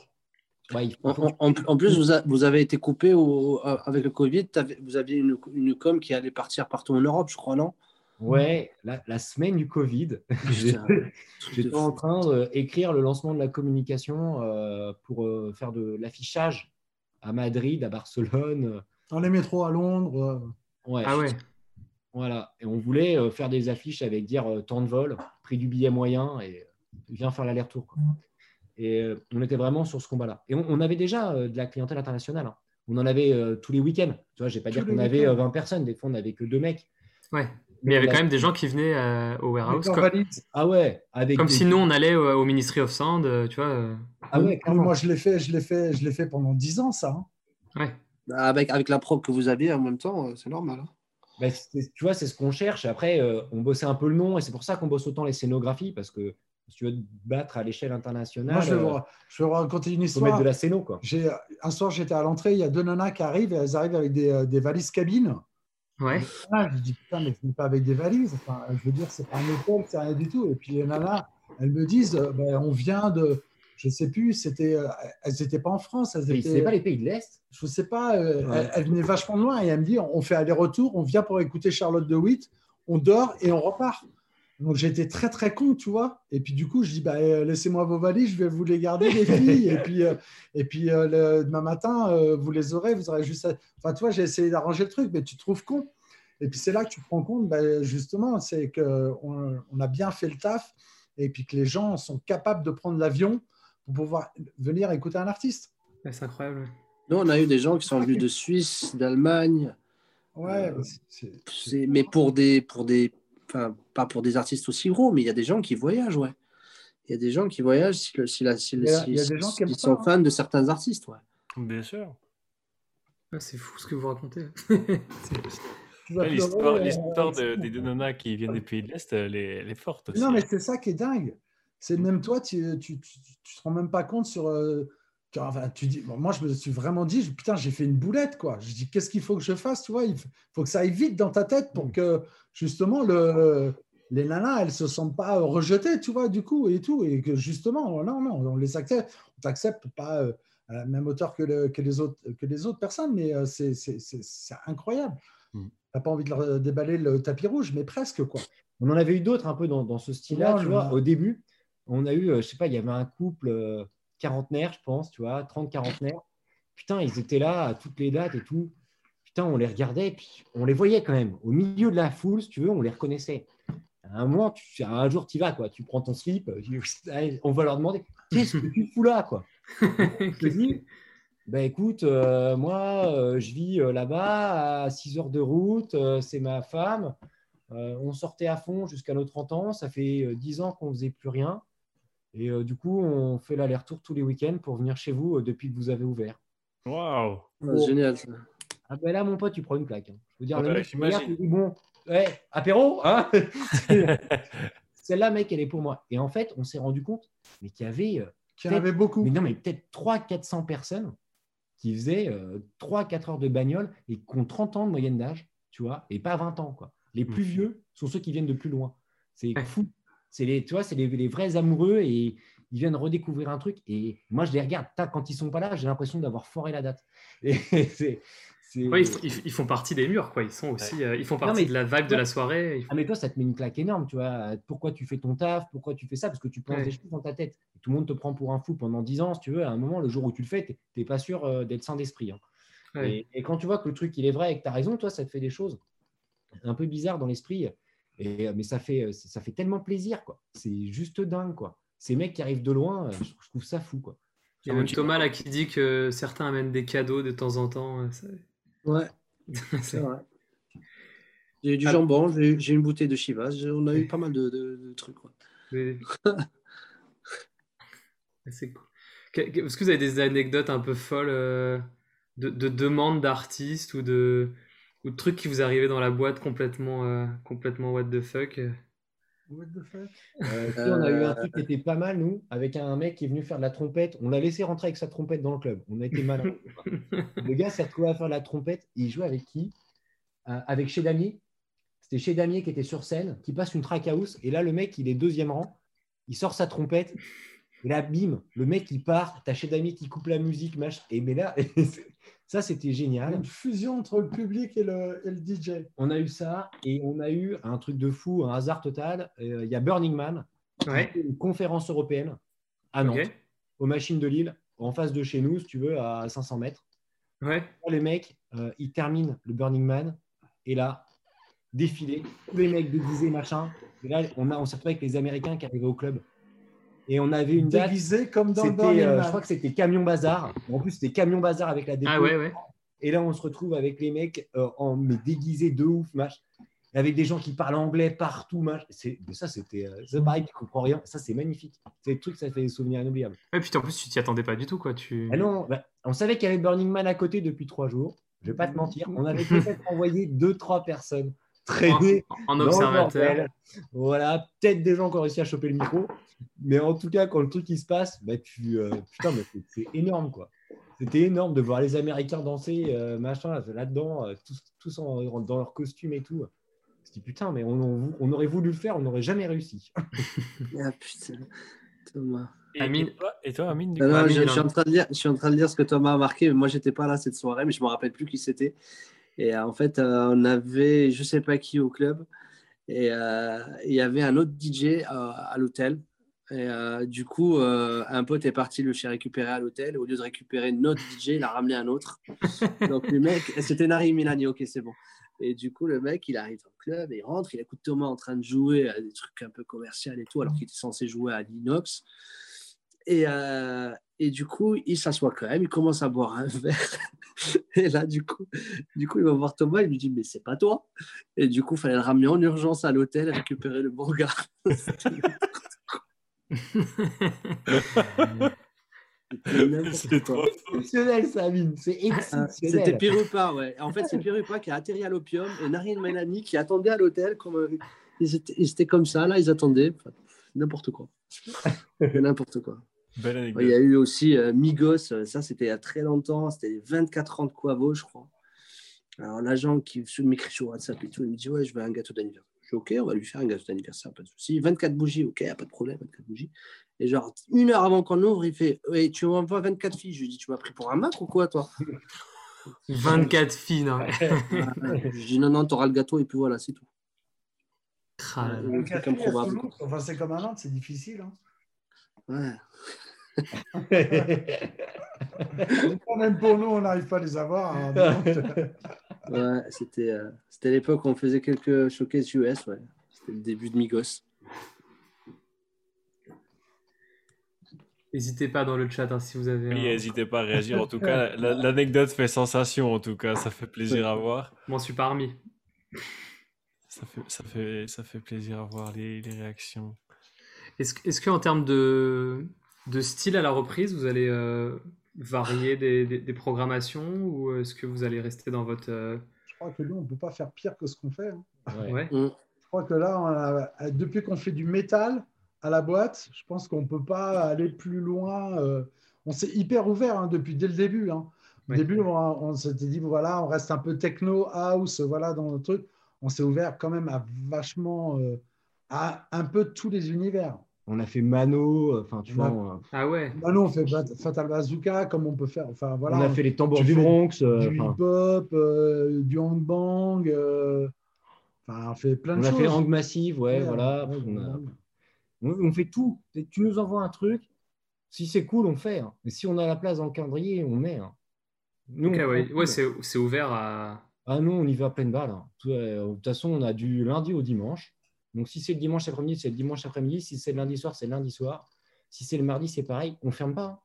ouais, il En, faut- en- en plus, vous, a- vous avez été coupé au- avec le Covid. Vous aviez une, une com qui allait partir partout en Europe, je crois, non? Ouais, la, la semaine du Covid, J'étais en train d'écrire le lancement de la communication euh, pour euh, faire de l'affichage à Madrid, à Barcelone. Dans les métros à Londres. euh, Ouais, Ah ouais. Voilà. Et on voulait euh, faire des affiches avec dire euh, temps de vol, prix du billet moyen et euh, viens faire l'aller-retour. quoi. Et euh, on était vraiment sur ce combat-là. Et on, on avait déjà euh, de la clientèle internationale. hein. On en avait euh, tous les week-ends. Tu vois, je vais pas Tous dire qu'on avait week-ends. euh, 20 personnes. Des fois, on n'avait que deux mecs. Ouais. Mais il y avait quand même des gens qui venaient euh, au Warehouse. Comme. Ah ouais, avec comme des- si nous, on allait au, au Ministry of Sound, euh, tu vois. euh, Ah ouais, clairement. moi, je l'ai fait, je l'ai fait, je l'ai fait pendant 10 ans, ça. hein. Ouais. Avec, avec la prog que vous aviez en même temps, euh, c'est normal. hein. Bah, tu vois, c'est ce qu'on cherche. Après, euh, on bossait un peu le nom et c'est pour ça qu'on bosse autant les scénographies parce que si tu veux te battre à l'échelle internationale, Moi, je vais, euh, vous, je vais vous raconter une faut mettre de la scéno. Quoi. J'ai- Un soir, j'étais à l'entrée, il y a deux nanas qui arrivent, et elles arrivent avec des, euh, des valises cabines. Ouais. Je dis putain, mais c'est pas avec des valises. Enfin, je veux dire, c'est pas un hôtel, c'est rien du tout. Et puis les nanas, elles me disent, euh, ben, on vient de, je sais plus, c'était, euh, elles n'étaient pas en France, elles Et étaient, C'est pas les pays de l'Est je sais pas, euh, Ouais. elles, elles venaient vachement de loin et elles me disent, on fait aller-retour, on vient pour écouter Charlotte de Witt, on dort et on repart. Donc j'étais très très con, tu vois. Et puis du coup, je dis, bah, euh, laissez-moi vos valises, je vais vous les garder, les filles. et puis, euh, et puis euh, le, demain matin, euh, vous les aurez, vous aurez juste. à- Enfin, tu vois, j'ai essayé d'arranger le truc, mais tu te trouves con. Et puis c'est là que tu te rends compte, bah, justement, c'est qu'on on a bien fait le taf et puis que les gens sont capables de prendre l'avion pour pouvoir venir écouter un artiste. C'est incroyable. Nous, on a eu des gens qui sont venus de Suisse, d'Allemagne, Ouais, Euh, c'est- mais pour des, pour des, enfin, pas pour des artistes aussi gros, mais il y a des gens qui voyagent, ouais. Il y a des gens qui voyagent si, le- la- sont ça, hein. fans de certains artistes, ouais. Bien sûr. Ah, c'est fou ce que vous racontez. Ouais, L'histoire euh, l'histoire de- des deux nanas qui viennent des pays de l'Est, elle est, elle est forte aussi. Non, mais hein. c'est ça qui est dingue. C'est même toi, tu, tu, tu, tu te rends même pas compte sur, euh, Enfin, tu dis, bon, moi, je me suis vraiment dit, putain, j'ai fait une boulette, quoi. Je dis, qu'est-ce qu'il faut que je fasse, tu vois? Il faut que ça aille vite dans ta tête pour que, justement, le, les nanas, elles se sentent pas rejetées, tu vois, du coup, et tout. Et que, justement, non, non, on les accepte. On t'accepte pas euh, à la même hauteur que, les, autres, que les autres personnes, mais euh, c'est incroyable. Mm. Tu n'as pas envie de leur déballer le tapis rouge, mais presque, quoi. On en avait eu d'autres un peu dans, dans ce style-là, tu vois. Au début, on a eu, euh, je sais pas, il y avait un couple quarantenaire, je pense, tu vois, 30 quarantenaires. Putain, ils étaient là à toutes les dates et tout. Putain, on les regardait, puis on les voyait quand même. Au milieu de la foule, si tu veux, on les reconnaissait. À un moment, tu, un jour, tu vas, quoi. Tu prends ton slip, on va leur demander Qu'est-ce que tu fous là, quoi Je dis ben écoute, euh, moi, euh, je vis euh, là-bas à 6 heures de route, c'est ma femme. on sortait à fond jusqu'à nos 30 ans. Ça fait 10 ans qu'on ne faisait plus rien. Et euh, du coup, on fait l'aller-retour tous les week-ends pour venir chez vous euh, depuis que vous avez ouvert. Waouh Génial ça. Ah ben là, mon pote, tu prends une claque. Hein. Je veux dire, le mec, tu dis, bon, ouais, apéro, hein Celle-là, mec, elle est pour moi. Et en fait, on s'est rendu compte mais qu'il y avait, euh, qu'il y avait beaucoup. Mais non, mais peut-être 300-400 personnes qui faisaient 3-4 heures de bagnole et qui ont 30 ans de moyenne d'âge, tu vois, et pas 20 ans. Quoi. Les plus mmh. vieux sont ceux qui viennent de plus loin. C'est fou. C'est les, tu vois, c'est les, vrais amoureux et ils viennent redécouvrir un truc. Et moi, je les regarde. quand ils sont pas là, j'ai l'impression d'avoir foiré la date. ils, font partie des murs, quoi. Ils sont aussi, euh, ils font partie de la vague de la soirée. Ah, mais toi, ça te met une claque énorme, tu vois. Pourquoi tu fais ton taf? Pourquoi tu fais ça? Parce que tu penses des choses dans ta tête. tout le monde te prend pour un fou pendant 10 ans, si tu veux. À un moment, le jour où tu le fais, tu n'es pas sûr euh, d'être sain d'esprit. Hein. Et, et, quand tu vois que le truc, il est vrai et que tu as raison, toi, ça te fait des choses un peu bizarres dans l'esprit. Et, euh, mais ça fait, euh, ça fait tellement plaisir, quoi. C'est juste dingue, quoi. Ces mecs qui arrivent de loin, euh, je trouve ça fou, quoi. Il y a même Thomas là qui dit que certains amènent des cadeaux de temps en temps. Ouais, c'est vrai. J'ai du ah. jambon, j'ai une bouteille de Chivas, on a eu pas mal de, trucs. Quoi. c'est cool. Est-ce que vous avez des anecdotes un peu folles de, de demandes d'artistes ou de, ou de trucs qui vous arrivaient dans la boîte complètement, euh, complètement what the fuck What the fuck? Euh, On a eu un truc qui était pas mal, nous, avec un mec qui est venu faire de la trompette. On l'a laissé rentrer avec sa trompette dans le club. On a été malin. le gars s'est retrouvé à faire de la trompette. il jouait avec qui? Euh, Avec chez Damier. C'était chez Damier qui était sur scène, qui passe une track house. Et là, le mec, il est deuxième rang. Il sort sa trompette. Et là, bim, le mec, il part. T'as chez Damier qui coupe la musique. Machin. Et mais là, Ça, c'était génial. Une fusion entre le public et le, DJ. On a eu ça et on a eu un truc de fou, un hasard total. Euh, il y a Burning Man, une conférence européenne à Nantes, aux machines de Lille, en face de chez nous, si tu veux, à 500 mètres. Ouais. Les mecs, euh, ils terminent le Burning Man et là, défilé, tous les mecs déguisés, machin. Et là, on, a, on s'est retrouvé avec les Américains qui arrivaient au club. Et on avait une date. Déguisé comme dans le euh, Je crois que c'était Camion Bazar. En plus, c'était Camion Bazar avec la déco. Ah ouais, ouais. Et là, on se retrouve avec les mecs euh, en mais déguisés de ouf, mach. Avec des gens qui parlent anglais partout, mach. Ça, c'était. Euh, pareil, tu comprends rien. Ça, c'est magnifique. C'est des trucs, ça fait des souvenirs inoubliables. Et puis en plus, tu t'y attendais pas du tout, quoi. Tu... Ah non, bah, on savait qu'il y avait Burning Man à côté depuis trois jours. Je vais pas te mentir. On avait peut-être envoyé deux, trois personnes traîner en, observateur. Voilà, peut-être des gens qui ont réussi à choper le micro, mais en tout cas, quand le truc il se passe, bah, tu, euh, putain, c'est énorme quoi. C'était énorme de voir les Américains danser, euh, machin, là-dedans, euh, tous, tous en, dans leur costume et tout. Je dis putain, mais on, on, aurait voulu le faire, on n'aurait jamais réussi. ah putain, Thomas. Et, Amine. et toi, Amine, je, suis en train de lire, je suis en train de dire ce que Thomas a marqué, mais moi j'étais pas là cette soirée, mais je me rappelle plus qui c'était. Et euh, en fait, euh, on avait je sais pas qui au club. Et euh, il y avait un autre DJ à l'hôtel. Et du coup, un pote est parti le chez récupérer à l'hôtel. Au lieu de récupérer notre DJ, il a ramené un autre. Donc le mec, c'était Nari Milani, ok, c'est bon. Et du coup, le mec, il arrive au club, il rentre, il écoute Thomas en train de jouer à des trucs un peu commerciaux et tout, alors qu'il était censé jouer à l'inox. Et, et du coup, il s'assoit quand même, il commence à boire un verre. Et là, du coup, du coup, il va voir Thomas, il lui dit, mais c'est pas toi. Et du coup, il fallait le ramener en urgence à l'hôtel, récupérer le bon gars. C'est trop exceptionnel, Sabine. C'est ah, exceptionnel. C'était Pirupa, ouais. En fait, c'est Pirupa qui a atterri à l'opium et Narine Mélanie qui attendait à l'hôtel. Comme, euh, ils, étaient, ils, étaient, comme ça, là, ils attendaient. N'importe quoi. N'importe quoi. Belle Ouais, anecdote. Il y a eu aussi euh, Migos, euh, ça c'était il y a très longtemps, c'était les 24 ans de Quavo, je crois. Alors l'agent qui m'écrit sur WhatsApp et tout, il me dit Ouais, je veux un gâteau d'anniversaire. Je dis Ok, on va lui faire un gâteau d'anniversaire, pas de souci. 24 bougies, ok, y a pas de problème, 24 bougies. Et genre, une heure avant qu'on ouvre, il fait Ouais, Tu m'envoies 24 filles. Je lui dis Tu m'as pris pour un Mac ou quoi, toi? 24 filles, non. Je dis Non, non, t'auras le gâteau et puis voilà, c'est tout. Ah improbable. quoi. Enfin, c'est comme un Nantes, c'est difficile. Hein. Ouais. Même pour nous, on n'arrive pas à les avoir. hein. Ouais, c'était euh, c'était l'époque où on faisait quelques showcases US, ouais. C'était le début de Migos. N'hésitez pas dans le chat hein, si vous avez. Oui, un- n'hésitez pas à réagir. En tout cas, la- l'anecdote fait sensation. En tout cas, ça fait plaisir à voir. Je m'en suis pas remis. Ça fait, ça fait, ça fait plaisir à voir les, les réactions. Est-ce que- est-ce qu'en termes de, de style à la reprise, vous allez euh, varier des, des- des programmations ou est-ce que vous allez rester dans votre. euh, je crois que nous, on ne peut pas faire pire que ce qu'on fait. hein. Ouais. Ouais. Je crois que là, on a- depuis qu'on fait du métal à la boîte, je pense qu'on ne peut pas aller plus loin. euh, on s'est hyper ouvert hein, depuis dès le début. hein. Au Ouais. début, on, on s'était dit, voilà, on reste un peu techno, house, voilà, dans le truc. On s'est ouvert quand même à vachement, euh, à un peu tous les univers. On a fait Mano, enfin, tu vois, on- Ah ouais. Bah, nous, on fait Fat- Fatal Bazooka, comme on peut faire. Enfin, voilà, on a fait les tambours tu du Bronx. euh, du enfin, hip-hop, euh, du handbang. euh, Enfin, on fait plein de on a choses. fait Hang Massive, ouais, Ouais, voilà. ouais, on, a- ouais. on- on fait tout. Tu nous envoies un truc, si c'est cool, on fait. hein. Et si on a la place dans le calendrier, on met. hein. Nous, on ouais, ouais c'est ouvert à. Ah non, on y va à pleine balle. hein. Euh, De toute façon, on a du lundi au dimanche. Donc, si c'est le dimanche après-midi, c'est le dimanche après-midi. Si c'est le lundi soir, c'est le lundi soir. Si c'est le mardi, c'est pareil. On ne ferme pas.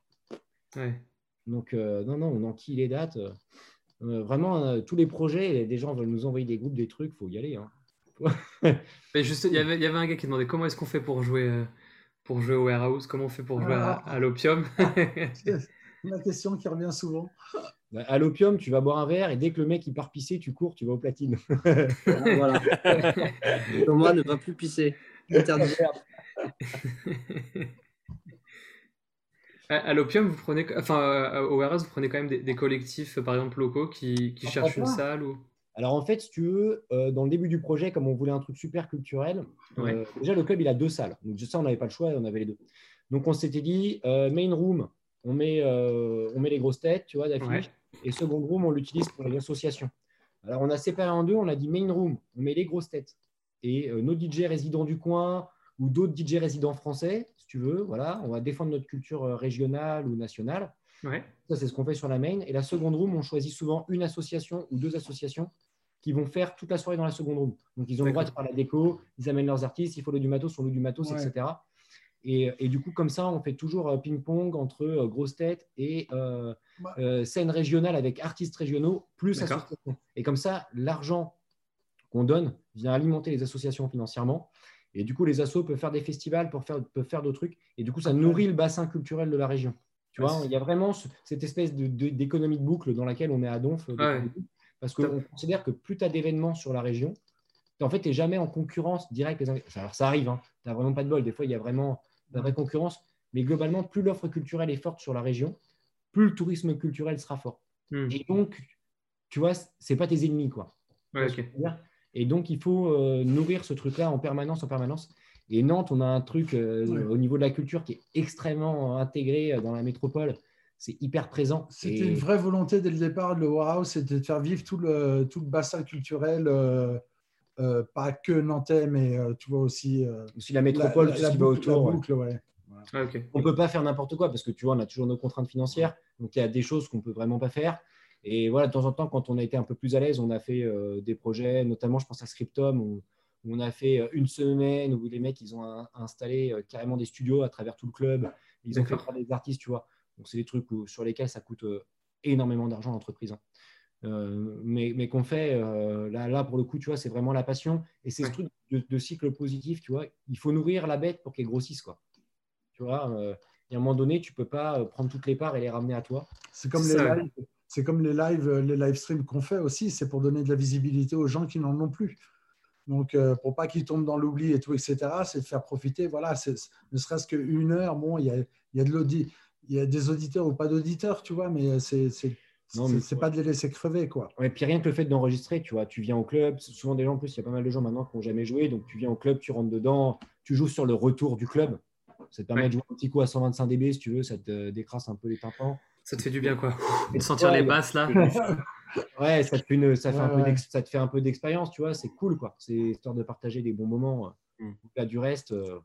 Ouais. Donc, euh, non, non, on enquille les dates. Euh, vraiment, euh, tous les projets, des gens veulent nous envoyer des groupes, des trucs, il faut y aller. hein. Mais juste, il y avait, il y avait un gars qui demandait comment est-ce qu'on fait pour jouer, pour jouer au warehouse, comment on fait pour jouer à, à l'opium? La question qui revient souvent. Bah, À l'opium, tu vas boire un verre et dès que le mec il part pisser, tu cours, tu vas au platine. Voilà. Thomas ne va plus pisser. Interdit. à l'opium, vous prenez, enfin, euh, au warehouse, vous prenez quand même des, des collectifs, euh, par exemple locaux, qui, qui cherchent une salle ou? Alors en fait, si tu veux, euh, dans le début du projet, comme on voulait un truc super culturel, Ouais. euh, déjà le club il a deux salles. Donc ça, on n'avait pas le choix, on avait les deux. Donc on s'était dit, euh, main room, on met, euh, on met les grosses têtes, tu vois, d'affiche, Ouais. Et second room, on l'utilise pour les associations. Alors on a séparé en deux, on a dit main room, on met les grosses têtes. Et euh, nos DJ résidents du coin ou d'autres DJ résidents français, si tu veux, voilà, on va défendre notre culture euh, régionale ou nationale. Ouais. Ça, c'est ce qu'on fait sur la main. Et la seconde room, on choisit souvent une association ou deux associations qui vont faire toute la soirée dans la seconde room. Donc, ils ont le droit de faire la déco, ils amènent leurs artistes, il faut le du matos, on loue du matos, Ouais. etc. Et, et du coup, comme ça, on fait toujours euh, ping-pong entre euh, grosses têtes et euh, euh, scène régionale avec artistes régionaux plus associations. Et comme ça, l'argent qu'on donne vient alimenter les associations financièrement. Et du coup, les assos peuvent faire des festivals, peuvent faire, peuvent faire d'autres trucs. Et du coup, ça nourrit le bassin culturel de la région. Tu vois, il y a vraiment ce- cette espèce de- de- d'économie de, boucle dans laquelle on est à Donf. euh, Ouais. Parce qu'on considère que plus tu as d'événements sur la région, en fait, tu n'es jamais en concurrence directe. Alors, ça arrive, hein. tu n'as vraiment pas de bol. Des fois, il y a vraiment la vraie concurrence. Mais globalement, plus l'offre culturelle est forte sur la région, plus le tourisme culturel sera fort. Hmm. Et donc, tu vois, c'est pas tes ennemis, quoi. Ouais, Et donc, il faut euh, nourrir ce truc-là en permanence, en permanence. Et Nantes, on a un truc euh, Ouais. au niveau de la culture qui est extrêmement intégré euh, dans la métropole. C'est hyper présent. C'était Et- une vraie volonté dès le départ de Warehouse, c'était de faire vivre tout le, tout le bassin culturel, euh, euh, pas que nantais, mais euh, tu vois aussi euh, aussi la métropole, la, tout la ce qui va boucle, autour. ouais. boucle, ouais. Ouais, ok. On peut pas faire n'importe quoi parce que tu vois, on a toujours nos contraintes financières. Donc, il y a des choses qu'on peut vraiment pas faire. Et voilà, de temps en temps, quand on a été un peu plus à l'aise, on a fait euh, des projets, notamment, je pense à Scriptum, où, où on a fait euh, une semaine où les mecs, ils ont un- installé euh, carrément des studios à travers tout le club. Ils ont fait des artistes, tu vois. Donc, c'est des trucs où- sur lesquels ça coûte euh, énormément d'argent à l'entreprise. hein. Euh, mais mais qu'on fait, euh, là, là, pour le coup, tu vois, c'est vraiment la passion. Et c'est ce truc de, de cycle positif, tu vois. Il faut nourrir la bête pour qu'elle grossisse, quoi. Tu vois, euh, et à un moment donné, tu peux pas prendre toutes les parts et les ramener à toi. C'est comme, C'est les lives, c'est comme les lives, les live streams qu'on fait aussi, c'est pour donner de la visibilité aux gens qui n'en ont plus. Donc, euh, pour pas qu'ils tombent dans l'oubli et tout, etc., c'est de faire profiter, voilà, ne serait-ce qu'une heure. Bon, il y a, y a de l'audit, il y a des auditeurs ou pas d'auditeurs, tu vois, mais c'est c'est pas de les laisser crever, quoi. Ouais, puis rien que le fait d'enregistrer, tu vois, tu viens au club, souvent des gens, en plus, il y a pas mal de gens maintenant qui n'ont jamais joué, donc tu viens au club, tu rentres dedans, tu joues sur le retour du club. Ça te permet de jouer un petit coup à 125 dB, si tu veux, ça te décrasse un peu les tympans. Ça te fait du bien, quoi. Et de sentir les basses, là. ouais, ça te fait, une, ça, fait un peu ça te fait un peu d'expérience, tu vois, c'est cool, quoi. C'est histoire de partager des bons moments. Mm. Là, du reste. Euh,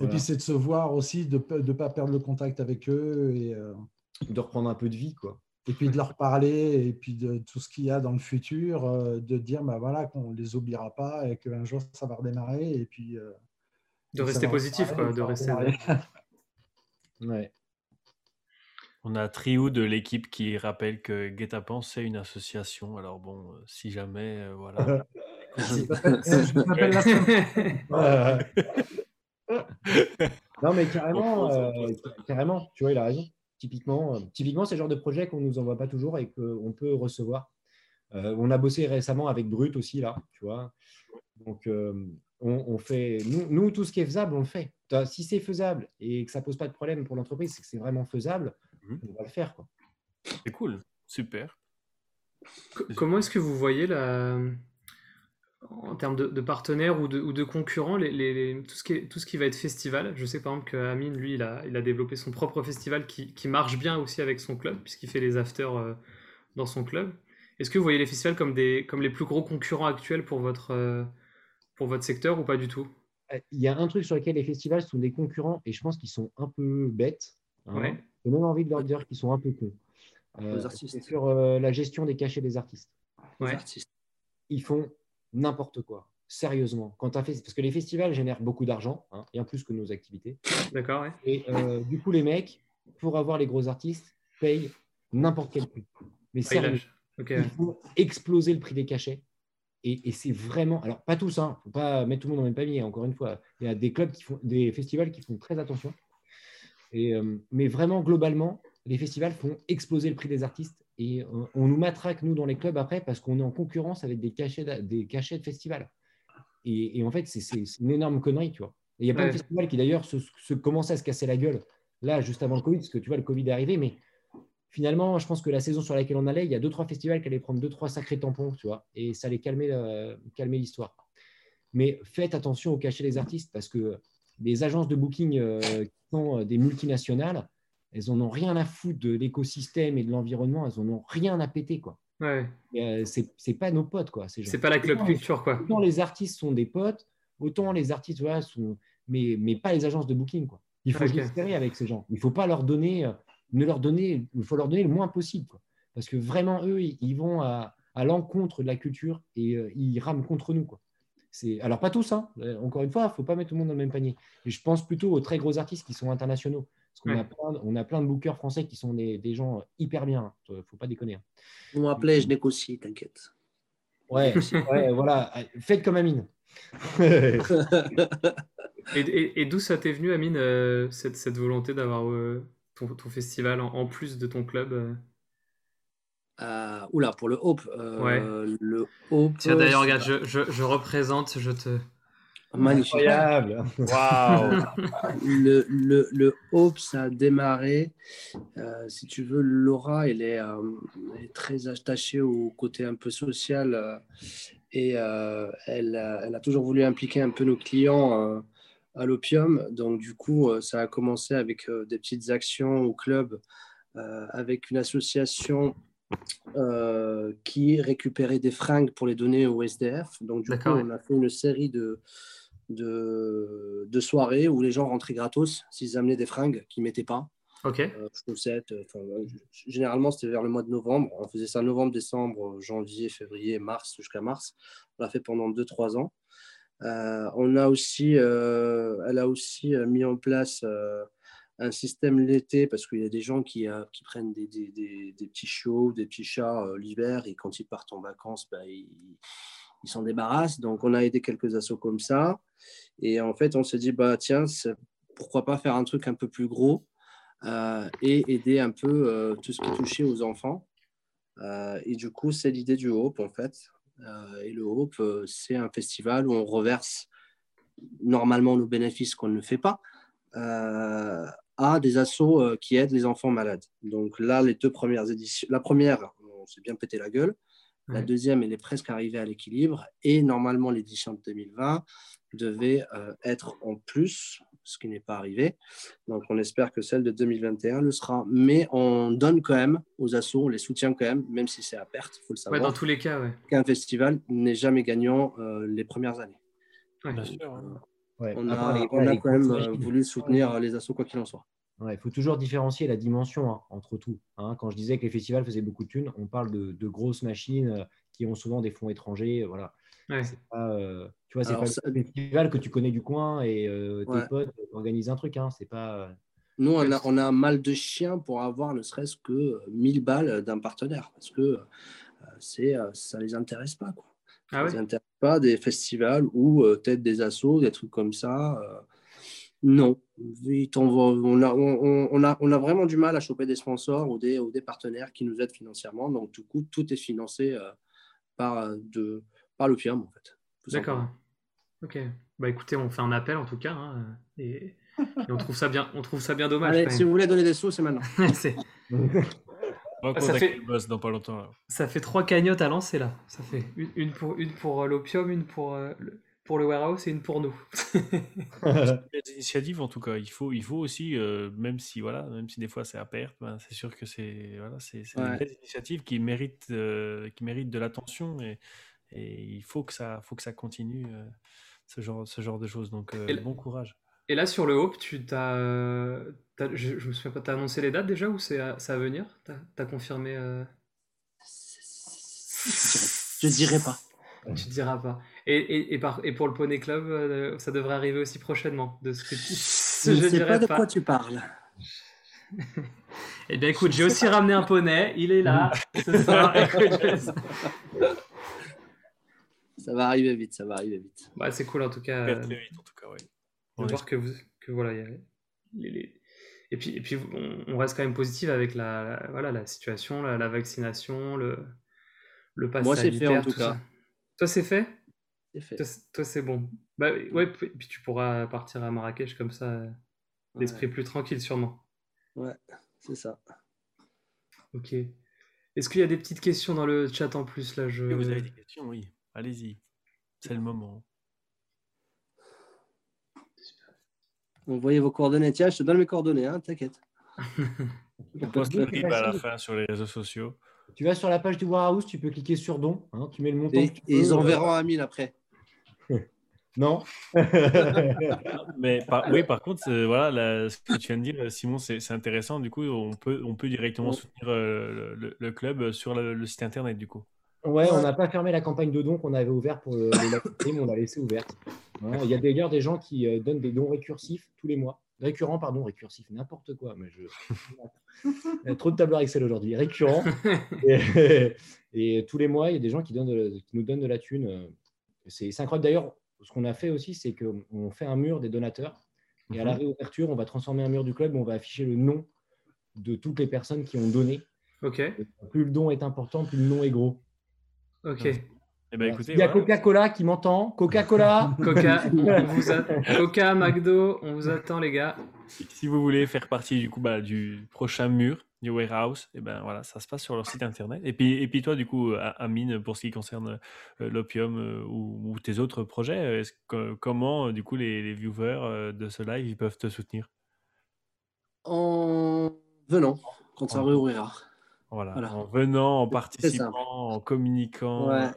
et puis, c'est de se voir aussi, de ne pas perdre le contact avec eux. Et, euh, De reprendre un peu de vie, quoi et puis de leur parler et puis de tout ce qu'il y a dans le futur, euh, de dire bah voilà qu'on ne les oubliera pas et qu'un jour ça va redémarrer et puis euh, de rester positif quoi, de rester. ouais. On a Triou de l'équipe qui rappelle que Guetapan c'est une association. Alors bon, euh, si jamais voilà. non mais carrément, carrément, tu vois, il a raison. Typiquement, euh, typiquement c'est le genre de projet qu'on ne nous envoie pas toujours et qu'on peut recevoir. Euh, on a bossé récemment avec Brut aussi, là, tu vois. Donc, euh, on, fait, nous, tout ce qui est faisable, on le fait. Si c'est faisable et que ça ne pose pas de problème pour l'entreprise, c'est que c'est vraiment faisable, mhm. on va le faire. C'est cool, super. Comment est-ce que vous voyez la, en termes de, partenaires ou de, concurrents, tout, ce qui tout, ce qui va être festival. Je sais par exemple qu'Amine, lui, il a, il a, développé son propre festival qui, marche bien aussi avec son club, puisqu'il fait les afters euh, dans son club. Est-ce que vous voyez les festivals comme, des, comme les plus gros concurrents actuels pour votre, euh, pour votre secteur ou pas du tout? Il y a un truc sur lequel les festivals sont des concurrents et je pense qu'ils sont un peu bêtes. Hein. J'ai même envie de leur dire qu'ils sont un peu cons. Euh, c'est sur la gestion des cachets des artistes. Ouais. Ils font n'importe quoi. Sérieusement. Quand. Parce que les festivals génèrent beaucoup d'argent, hein, bien plus que nos activités. D'accord. Et euh, du coup, les mecs, pour avoir les gros artistes, payent n'importe quel prix. Mais sérieux, ils font exploser le prix des cachets. Et, c'est vraiment. Alors, pas tous, hein, faut pas mettre tout le monde dans le même panier, encore une fois. Il y a des clubs qui font, des festivals qui font très attention. Et, euh, mais vraiment, globalement, les festivals font exploser le prix des artistes et on, nous matraque, nous, dans les clubs après, parce qu'on est en concurrence avec des cachets, des cachets de festivals. Et, en fait, c'est une énorme connerie, tu vois. Et il y a plein de festivals qui, d'ailleurs, se, se, commençaient à se casser la gueule, là, juste avant le Covid, parce que tu vois, le Covid est arrivé, mais finalement, je pense que la saison sur laquelle on allait, il y a deux, trois festivals qui allaient prendre deux, trois sacrés tampons, tu vois, et ça allait calmer, euh, calmer l'histoire. Mais faites attention au cachet des artistes, parce que les agences de booking euh, qui sont euh, des multinationales, elles en ont rien à foutre de l'écosystème et de l'environnement, elles en ont rien à péter, quoi. Ouais. Euh, c'est pas nos potes, quoi. C'est pas la club culture, quoi. Autant les artistes sont des potes, autant les artistes, voilà, sont, mais, mais pas les agences de booking, quoi. Il faut okay. avec ces gens. Il faut pas leur donner, euh, ne leur donner, il faut leur donner le moins possible, quoi. Parce que vraiment, eux, ils vont à, à l'encontre de la culture et euh, ils rament contre nous, quoi. Alors, pas tous, hein. encore une fois, il ne faut pas mettre tout le monde dans le même panier. Je pense plutôt aux très gros artistes qui sont internationaux. Parce qu'on a, plein, on a plein de bookers français qui sont des, des gens hyper bien. Il hein. ne faut pas déconner. Hein. On m'appelait, je négocie, t'inquiète. Ouais, ouais, voilà. Faites comme Amine. et, et, d'où ça t'est venu, Amine, euh, cette, cette, volonté d'avoir euh, ton, ton, festival en, plus de ton club euh? Oula, pour le Hope. ouais. Le Hope. Tiens, d'ailleurs, regarde, je, je, je, représente, je te, Magnifique. Incroyable. Waouh. le, le, le Hope, ça a démarré. Euh, si tu veux, Laura, elle est, euh, très attachée au côté un peu social euh, et elle, elle, a toujours voulu impliquer un peu nos clients à l'opium. Donc, du coup, ça a commencé avec des petites actions au club, avec une association qui récupérait des fringues pour les donner au SDF. Donc, du coup, on a fait une série de, de, de soirées où les gens rentraient gratos s'ils amenaient des fringues qu'ils ne mettaient pas. Ok. Euh, chaussettes. généralement, c'était vers le mois de novembre. On faisait ça novembre, décembre, janvier, février, mars, jusqu'à mars. On l'a fait pendant 2-3 ans. Euh, on a aussi, euh, elle a aussi mis en place un système l'été parce qu'il y a des gens qui, qui prennent des, des, des, petits chiots, des petits chats l'hiver et quand ils partent en vacances, bah, ils, ils s'en débarrassent. Donc, on a aidé quelques assos comme ça. Et en fait, on s'est dit, bah, tiens, pourquoi pas faire un truc un peu plus gros euh, et aider un peu euh, tout ce qui touchait aux enfants. Euh, et du coup, c'est l'idée du Hope, en fait. et le Hope, c'est un festival où on reverse normalement nos bénéfices qu'on ne fait pas à des assos qui aident les enfants malades. Donc là, les deux premières éditions, la première, on s'est bien pété la gueule. La deuxième, elle est presque arrivée à l'équilibre. Et normalement, l'édition de 2020 devait euh, être en plus, ce qui n'est pas arrivé. Donc, on espère que celle de 2021 le sera. Mais on donne quand même aux assos, on les soutient quand même, même si c'est à perte, il faut le savoir. dans tous les cas, Qu'un festival n'est jamais gagnant euh, les premières années. Bien sûr. on, a, quand même euh, voulu soutenir les assos quoi qu'il en soit. Il faut toujours différencier la dimension hein, entre tout. Hein. Quand je disais que les festivals faisaient beaucoup de thunes, on parle de, grosses machines euh, qui ont souvent des fonds étrangers. Voilà. C'est pas, euh, tu vois, c'est pas le festival que tu connais du coin et euh, tes potes organisent un truc. Hein. C'est pas. Nous, on a, on a, un mal de chien pour avoir ne serait-ce que 1000 balles d'un partenaire parce que c'est, ça ne les intéresse pas. Quoi. Ah ça les intéresse pas des festivals ou peut-être des assos, des trucs comme ça. Non. On a, on, a, on a vraiment du mal à choper des sponsors ou des, ou des partenaires qui nous aident financièrement. Donc, du coup, tout est financé euh, par, de, par le en fait. D'accord. Ok. Bah écoutez, on fait un appel en tout cas. Hein, et, on, trouve ça bien, on trouve ça bien dommage. Allez, si vous voulez donner des sous, c'est maintenant. ça, fait, dans pas longtemps, ça fait trois cagnottes à lancer là. Ça fait une, pour, une pour euh, l'opium, une pour euh, pour le warehouse et une pour nous. des initiatives en tout cas. Il faut, il faut aussi, euh, même si voilà, même si des fois c'est à perte, ben, c'est sûr que c'est voilà, c'est des initiatives qui méritent, euh, qui méritent de l'attention et, et, il faut que ça, faut que ça continue euh, ce genre, ce genre de choses. Donc bon courage. Et là sur le Hope, tu t'as, je, je, me souviens pas, t'as annoncé les dates déjà ou c'est à, à venir? T'as as confirmé Je dirais pas. Tu ne diras pas. Et, et, et, par, et, pour le Poney Club, euh, ça devrait arriver aussi prochainement. De ce que tu... Je ne sais pas de quoi tu parles. eh bien, écoute, j'ai aussi ramené un poney. Il est là. ça va arriver vite, ça va arriver vite. Bah, c'est cool en tout cas. Très vite en tout cas, oui. De voir que, vous, que voilà, y a les, les... Et puis, et puis on, reste quand même positif avec la, voilà, la situation, la, vaccination, le, le pass Moi, c'est fait en tout, cas. Toi, c'est fait? Fait. Toi, c'est bon. Bah, ouais, puis tu pourras partir à Marrakech comme ça, l'esprit plus tranquille, sûrement. Ouais, c'est ça. Ok. Est-ce qu'il y a des petites questions dans le chat en plus là? Je... Vous avez des questions, oui. Allez-y. C'est le moment. Envoyez vos coordonnées. Tiens, je te donne mes coordonnées, hein, t'inquiète. On poste le clip à la fin sur les réseaux sociaux. Tu vas sur la page du Warehouse, tu peux cliquer sur don, hein, tu mets le montant. Et, ils enverront à 1000 après. non. Mais oui, par contre, euh, voilà, ce que tu viens de dire, Simon, c'est intéressant. Du coup, on peut, on peut directement soutenir euh, le, club sur le, site internet, du coup. Ouais, on n'a pas fermé la campagne de dons qu'on avait ouverte pour le, mais on l'a laissé ouverte. il y a d'ailleurs des gens qui euh, donnent des dons récursifs tous les mois. Récurrents, pardon, récursifs, n'importe quoi. Mais je... trop de tableurs Excel aujourd'hui. Récurrents. Et, tous les mois, il y a des gens qui, donnent qui nous donnent de la thune. C'est incroyable. D'ailleurs, ce qu'on a fait aussi, c'est qu'on fait un mur des donateurs. Et à la mhm. réouverture, on va transformer un mur du club, on va afficher le nom de toutes les personnes qui ont donné. Ok. Plus le don est important, plus le nom est gros. Ok. Eh ben, écoutez, il y a Coca-Cola qui m'entend. Coca-Cola. Coca, Coca, McDo, on vous attend les gars. Si vous voulez faire partie du coup bah, du prochain mur du warehouse, et ben voilà, ça se passe sur leur site internet. Et puis et puis toi du coup, Amine, pour ce qui concerne euh, l'opium euh, ou, tes autres projets, que, comment du coup les, viewers de ce live ils peuvent te soutenir? En venant quand ça réouvrira. Voilà. en venant, en participant, en communiquant. Ouais.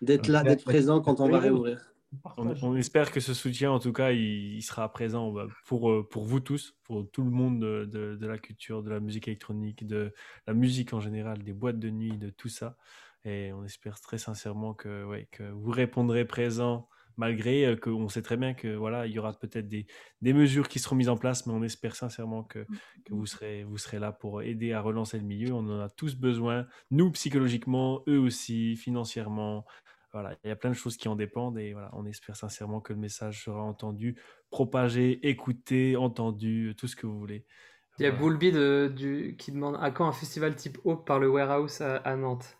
D'être là, d'être présent quand on va réouvrir. On, espère que ce soutien, en tout cas, il, sera présent bah, pour, euh, pour vous tous, pour tout le monde de, de, la culture, de la musique électronique, de la musique en général, des boîtes de nuit, de tout ça. Et on espère très sincèrement que, ouais, que vous répondrez présent malgré euh, qu'on sait très bien que voilà, il y aura peut-être des, des, mesures qui seront mises en place, mais on espère sincèrement que, que, vous, serez, vous serez là pour aider à relancer le milieu. On en a tous besoin, nous psychologiquement, eux aussi, financièrement. Voilà, il y a plein de choses qui en dépendent et voilà, on espère sincèrement que le message sera entendu, propagé, écouté, entendu, tout ce que vous voulez. Il y a Boulby de, du, qui demande à quand un festival type Hope par le Warehouse à, Nantes?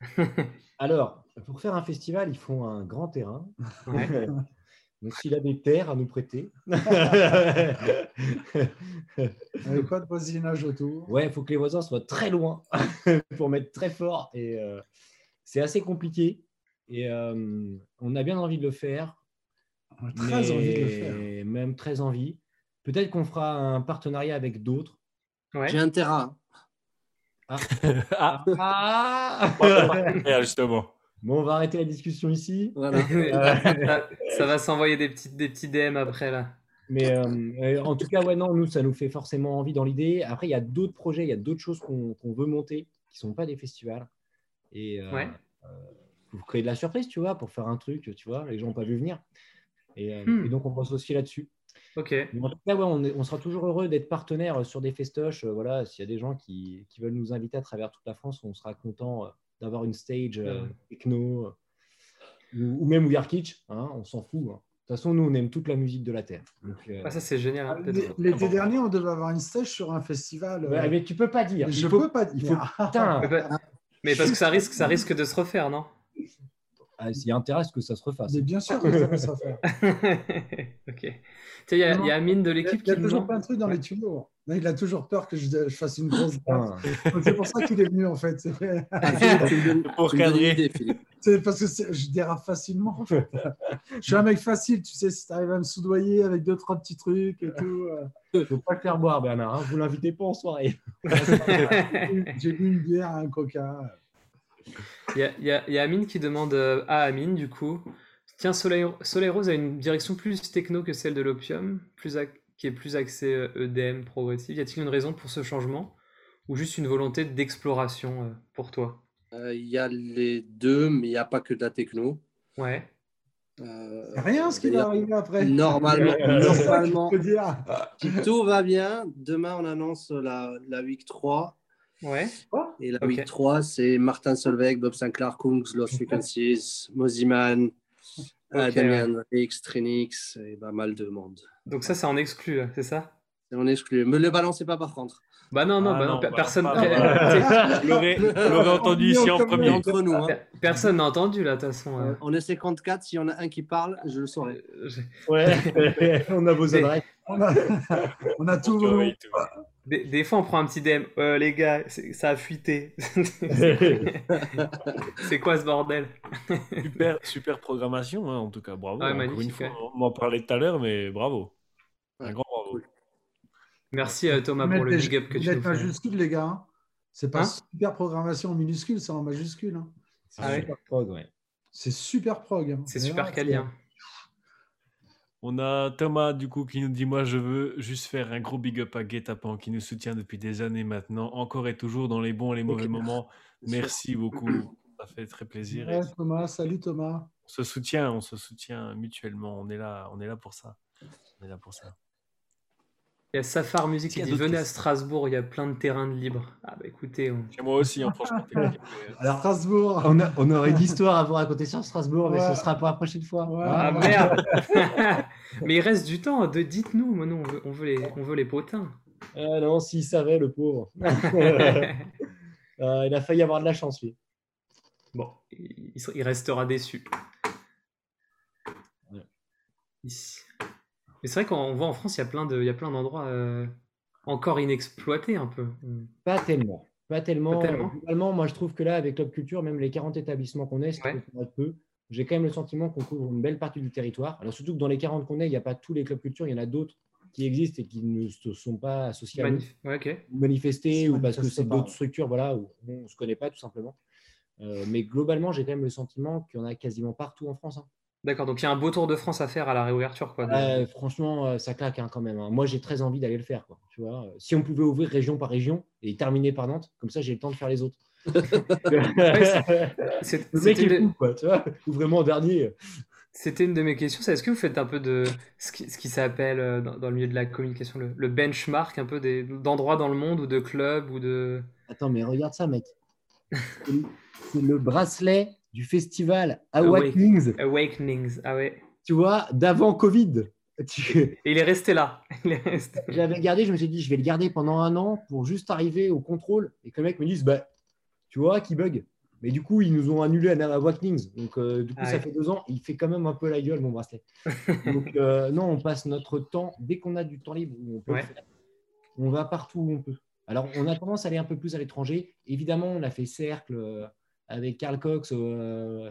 Alors, pour faire un festival, il faut un grand terrain. Ouais. Donc, s'il a des terres à nous prêter. Avec pas de voisinage autour. Ouais, il faut que les voisins soient très loin pour mettre très fort. Et euh, c'est assez compliqué. Et euh, on a bien envie de le faire. On a très envie de le faire. Même très envie. Peut-être qu'on fera un partenariat avec d'autres. Ouais. J'ai un terrain. Ah, Ah merde, justement. Bon, on va arrêter la discussion ici. Voilà. ça, va s'envoyer des petits, des petits DM après là. Mais euh, euh, en tout cas, ouais, non, nous, ça nous fait forcément envie dans l'idée. Après, il y a d'autres projets, il y a d'autres choses qu'on veut monter qui ne sont pas des festivals. Et euh, Ouais. euh, pour créer de la surprise, tu vois, pour faire un truc, tu vois, les gens n'ont pas vu venir. Et, euh, Hmm. et donc, on bosse aussi là-dessus. Ok. Mais en tout cas, ouais, on, est- on sera toujours heureux d'être partenaire sur des festoches. Euh, voilà, s'il y a des gens qui, qui veulent nous inviter à travers toute la France, on sera content euh, d'avoir une stage euh, Ouais. techno euh, ou, ou même We Are Kitsch. hein, on s'en fout. hein. De toute façon, nous, on aime toute la musique de la Terre. Donc, euh, Ah, ça c'est génial. hein, peut-être. L'été dernier, on devait avoir une stage sur un festival. euh, ouais, mais tu peux pas dire. je Il faut- peux pas il dire. faut- Putain, mais parce que ça risque, ça risque de se refaire, non? Ah, S'il y a intérêt à ce que ça se refasse. Mais bien sûr que ça peut se faire. Ok. Tu sais, il y, a- il y a Amine de Il l'équipe il y a qui toujours plein de trucs dans les tuyaux. Non, il a toujours peur que je, je fasse une grosse. Donc, C'est pour ça qu'il est venu en fait. C'est. Ah, Pour cadrer. C'est parce que je dérape facilement. En fait. Je suis un mec facile, tu sais, si tu arrives à me soudoyer avec deux, trois petits trucs et tout. euh, Faut pas le faire boire, Bernard. hein. Vous l'invitez pas en soirée. J'ai bu une bière, un coca. Il y a, il y a- il y a Amine qui demande euh, à Amine, du coup, tiens, Soleil, Soleil Rose a une direction plus techno que celle de l'Opium, plus ac- qui est plus axée euh, EDM progressive. Y a-t-il une raison pour ce changement ou juste une volonté d'exploration euh, pour toi? Euh, Il y a les deux, mais il n'y a pas que de la techno. Ouais. Euh, C'est rien ce qui va arriver après. Normalement, C'est ça que normalement, si tout va bien, demain on annonce la, la week 3. Ouais. Et la Ok. week 3, c'est Martin Solveig, Bob Sinclair, Kungs, Lost Frequencies, Moziman, euh, Ok, Damien Hendrix, Trinix et pas mal de monde. Donc ça, c'est en exclu, là, c'est ça? Et on exclut. Me le balancez pas par contre. Bah non, non, Ah bah non, non, pe- bah, personne, l'aurez vous l'aurez entendu ici en premier. Entre nous, hein. pe- personne n'a entendu, là, de toute façon. euh. on est 54, s'il y en a un qui parle, je le saurai. Euh, Ouais, on a vos Mais- adresses. On a, on a tout. Oui, tout. Des, des fois, on prend un petit DM. Euh, les gars, ça a fuité. c'est quoi ce bordel? Super, super programmation, hein, en tout cas, bravo. Encore magnifique, une fois, ouais. on en parlait tout à l'heure, mais bravo. Un Ouais, grand bravo. cool. Merci euh, Thomas pour le les- big up que tu nous fais. majuscule, les gars. hein. C'est pas Hein super programmation en minuscule, c'est en majuscule. hein. C'est Ah ouais. super prog, ouais. C'est super prog. hein. C'est super quali. hein. On a Thomas, du coup, qui nous dit Moi, je veux juste faire un gros big up à Guetapan, qui nous soutient depuis des années maintenant, encore et toujours dans les bons et les mauvais moments. Merci beaucoup. Ça fait très plaisir. Ouais, Thomas, salut Thomas. on se soutient, on se soutient mutuellement. On est là, on est là pour ça. On est là pour ça. Il y a Safar Music qui dit Venez à. Strasbourg, il y a plein de terrains de libre. Ah bah écoutez, on- Et moi aussi, en franchement. Alors, Strasbourg. On, a- on aurait une histoire à vous raconter sur Strasbourg, mais ce sera pour la prochaine fois. Ouais. Ah Hein merde Mais il reste du temps, de... dites-nous, maintenant on veut, on, veut les, on veut les potins. Ah non, s'il savait, le pauvre. Euh, il a failli avoir de la chance, lui. bon, il, il- il restera déçu. Ouais. Ici. Mais c'est vrai qu'on voit en France, il y a plein de- il y a plein d'endroits euh, encore inexploités un peu. Pas tellement. Pas tellement. Pas tellement. Globalement, moi, je trouve que là, avec Club Culture, même les 40 établissements qu'on est, ce qui Ouais. peu, j'ai quand même le sentiment qu'on couvre une belle partie du territoire. Alors, surtout que dans les 40 qu'on est, il n'y a pas tous les clubs culture, il y en a d'autres qui existent et qui ne se sont pas associés à nous, ou manifestés, ou parce que c'est d'autres structures voilà, où on ne se connaît pas tout simplement. Euh, mais globalement, j'ai quand même le sentiment qu'il y en a quasiment partout en France. hein. D'accord, donc il y a un beau tour de France à faire à la réouverture. Quoi, Euh, franchement, euh, ça claque hein, quand même. hein. Moi, j'ai très envie d'aller le faire. Quoi, tu vois. Euh, Si on pouvait ouvrir région par région et terminer par Nantes, comme ça, j'ai le temps de faire les autres. C'est- le mec C'était est une, fou, quoi, tu vois. Ou vraiment en dernier. c'était une de mes questions. c'est Est-ce que vous faites un peu de ce qui, s'appelle euh, dans, dans le milieu de la communication le, le benchmark un peu d'endroits dans le monde ou de clubs ou de. Attends, mais regarde ça, mec. C'est C'est le bracelet du festival Awake. Awakenings, Awakenings. Ah ouais. tu vois, d'avant Covid. Et il est resté là. Resté. J'avais gardé, je me suis dit, je vais le garder pendant un an pour juste arriver au contrôle et que le mec me dise, bah, tu vois, qui bug? Mais du coup, ils nous ont annulé à Awakenings. Donc, euh, du coup, Ah ça ouais. fait deux ans. Il fait quand même un peu la gueule, mon bracelet. Donc, euh, non, on passe notre temps, dès qu'on a du temps libre, où on peut Ouais. le faire, on va partout où on peut. Alors, on a tendance à aller un peu plus à l'étranger. Évidemment, on a fait cercle euh, avec Karl Cox euh,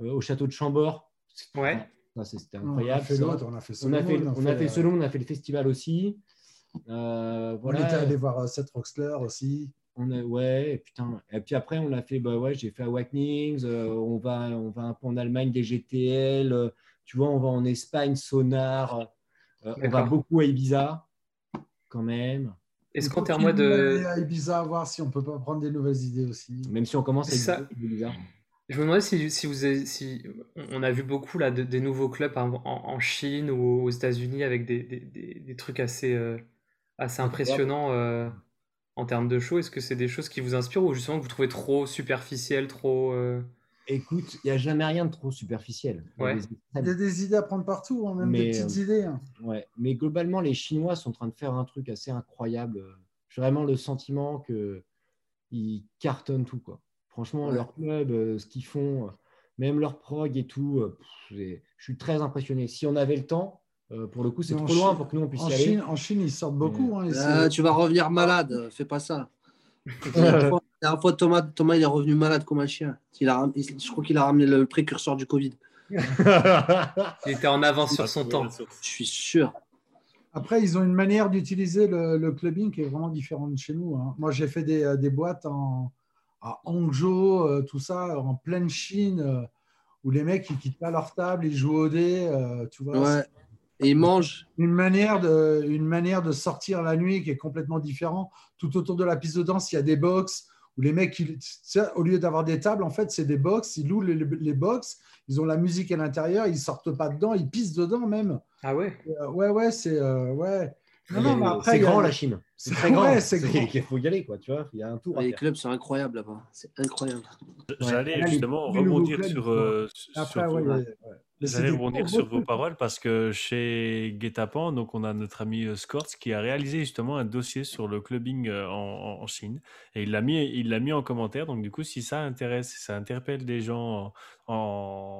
euh, au château de Chambord. Ouais. C'était On a incroyable. fait ça. l'autre, on a fait On a fait, on a fait euh, Selon, on a fait le festival aussi. Euh, On voilà. était allé voir euh, Seth Roxler aussi. On a, ouais, et putain. Et puis après, on a fait, bah ouais, j'ai fait Awakenings, euh, on, va, on va un peu en Allemagne, des GTL, euh, tu vois, on va en Espagne, Sonar, euh, on va beaucoup à Ibiza, quand même. Est-ce qu'en termes de. à Ibiza, voir si on peut pas prendre des nouvelles idées aussi. Même si on commence à Ça- Ibiza. Je me demandais si, si vous avez- si on a vu beaucoup là de- des nouveaux clubs en, Chine ou aux États-Unis avec des, des- des- des trucs assez euh, assez impressionnants euh, en termes de show. Est-ce que c'est des choses qui vous inspirent ou justement que vous trouvez trop superficiel, trop euh, Écoute, il n'y a jamais rien de trop superficiel. Il y a Ouais. Il y a des idées à prendre partout, hein, même Mais, des petites idées. hein. Ouais, mais globalement, les Chinois sont en train de faire un truc assez incroyable. J'ai vraiment le sentiment que ils cartonnent tout, quoi. Franchement, Ouais. leur club, euh, ce qu'ils font, euh, même leur prog et tout, euh, pff, je suis très impressionné. Si on avait le temps, euh, pour le coup, c'est trop loin Chine- pour que nous on puisse En y aller. Chine, en Chine, ils sortent beaucoup. hein, Ah, tu vas revenir malade, fais pas ça. La dernière fois- Thomas, Thomas, il est revenu malade comme un chien. Il a, il- je crois qu'il a ramené le précurseur du Covid. Il était en avance sur son temps. Je suis sûr. Après, ils ont une manière d'utiliser le, le clubbing qui est vraiment différente de chez nous. hein. Moi, j'ai fait des, euh, des boîtes en, à Hangzhou, euh, tout ça, en pleine Chine, euh, où les mecs, ils quittent pas leur table, ils jouent au dé, euh, tu vois. Ouais. Et il mange. une manière de une manière de sortir la nuit qui est complètement différente. Tout autour de la piste de danse, il y a des box où les mecs, ils- au lieu d'avoir des tables, en fait, c'est des box. Ils louent les, les box. Ils ont la musique à l'intérieur. Ils sortent pas dedans. Ils pissent dedans même. Ah ouais? Euh, ouais, ouais, c'est euh, ouais. Non, non, mais après, c'est a- grand la Chine. C'est très grand. ouais, c'est C'est- grand. Il faut y aller, quoi. Tu vois, il y a un tour. Les faire. clubs sont incroyables là-bas. C'est incroyable. J'allais justement clubs, sur, euh, sur J'allais rebondir sur vos paroles parce que chez Guetapan, donc on a notre ami euh, Skorts qui a réalisé justement un dossier sur le clubbing euh, en, en- en Chine et il l'a mis, il l'a mis en commentaire. Donc du coup, si ça intéresse, si ça interpelle des gens en,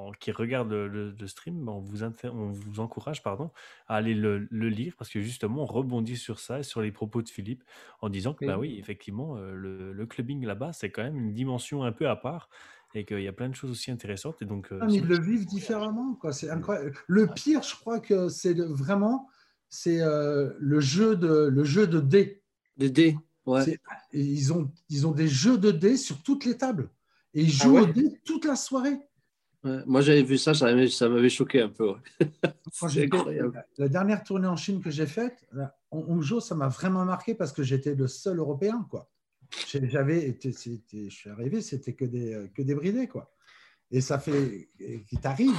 en- qui regardent le, le- le stream, ben, on vous, inter- on vous encourage pardon à aller le, le lire parce que justement on rebondit sur ça et sur les propos de Philippe en disant que Oui. bah oui, effectivement, euh, le clubbing là-bas c'est quand même une dimension un peu à part et qu'il y a plein de choses aussi intéressantes et donc euh, Ah, mais ils le vivent différemment. Quoi. C'est incroyable. Le pire, je crois que c'est vraiment c'est euh, le jeu de le jeu de dés. Des dés. Ouais. Ils ont ils ont des jeux de dés sur toutes les tables et ils Ah jouent ouais? aux dés toute la soirée. Ouais. Moi, j'avais vu ça, ça m'avait ça m'avait choqué un peu. ouais. Quand C'est j'étais- incroyable. La dernière tournée en Chine que j'ai faite, en Hangzhou, ça m'a vraiment marqué parce que j'étais le seul Européen. Quoi. J'avais été, c'était- je suis arrivé, c'était que des, euh, que des bridés. Quoi. Et ça fait. Qui t'arrive.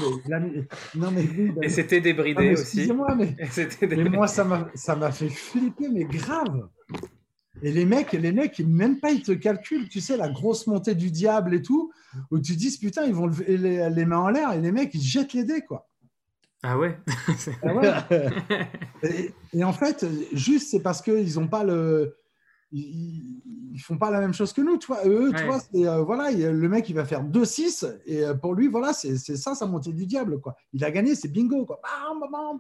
Non, mais. Et c'était ah, débridé mais aussi. Excusez-moi, mais, Et C'était mais débridé. moi, ça m'a ça m'a fait flipper, mais grave. Et les mecs, les mecs, ils- même pas ils te calculent, tu sais, la grosse montée du diable et tout, où tu te dis, putain, ils vont lever les, les mains en l'air et les mecs, ils jettent les dés, quoi. Ah ouais? Ah ouais. Et, et en fait, juste c'est parce qu'ils n'ont pas le. Ils, ils font pas la même chose que nous, tu vois. Eux, tu Ouais. vois, c'est, euh, voilà, il- le mec, il va faire 2-6 et euh, pour lui, voilà, c'est c'est ça, sa montée du diable, quoi. Il a gagné, c'est bingo, quoi. Bam, bam, bam.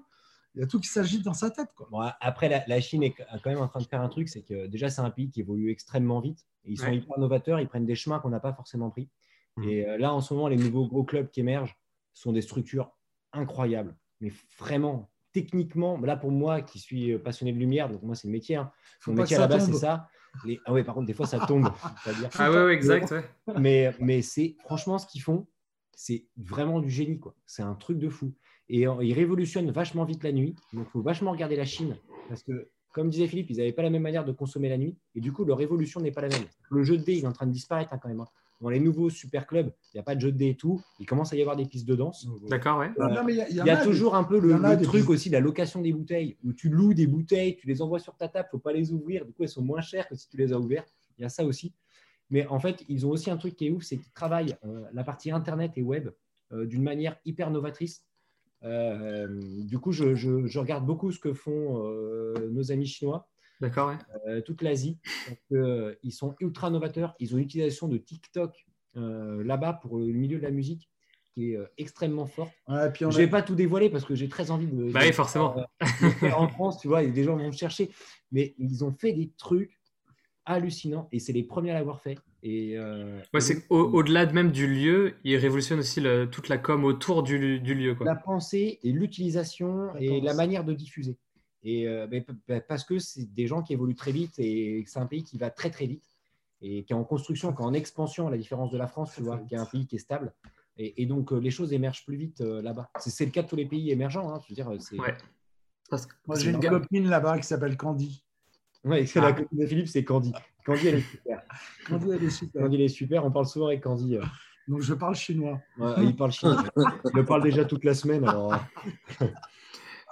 Il y a tout qui s'agite dans sa tête, quoi. Bon, après, la, la Chine est quand même en train de faire un truc, c'est que déjà, c'est un pays qui évolue extrêmement vite. Et ils sont Ouais. hyper novateurs, ils prennent des chemins qu'on n'a pas forcément pris. Mhm. Et euh, là, en ce moment, les nouveaux gros clubs qui émergent sont des structures incroyables. Mais vraiment, techniquement, là, pour moi qui suis euh, passionné de lumière, donc moi, c'est le métier. hein. Mon métier à la base, c'est ça. Les... Ah ouais, par contre, des fois, ça tombe. Ah ouais, ouais, exact. Ouais. mais, mais c'est franchement ce qu'ils font, c'est vraiment du génie. quoi. C'est un truc de fou. Et ils révolutionnent vachement vite la nuit. Donc, il faut vachement regarder la Chine. Parce que, comme disait Philippe, ils n'avaient pas la même manière de consommer la nuit. Et du coup, leur évolution n'est pas la même. Le jeu de dés, il est en train de disparaître hein, quand même. hein. Dans les nouveaux super clubs, il n'y a pas de jeu de dés et tout. Il commence à y avoir des pistes de danse. D'accord, ouais. Mais il y a, il y en Il y a des- toujours un peu le, truc aussi, la location des bouteilles, où tu loues des bouteilles, tu les envoies sur ta table, il ne faut pas les ouvrir, du coup elles sont moins chères que si tu les as ouvertes. Il y a ça aussi. Mais en fait, ils ont aussi un truc qui est ouf, c'est qu'ils travaillent euh, la partie Internet et web euh, d'une manière hyper novatrice. Euh, du coup, je, je- je regarde beaucoup ce que font euh, nos amis chinois, D'accord, ouais. euh, toute l'Asie, euh, ils sont ultra novateurs. Ils ont l'utilisation de TikTok euh, là-bas pour le milieu de la musique qui est euh, extrêmement forte. Ouais, puis on Je a- vais pas tout dévoiler parce que j'ai très envie de, Bah oui, forcément. en France, tu vois, et des gens vont me chercher. Mais ils ont fait des trucs hallucinants et c'est les premiers à l'avoir fait. Et, euh, Ouais, et c'est au- au-delà de même du lieu, il révolutionne aussi le- toute la com autour du, du lieu. Quoi. la pensée et l'utilisation et la manière de diffuser. Et euh, p- parce que c'est des gens qui évoluent très vite et c'est un pays qui va très très vite et qui est en construction, qui est en expansion, à la différence de la France, tu vois, qui est un pays qui est stable. Et, et donc euh, les choses émergent plus vite euh, là-bas. C'est le cas de tous les pays émergents. hein, je veux dire, c'est Ouais. Parce que- Moi, j'ai une copine là-bas qui s'appelle Candy. Ouais, c'est Ah. la copine de Philippe, c'est Candy. Candy, elle est super. Candy, elle est super. Candy, elle est super. On parle souvent avec Candy. euh. Donc, je parle chinois. Ouais, il parle chinois. Il le parle déjà toute la semaine. Alors,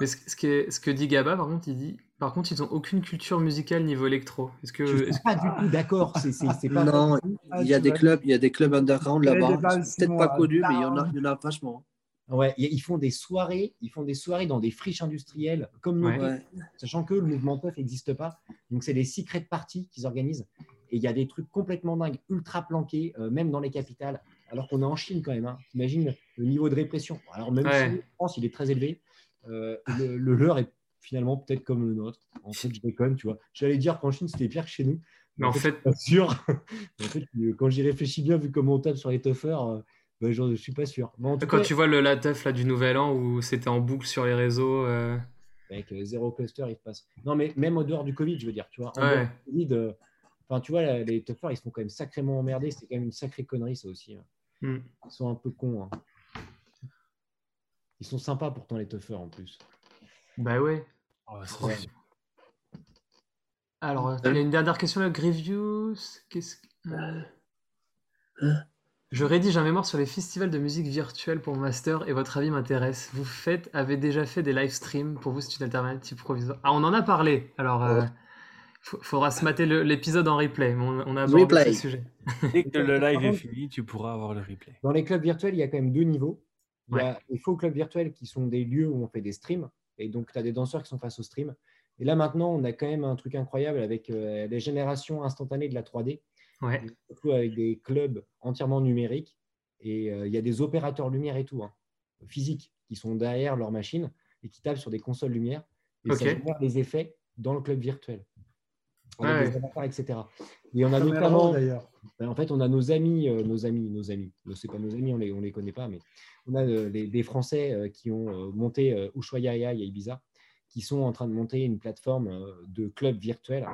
Mais ce, ce qui est- ce que dit Gaba, par contre, il dit par contre, ils n'ont aucune culture musicale niveau électro. Est-ce que. je pas du tout d'accord. C'est c'est- c'est pas Non, Ah, il y a des clubs, il y a des clubs underground là-bas. Peut-être pas connus, mais il y en a, il y en a vachement. Ouais, ils font des soirées, ils font des soirées dans des friches industrielles comme nous, Ouais. Sachant que le mouvement puff n'existe pas. Donc c'est des secret parties qu'ils organisent. Et il y a des trucs complètement dingues, ultra planqués, euh, même dans les capitales, alors qu'on est en Chine quand même. Hein. T'imagines le niveau de répression. Alors même Ouais. si en France il est très élevé, euh, le, le leur est finalement peut-être comme le nôtre. En fait, je déconne, tu vois. J'allais dire qu'en Chine c'était pire que chez nous. Mais en fait, je suis pas sûr. en fait, euh, quand j'y réfléchis bien, vu comment on tape sur les toughers, euh, ben, je ne suis pas sûr. Mais en tout quand cas, tu vois le la teuf là, du Nouvel An où c'était en boucle sur les réseaux. euh, avec euh, zéro cluster, il se passe. Non, mais même au dehors du Covid, je veux dire, tu vois. En Ouais. dehors du Covid, enfin, tu vois, les toughers, ils se font quand même sacrément emmerder. C'est quand même une sacrée connerie, ça aussi. hein. hmm. Ils sont un peu cons. hein. Ils sont sympas pourtant, les toughers, en plus. Bah ouais. Oh, ça, Ouais. c'est sûr. Alors, il y a une dernière question là. Grievous. Qu'est-ce que. euh, Je rédige un mémoire sur les festivals de musique virtuelle pour mon master et votre avis m'intéresse. Vous faites, avez déjà fait des live streams Pour vous, c'est une alternative provisoire? Ah, on en a parlé. Alors, euh, Ouais. faut- faudra se mater l'épisode en replay. mais On, on a abordé Replay. ce sujet. Dès que le live est fini, tu pourras avoir le replay. Dans les clubs virtuels, il y a quand même deux niveaux. Il y a Ouais. les faux clubs virtuels qui sont des lieux où on fait des streams. Et donc, tu as des danseurs qui sont face au stream. Et là, maintenant, on a quand même un truc incroyable avec euh, les générations instantanées de la 3D. Ouais. surtout avec des clubs entièrement numériques. Et euh, il y a des opérateurs lumière et tout, hein, physiques, qui sont derrière leur machine et qui tapent sur des consoles lumière. Et ça génère des effets dans le club virtuel. Avec Ouais. des avatars, etc. Et on a Comme notamment, d'ailleurs. ben, en fait, on a nos amis, euh, nos amis, nos amis. Ne c'est pas nos amis, on les, on les connaît pas, mais on a euh, les- des Français euh, qui ont euh, monté euh, Ushuaia et Ibiza, qui sont en train de monter une plateforme euh, de club virtuel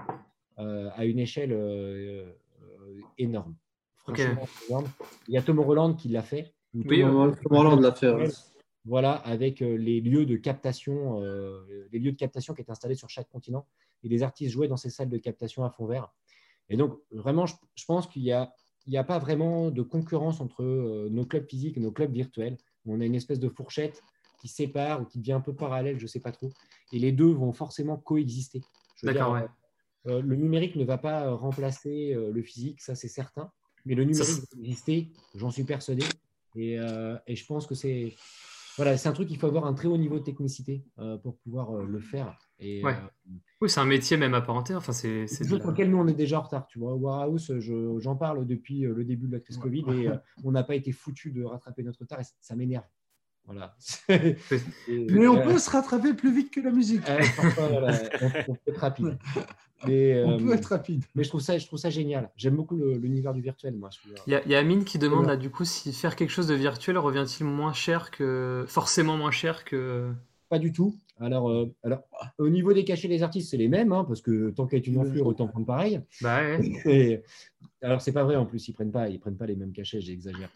euh, à une échelle euh, euh, énorme. Il y a Tom Holland qui l'a fait. Oui, Tom. Holland- l'a fait, ouais. Voilà, avec euh, les lieux de captation, euh, les lieux de captation qui étaient installés sur chaque continent, et les artistes jouaient dans ces salles de captation à fond vert. Et donc, vraiment, je, je pense qu'il n'y a, a pas vraiment de concurrence entre euh, nos clubs physiques et nos clubs virtuels. On a une espèce de fourchette qui sépare ou qui devient un peu parallèle, je ne sais pas trop. Et les deux vont forcément coexister. D'accord, ouais. euh, le numérique ne va pas remplacer euh, le physique, ça c'est certain. Mais le numérique Ça, va exister, j'en suis persuadé. Et, euh, et je pense que c'est voilà, un truc qu'il faut avoir un très haut niveau de technicité pour pouvoir le faire. Et, Ouais. euh, Oui, c'est un métier même entière. Enfin, c'est c'est la- lesquelles nous on est déjà en retard. Tu vois, Warehouse, je- j'en parle depuis euh, le début de la crise Covid et euh, on n'a pas été foutu de rattraper notre retard et ça, ça m'énerve. Voilà. Et, Mais on euh, peut se rattraper plus vite que la musique. parfois, voilà, on, on peut être rapide. Mais, On euh, peut être rapide. mais je trouve ça, je trouve ça génial. J'aime beaucoup le- l'univers du virtuel, moi. Il y, a- il y a Amine qui demande là, du coup, si faire quelque chose de virtuel revient-il moins cher que. forcément moins cher que. Pas du tout. Alors, euh, alors, au niveau des cachets des artistes, c'est les mêmes, hein, parce que tant qu'à être une enflure, autant prendre pareil. Bah ouais. Et- alors, c'est pas vrai en plus, ils prennent pas, ils prennent pas les mêmes cachets, j'exagère.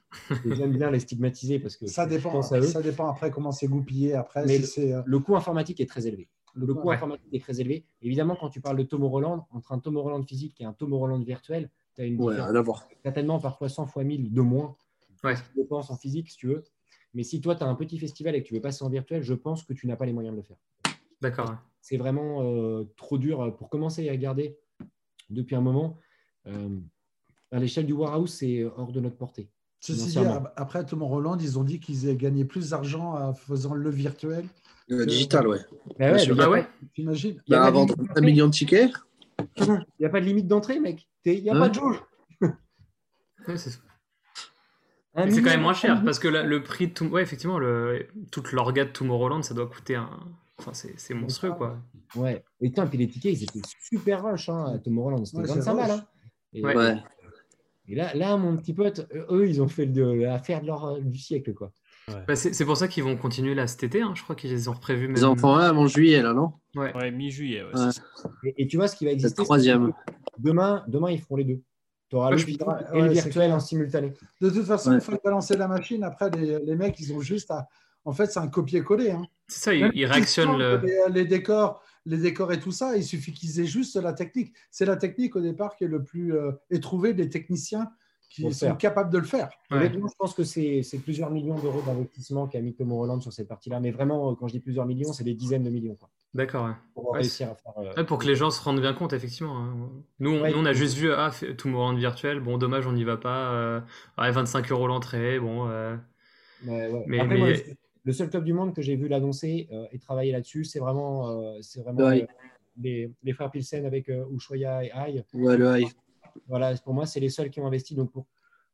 J'aime bien les stigmatiser parce que Ça dépend, pense à eux. ça dépend après comment c'est goupillé. Après, Mais si le- c'est, euh, Le coût informatique est très élevé. Le coût Ouais. informatique est très élevé. Évidemment, quand tu parles de Tomo Roland, entre un Tomo Roland physique et un Tomo Roland virtuel, tu as une Ouais, différence certainement parfois 100 fois 1000 de moins. Ouais. que Tu dépenses en physique, si tu veux. Mais si toi, tu as un petit festival et que tu veux passer en virtuel, je pense que tu n'as pas les moyens de le faire. D'accord. c'est vraiment euh, trop dur pour commencer à regarder depuis un moment. euh, à l'échelle du Warehouse, c'est hors de notre portée. ceci dit, après Tom Roland, ils ont dit qu'ils avaient gagné plus d'argent en faisant le virtuel. Le digital, ouais. Bah ouais, Bah y a ouais. T'imagines y a Bah, à vendre un million de tickets, Il n'y a pas de limite d'entrée, mec. Il n'y a Hein pas de jauge. Ouais, c'est- Un Mais c'est quand même moins cher parce que la- le prix de tout, ouais, effectivement, le, toute l'orga de Tomorrowland, ça doit coûter un. Enfin, c'est c'est monstrueux quoi. Ouais. Et putain, puis les tickets, ils étaient super rush hein, à Tomorrowland. C'était Ouais, c'est 25 balles. hein. Et, Ouais. Ouais. et là, là, mon petit pote, eux, ils ont fait l'affaire de leur, du siècle, quoi. Bah, c'est c'est pour ça qu'ils vont continuer là cet été. hein. Je crois qu'ils ont prévu même. Ils en font un avant juillet, là, non? Ouais. Ouais, mi-juillet. ouais, Ouais. c'est ça. Et, et tu vois, ce qui va C'est exister. le troisième. Demain, demain, ils feront les deux. Tu auras Ouais, le je- physique ouais, et le virtuel en simultané. De toute façon, Ouais. une fois que tu as lancé la machine, après, les, les mecs, ils ont juste à. En fait, c'est un copier-coller. Hein. C'est ça, ils, Même ils si réactionnent le. Les, les décors, les décors et tout ça, il suffit qu'ils aient juste la technique. C'est la technique au départ qui est le plus euh, est trouver des techniciens qui sont faire. capables de le faire. Ouais. Je pense que c'est plusieurs millions d'euros d'investissement qu'a mis Tomorrowland sur cette partie-là. Mais vraiment, euh, quand je dis plusieurs millions, c'est des dizaines de millions quoi, D'accord. ouais. pour Ouais, réussir à faire. euh, Ouais, pour que les gens se rendent bien compte, effectivement. hein. Nous, on, Ouais. nous, on a juste vu ah, Tomorrowland virtuel. Bon, dommage, on n'y va pas. euh, ouais, 25 euros l'entrée. Bon. euh, mais ouais. Mais- Après, mais- moi, le- seul club du monde que j'ai vu l'annoncer euh, et travailler là-dessus, c'est vraiment, euh, c'est vraiment euh, les, les frères Pilsen avec euh, Ushuaïa et Aïe. Ouais, le high. Voilà, pour moi, c'est les seuls qui ont investi. Donc, pour,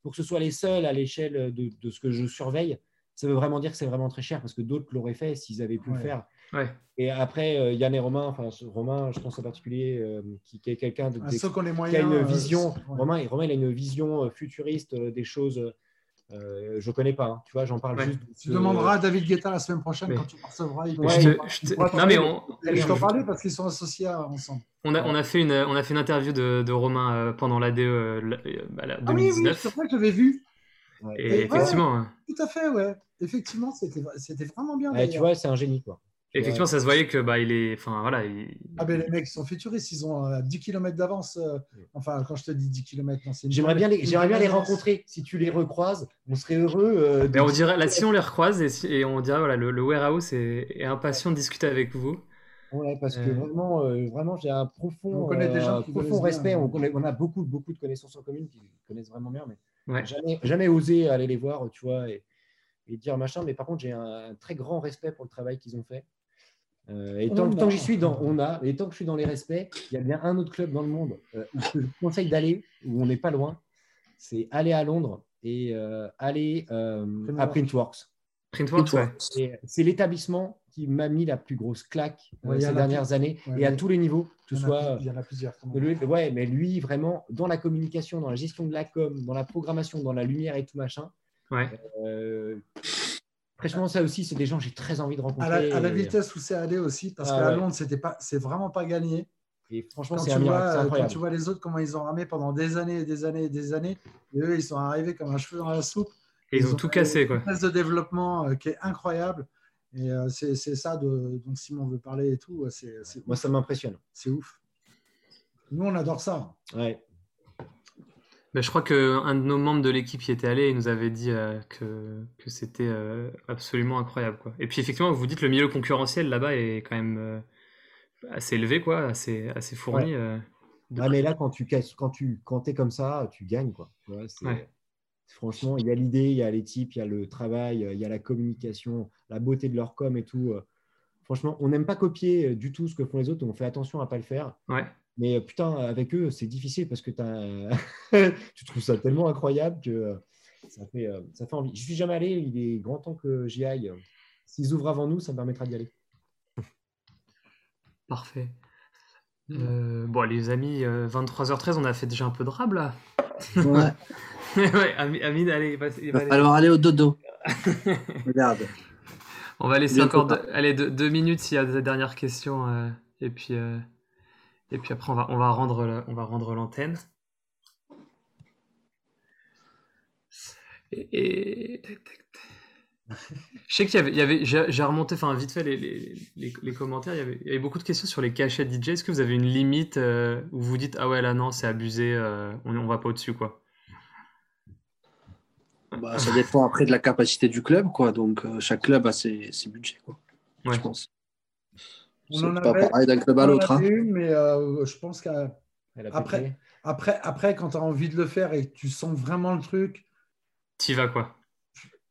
pour que ce soit les seuls à l'échelle de, de ce que je surveille, ça veut vraiment dire que c'est vraiment très cher parce que d'autres l'auraient fait s'ils avaient pu le faire. Ouais. Et après, euh, Yann et Romain, enfin, Romain, je pense en particulier, euh, qui, qui est quelqu'un de, ceux qui a une euh, vision. ouais. Romain, Romain, il a une vision futuriste des choses. Euh, je connais pas, hein. tu vois, j'en parle Ouais. juste. Tu de- demanderas à David Guetta la semaine prochaine Mais- quand tu recevras. Il Ouais, Je Non, mais on, je t'en parlais parce qu'ils sont associés à- ensemble. on a, on a fait une, on a fait une interview de, de Romain euh, pendant l'ADE euh, la- euh, bah, la Ah oui, oui, 2019. c'est vrai que je l'avais vu. Ouais. Et effectivement, hein. Tout à fait, ouais. Effectivement, c'était c'était vraiment bien. Tu vois, c'est un génie, quoi. Effectivement, ça se voyait que bah, il est, enfin voilà, il- Ah ben les mecs ils sont futuristes, ils ont euh, 10 km d'avance. euh, enfin, quand je te dis 10 km, non, c'est une J'aimerais bien, les, j'aimerais bien les rencontrer. Si tu les recroises, on serait heureux. euh, de- on dirait, là, si on les recroise et, si- et on dirait, voilà, le, le warehouse est, est impatient de discuter avec vous. Ouais, parce que Euh. vraiment, euh, vraiment j'ai un profond, On connaît des gens euh, qui profond respect. bien, on, hein. connaît- on a beaucoup, beaucoup de connaissances en commun qui connaissent vraiment bien, mais Ouais. jamais, jamais osé aller les voir, tu vois, et, et dire machin. Mais par contre, j'ai un, un très grand respect pour le travail qu'ils ont fait. Euh, et tant, que j'y suis dans, on a, et tant que je suis dans les respects, il y a bien un autre club dans le monde euh, où je conseille d'aller, où on n'est pas loin. C'est aller à Londres et euh, aller euh, à Printworks. Printworks, ouais. C'est l'établissement qui m'a mis la plus grosse claque Ouais, ces dernières plus. années Ouais, et à tous les niveaux, que Il ce y en a soit. il y en a plusieurs. lui- ouais, mais lui, vraiment, dans la communication, dans la gestion de la com, dans la programmation, dans la lumière et tout machin. Ouais. Franchement, ça aussi, c'est des gens que j'ai très envie de À rencontrer. la, à la vitesse où c'est allé aussi, parce Ah qu'à ouais. Londres, c'était pas, c'est vraiment pas gagné. Et franchement, Quand tu, vois, euh, quand tu vois les autres, comment ils ont ramé pendant des années et des années et des années, et eux, ils sont arrivés comme un cheveu dans la soupe. Et ils ont tout cassé, quoi. Une vitesse de développement euh, qui est incroyable. Et euh, c'est c'est ça de, dont Simon veut parler et tout. C'est c'est Moi, ça m'impressionne. c'est ouf. Nous, on adore ça. Ouais. Mais je crois qu'un de nos membres de l'équipe y était allé et nous avait dit euh, que, que c'était euh, absolument incroyable. Quoi. Et puis effectivement, vous dites le milieu concurrentiel là-bas est quand même euh, assez élevé, quoi, assez, assez fourni. de- Ah, mais là, quand tu quand tu quand es comme ça, tu gagnes. Quoi. Ouais. Franchement, il y a l'idée, il y a les types, il y a le travail, il y a la communication, la beauté de leur com et tout. Franchement, on n'aime pas copier du tout ce que font les autres, on fait attention à pas le faire. Mais euh, putain, avec eux, c'est difficile parce que t'as- tu trouves ça tellement incroyable que euh, ça fait, euh, ça fait envie. Je suis jamais allé, il est grand temps que j'y aille. S'ils ouvrent avant nous, ça me permettra d'y aller. Parfait. Euh, bon, les amis, euh, 23h13, on a fait déjà un peu de rab là. Ouais. ouais, Ami- Amine, allez, Il va- va falloir aller au dodo. Regarde. on va laisser encore deux, allez, deux, deux minutes s'il y a des dernières questions. euh, et, puis, euh, et puis après, on va, on va rendre l'antenne. Et. Je sais qu'il y avait, il y avait j'ai remonté, enfin vite fait les, les, les- les commentaires, il y, avait, il y avait beaucoup de questions sur les cachets DJ. Est-ce que vous avez une limite euh, où vous dites ah ouais là non c'est abusé, euh, on, on va pas au-dessus quoi? Bah, ça dépend après de la capacité du club, quoi. Donc, euh, chaque club a ses, ses budgets, quoi. Ouais. Je pense. On C'est en pas avait- pareil d'un club à On en l'autre. hein. avait une, mais euh, je pense qu'après, Elle a Après- quand tu as envie de le faire et que tu sens vraiment le truc, T'y vas quoi.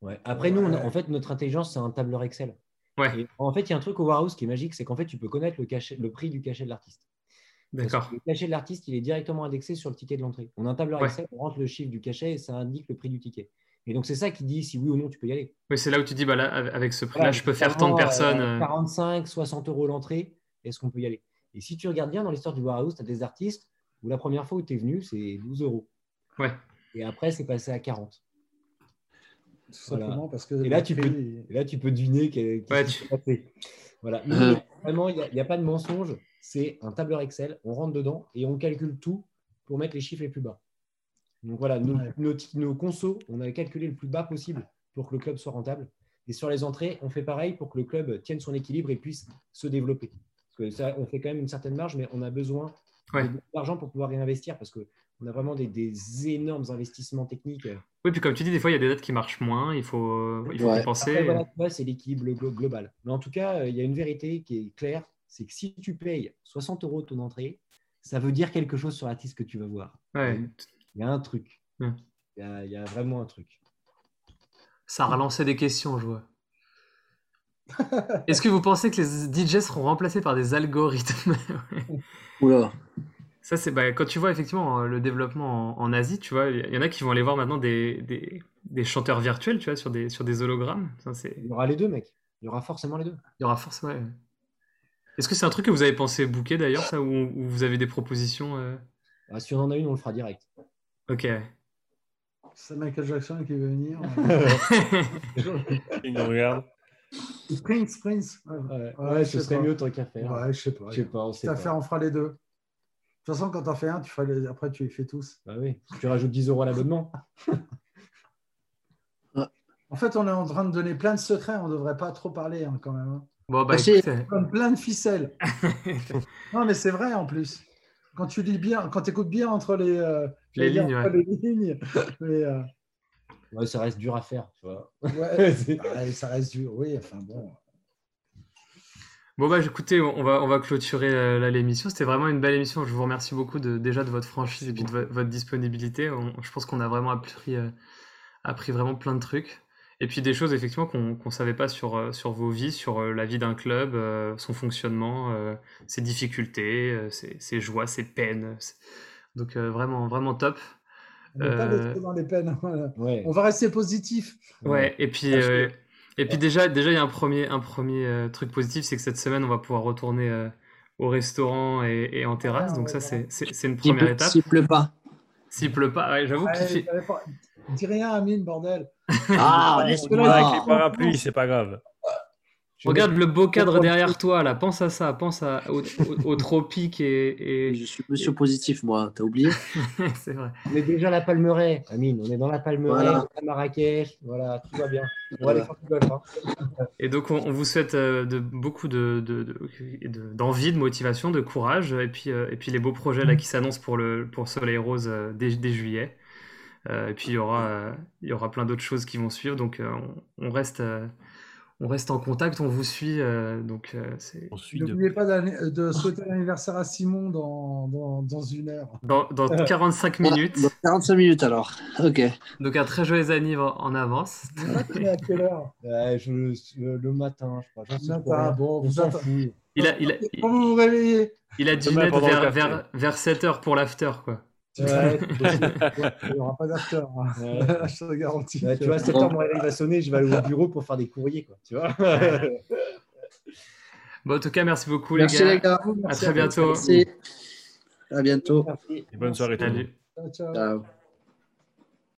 Ouais. Après, nous, on a- Ouais. en fait, notre intelligence, c'est un tableur Excel. Ouais, Et en fait, il y a un truc au Warehouse qui est magique, c'est qu'en fait, tu peux connaître le, cachet, le prix du cachet de l'artiste. D'accord. Le cachet de l'artiste, il est directement indexé sur le ticket de l'entrée. On a un tableur Ouais. Excel, on rentre le chiffre du cachet et ça indique le prix du ticket. Et donc, c'est ça qui dit si oui ou non tu peux y aller. Oui, c'est là où tu dis, bah là, avec ce prix-là, Voilà, je peux faire tant de personnes. euh, euh, 45, 60 euros l'entrée, est-ce qu'on peut y aller? Et si tu regardes bien dans l'histoire du Warehouse, tu as des artistes où la première fois où tu es venu, c'est 12 euros. Ouais. Et après, c'est passé à 40. Tout simplement parce que. Et là, tu peux, et là, tu peux deviner qu'est- qu'est-ce Ouais, qui tu- s'est passé. Voilà. Euh. Vraiment, il n'y a, pas de mensonge. C'est un tableur Excel. On rentre dedans et on calcule tout pour mettre les chiffres les plus bas. Donc voilà, nos, Ouais. nos, nos consos, on a calculé le plus bas possible pour que le club soit rentable. Et sur les entrées, on fait pareil pour que le club tienne son équilibre et puisse se développer. Parce que ça, on fait quand même une certaine marge, mais on a besoin Ouais. d'argent pour pouvoir réinvestir parce qu'on a vraiment des, des énormes investissements techniques. Oui, puis comme tu dis, des fois, il y a des dates qui marchent moins, il faut, il faut Ouais. y penser. Voilà, c'est l'équilibre glo- global. Mais en tout cas, euh, il y a une vérité qui est claire, c'est que si tu payes 60 euros ton entrée, ça veut dire quelque chose sur l'artiste que tu vas voir. Ouais. Il y a un truc. Il y a, il y a vraiment un truc. Ça a relancé des questions, je vois. Est-ce que vous pensez que les DJ seront remplacés par des algorithmes? Oula. Ça, c'est bah, quand tu vois effectivement euh, le développement en, en Asie, tu vois, il y en a qui vont aller voir maintenant des, des, des chanteurs virtuels, tu vois, sur des, sur des hologrammes. Ça, c'est... Il y aura les deux, mec. Il y aura forcément les deux. Il y aura forcément. ouais. Est-ce que c'est un truc que vous avez pensé booker d'ailleurs, ça, ou, ou vous avez des propositions euh? Ah, si on en a une, on le fera direct. Ok. C'est Michael Jackson qui veut venir. Il nous regarde. Prince, Prince. Ouais, Ouais, Ouais, ouais, je ce serait pas. mieux tant qu'à faire. Ouais, je sais pas. Je sais pas, on sait pas. faire, on fera les deux. De toute façon, quand t'en fais un, tu les- après tu les fais tous. Bah oui, tu rajoutes 10 euros à l'abonnement. En fait, on est en train de donner plein de secrets, on ne devrait pas trop parler hein, quand même. hein. Bon, bah Merci. écoutez. Comme plein de ficelles. non, mais c'est vrai en plus. Quand tu lis bien, quand tu écoutes bien entre les, euh, Les lignes, entre ouais. les lignes, mais euh, Ouais, ça reste dur à faire, tu vois. ouais, C'est- ouais, ça reste dur. Oui, enfin bon. Bon bah écoutez, on va, on va clôturer euh, là l'émission. C'était vraiment une belle émission. Je vous remercie beaucoup de, déjà de votre franchise et puis de vo- votre disponibilité. On- je pense qu'on a vraiment appris, euh, appris vraiment plein de trucs. Et puis des choses effectivement qu'on qu'on savait pas sur, euh, sur vos vies, sur euh, la vie d'un club, euh, son fonctionnement, euh, ses difficultés, euh, ses, ses joies, ses peines. Donc euh, vraiment, vraiment top. On pas Euh, les trop dans les peines. voilà. Ouais. On va rester positif. Ouais, et puis, euh, et puis déjà, déjà, il y a un premier, un premier euh, truc positif, c'est que cette semaine, on va pouvoir retourner euh, au restaurant et, et en terrasse. Ah, Donc ouais, ça, c'est, voilà. c'est, c'est une première étape. s'il pleut pas. S'il pleut pas, ouais, j'avoue Ouais, qu'il fait... pas- Dis rien, Amine, bordel. Ah, On laisse-moi. est là Avec les parapluies, c'est pas grave. Je Regarde le beau cadre derrière toi, là. Pense à ça. Pense à, au, au- au tropique et... et- Je suis monsieur positif, moi. T'as oublié c'est vrai. On est déjà à la Palmeraie, Amine. On est dans la Palmeraie, Voilà. à Marrakech. Voilà, tout va bien. On va aller faire du golf. hein. Et donc, on, on vous souhaite euh, de, beaucoup de, de- de- de- d'envie, de motivation, de courage, et puis, euh, et puis les beaux projets là, qui s'annoncent pour, le, pour Soleil Rose euh, dès, dès juillet. Euh, et puis, il y, aura, euh, il y aura plein d'autres choses qui vont suivre. Donc, euh, on, on reste, euh, on reste en contact, on vous suit. euh, donc, euh, de... N'oubliez pas de souhaiter l'anniversaire à Simon dans, dans, dans une heure. dans, dans 45 minutes. Ah, dans 45 minutes alors. Ok. Donc, un très joyeux anniversaire en avance. Je est à quelle heure? Je- le, le matin, je crois. J'en sais Matin, pas bon, on vous. Il a, il a, Quand vous vous réveillez, il a dû le vers, vers, vers 7 heures pour l'after, quoi. Ouais, il n'y aura pas d'after. hein. Ouais. je te garantis. Ouais, tu vois, 7 heures, mon réveil va sonner, je vais aller au bureau pour faire des courriers, quoi. Tu vois Bon, en tout cas, merci beaucoup, Merci les les gars. gars. À très bientôt. Merci. À bientôt. Merci. Et bonne soirée. Salut. Ciao, ciao. Ciao.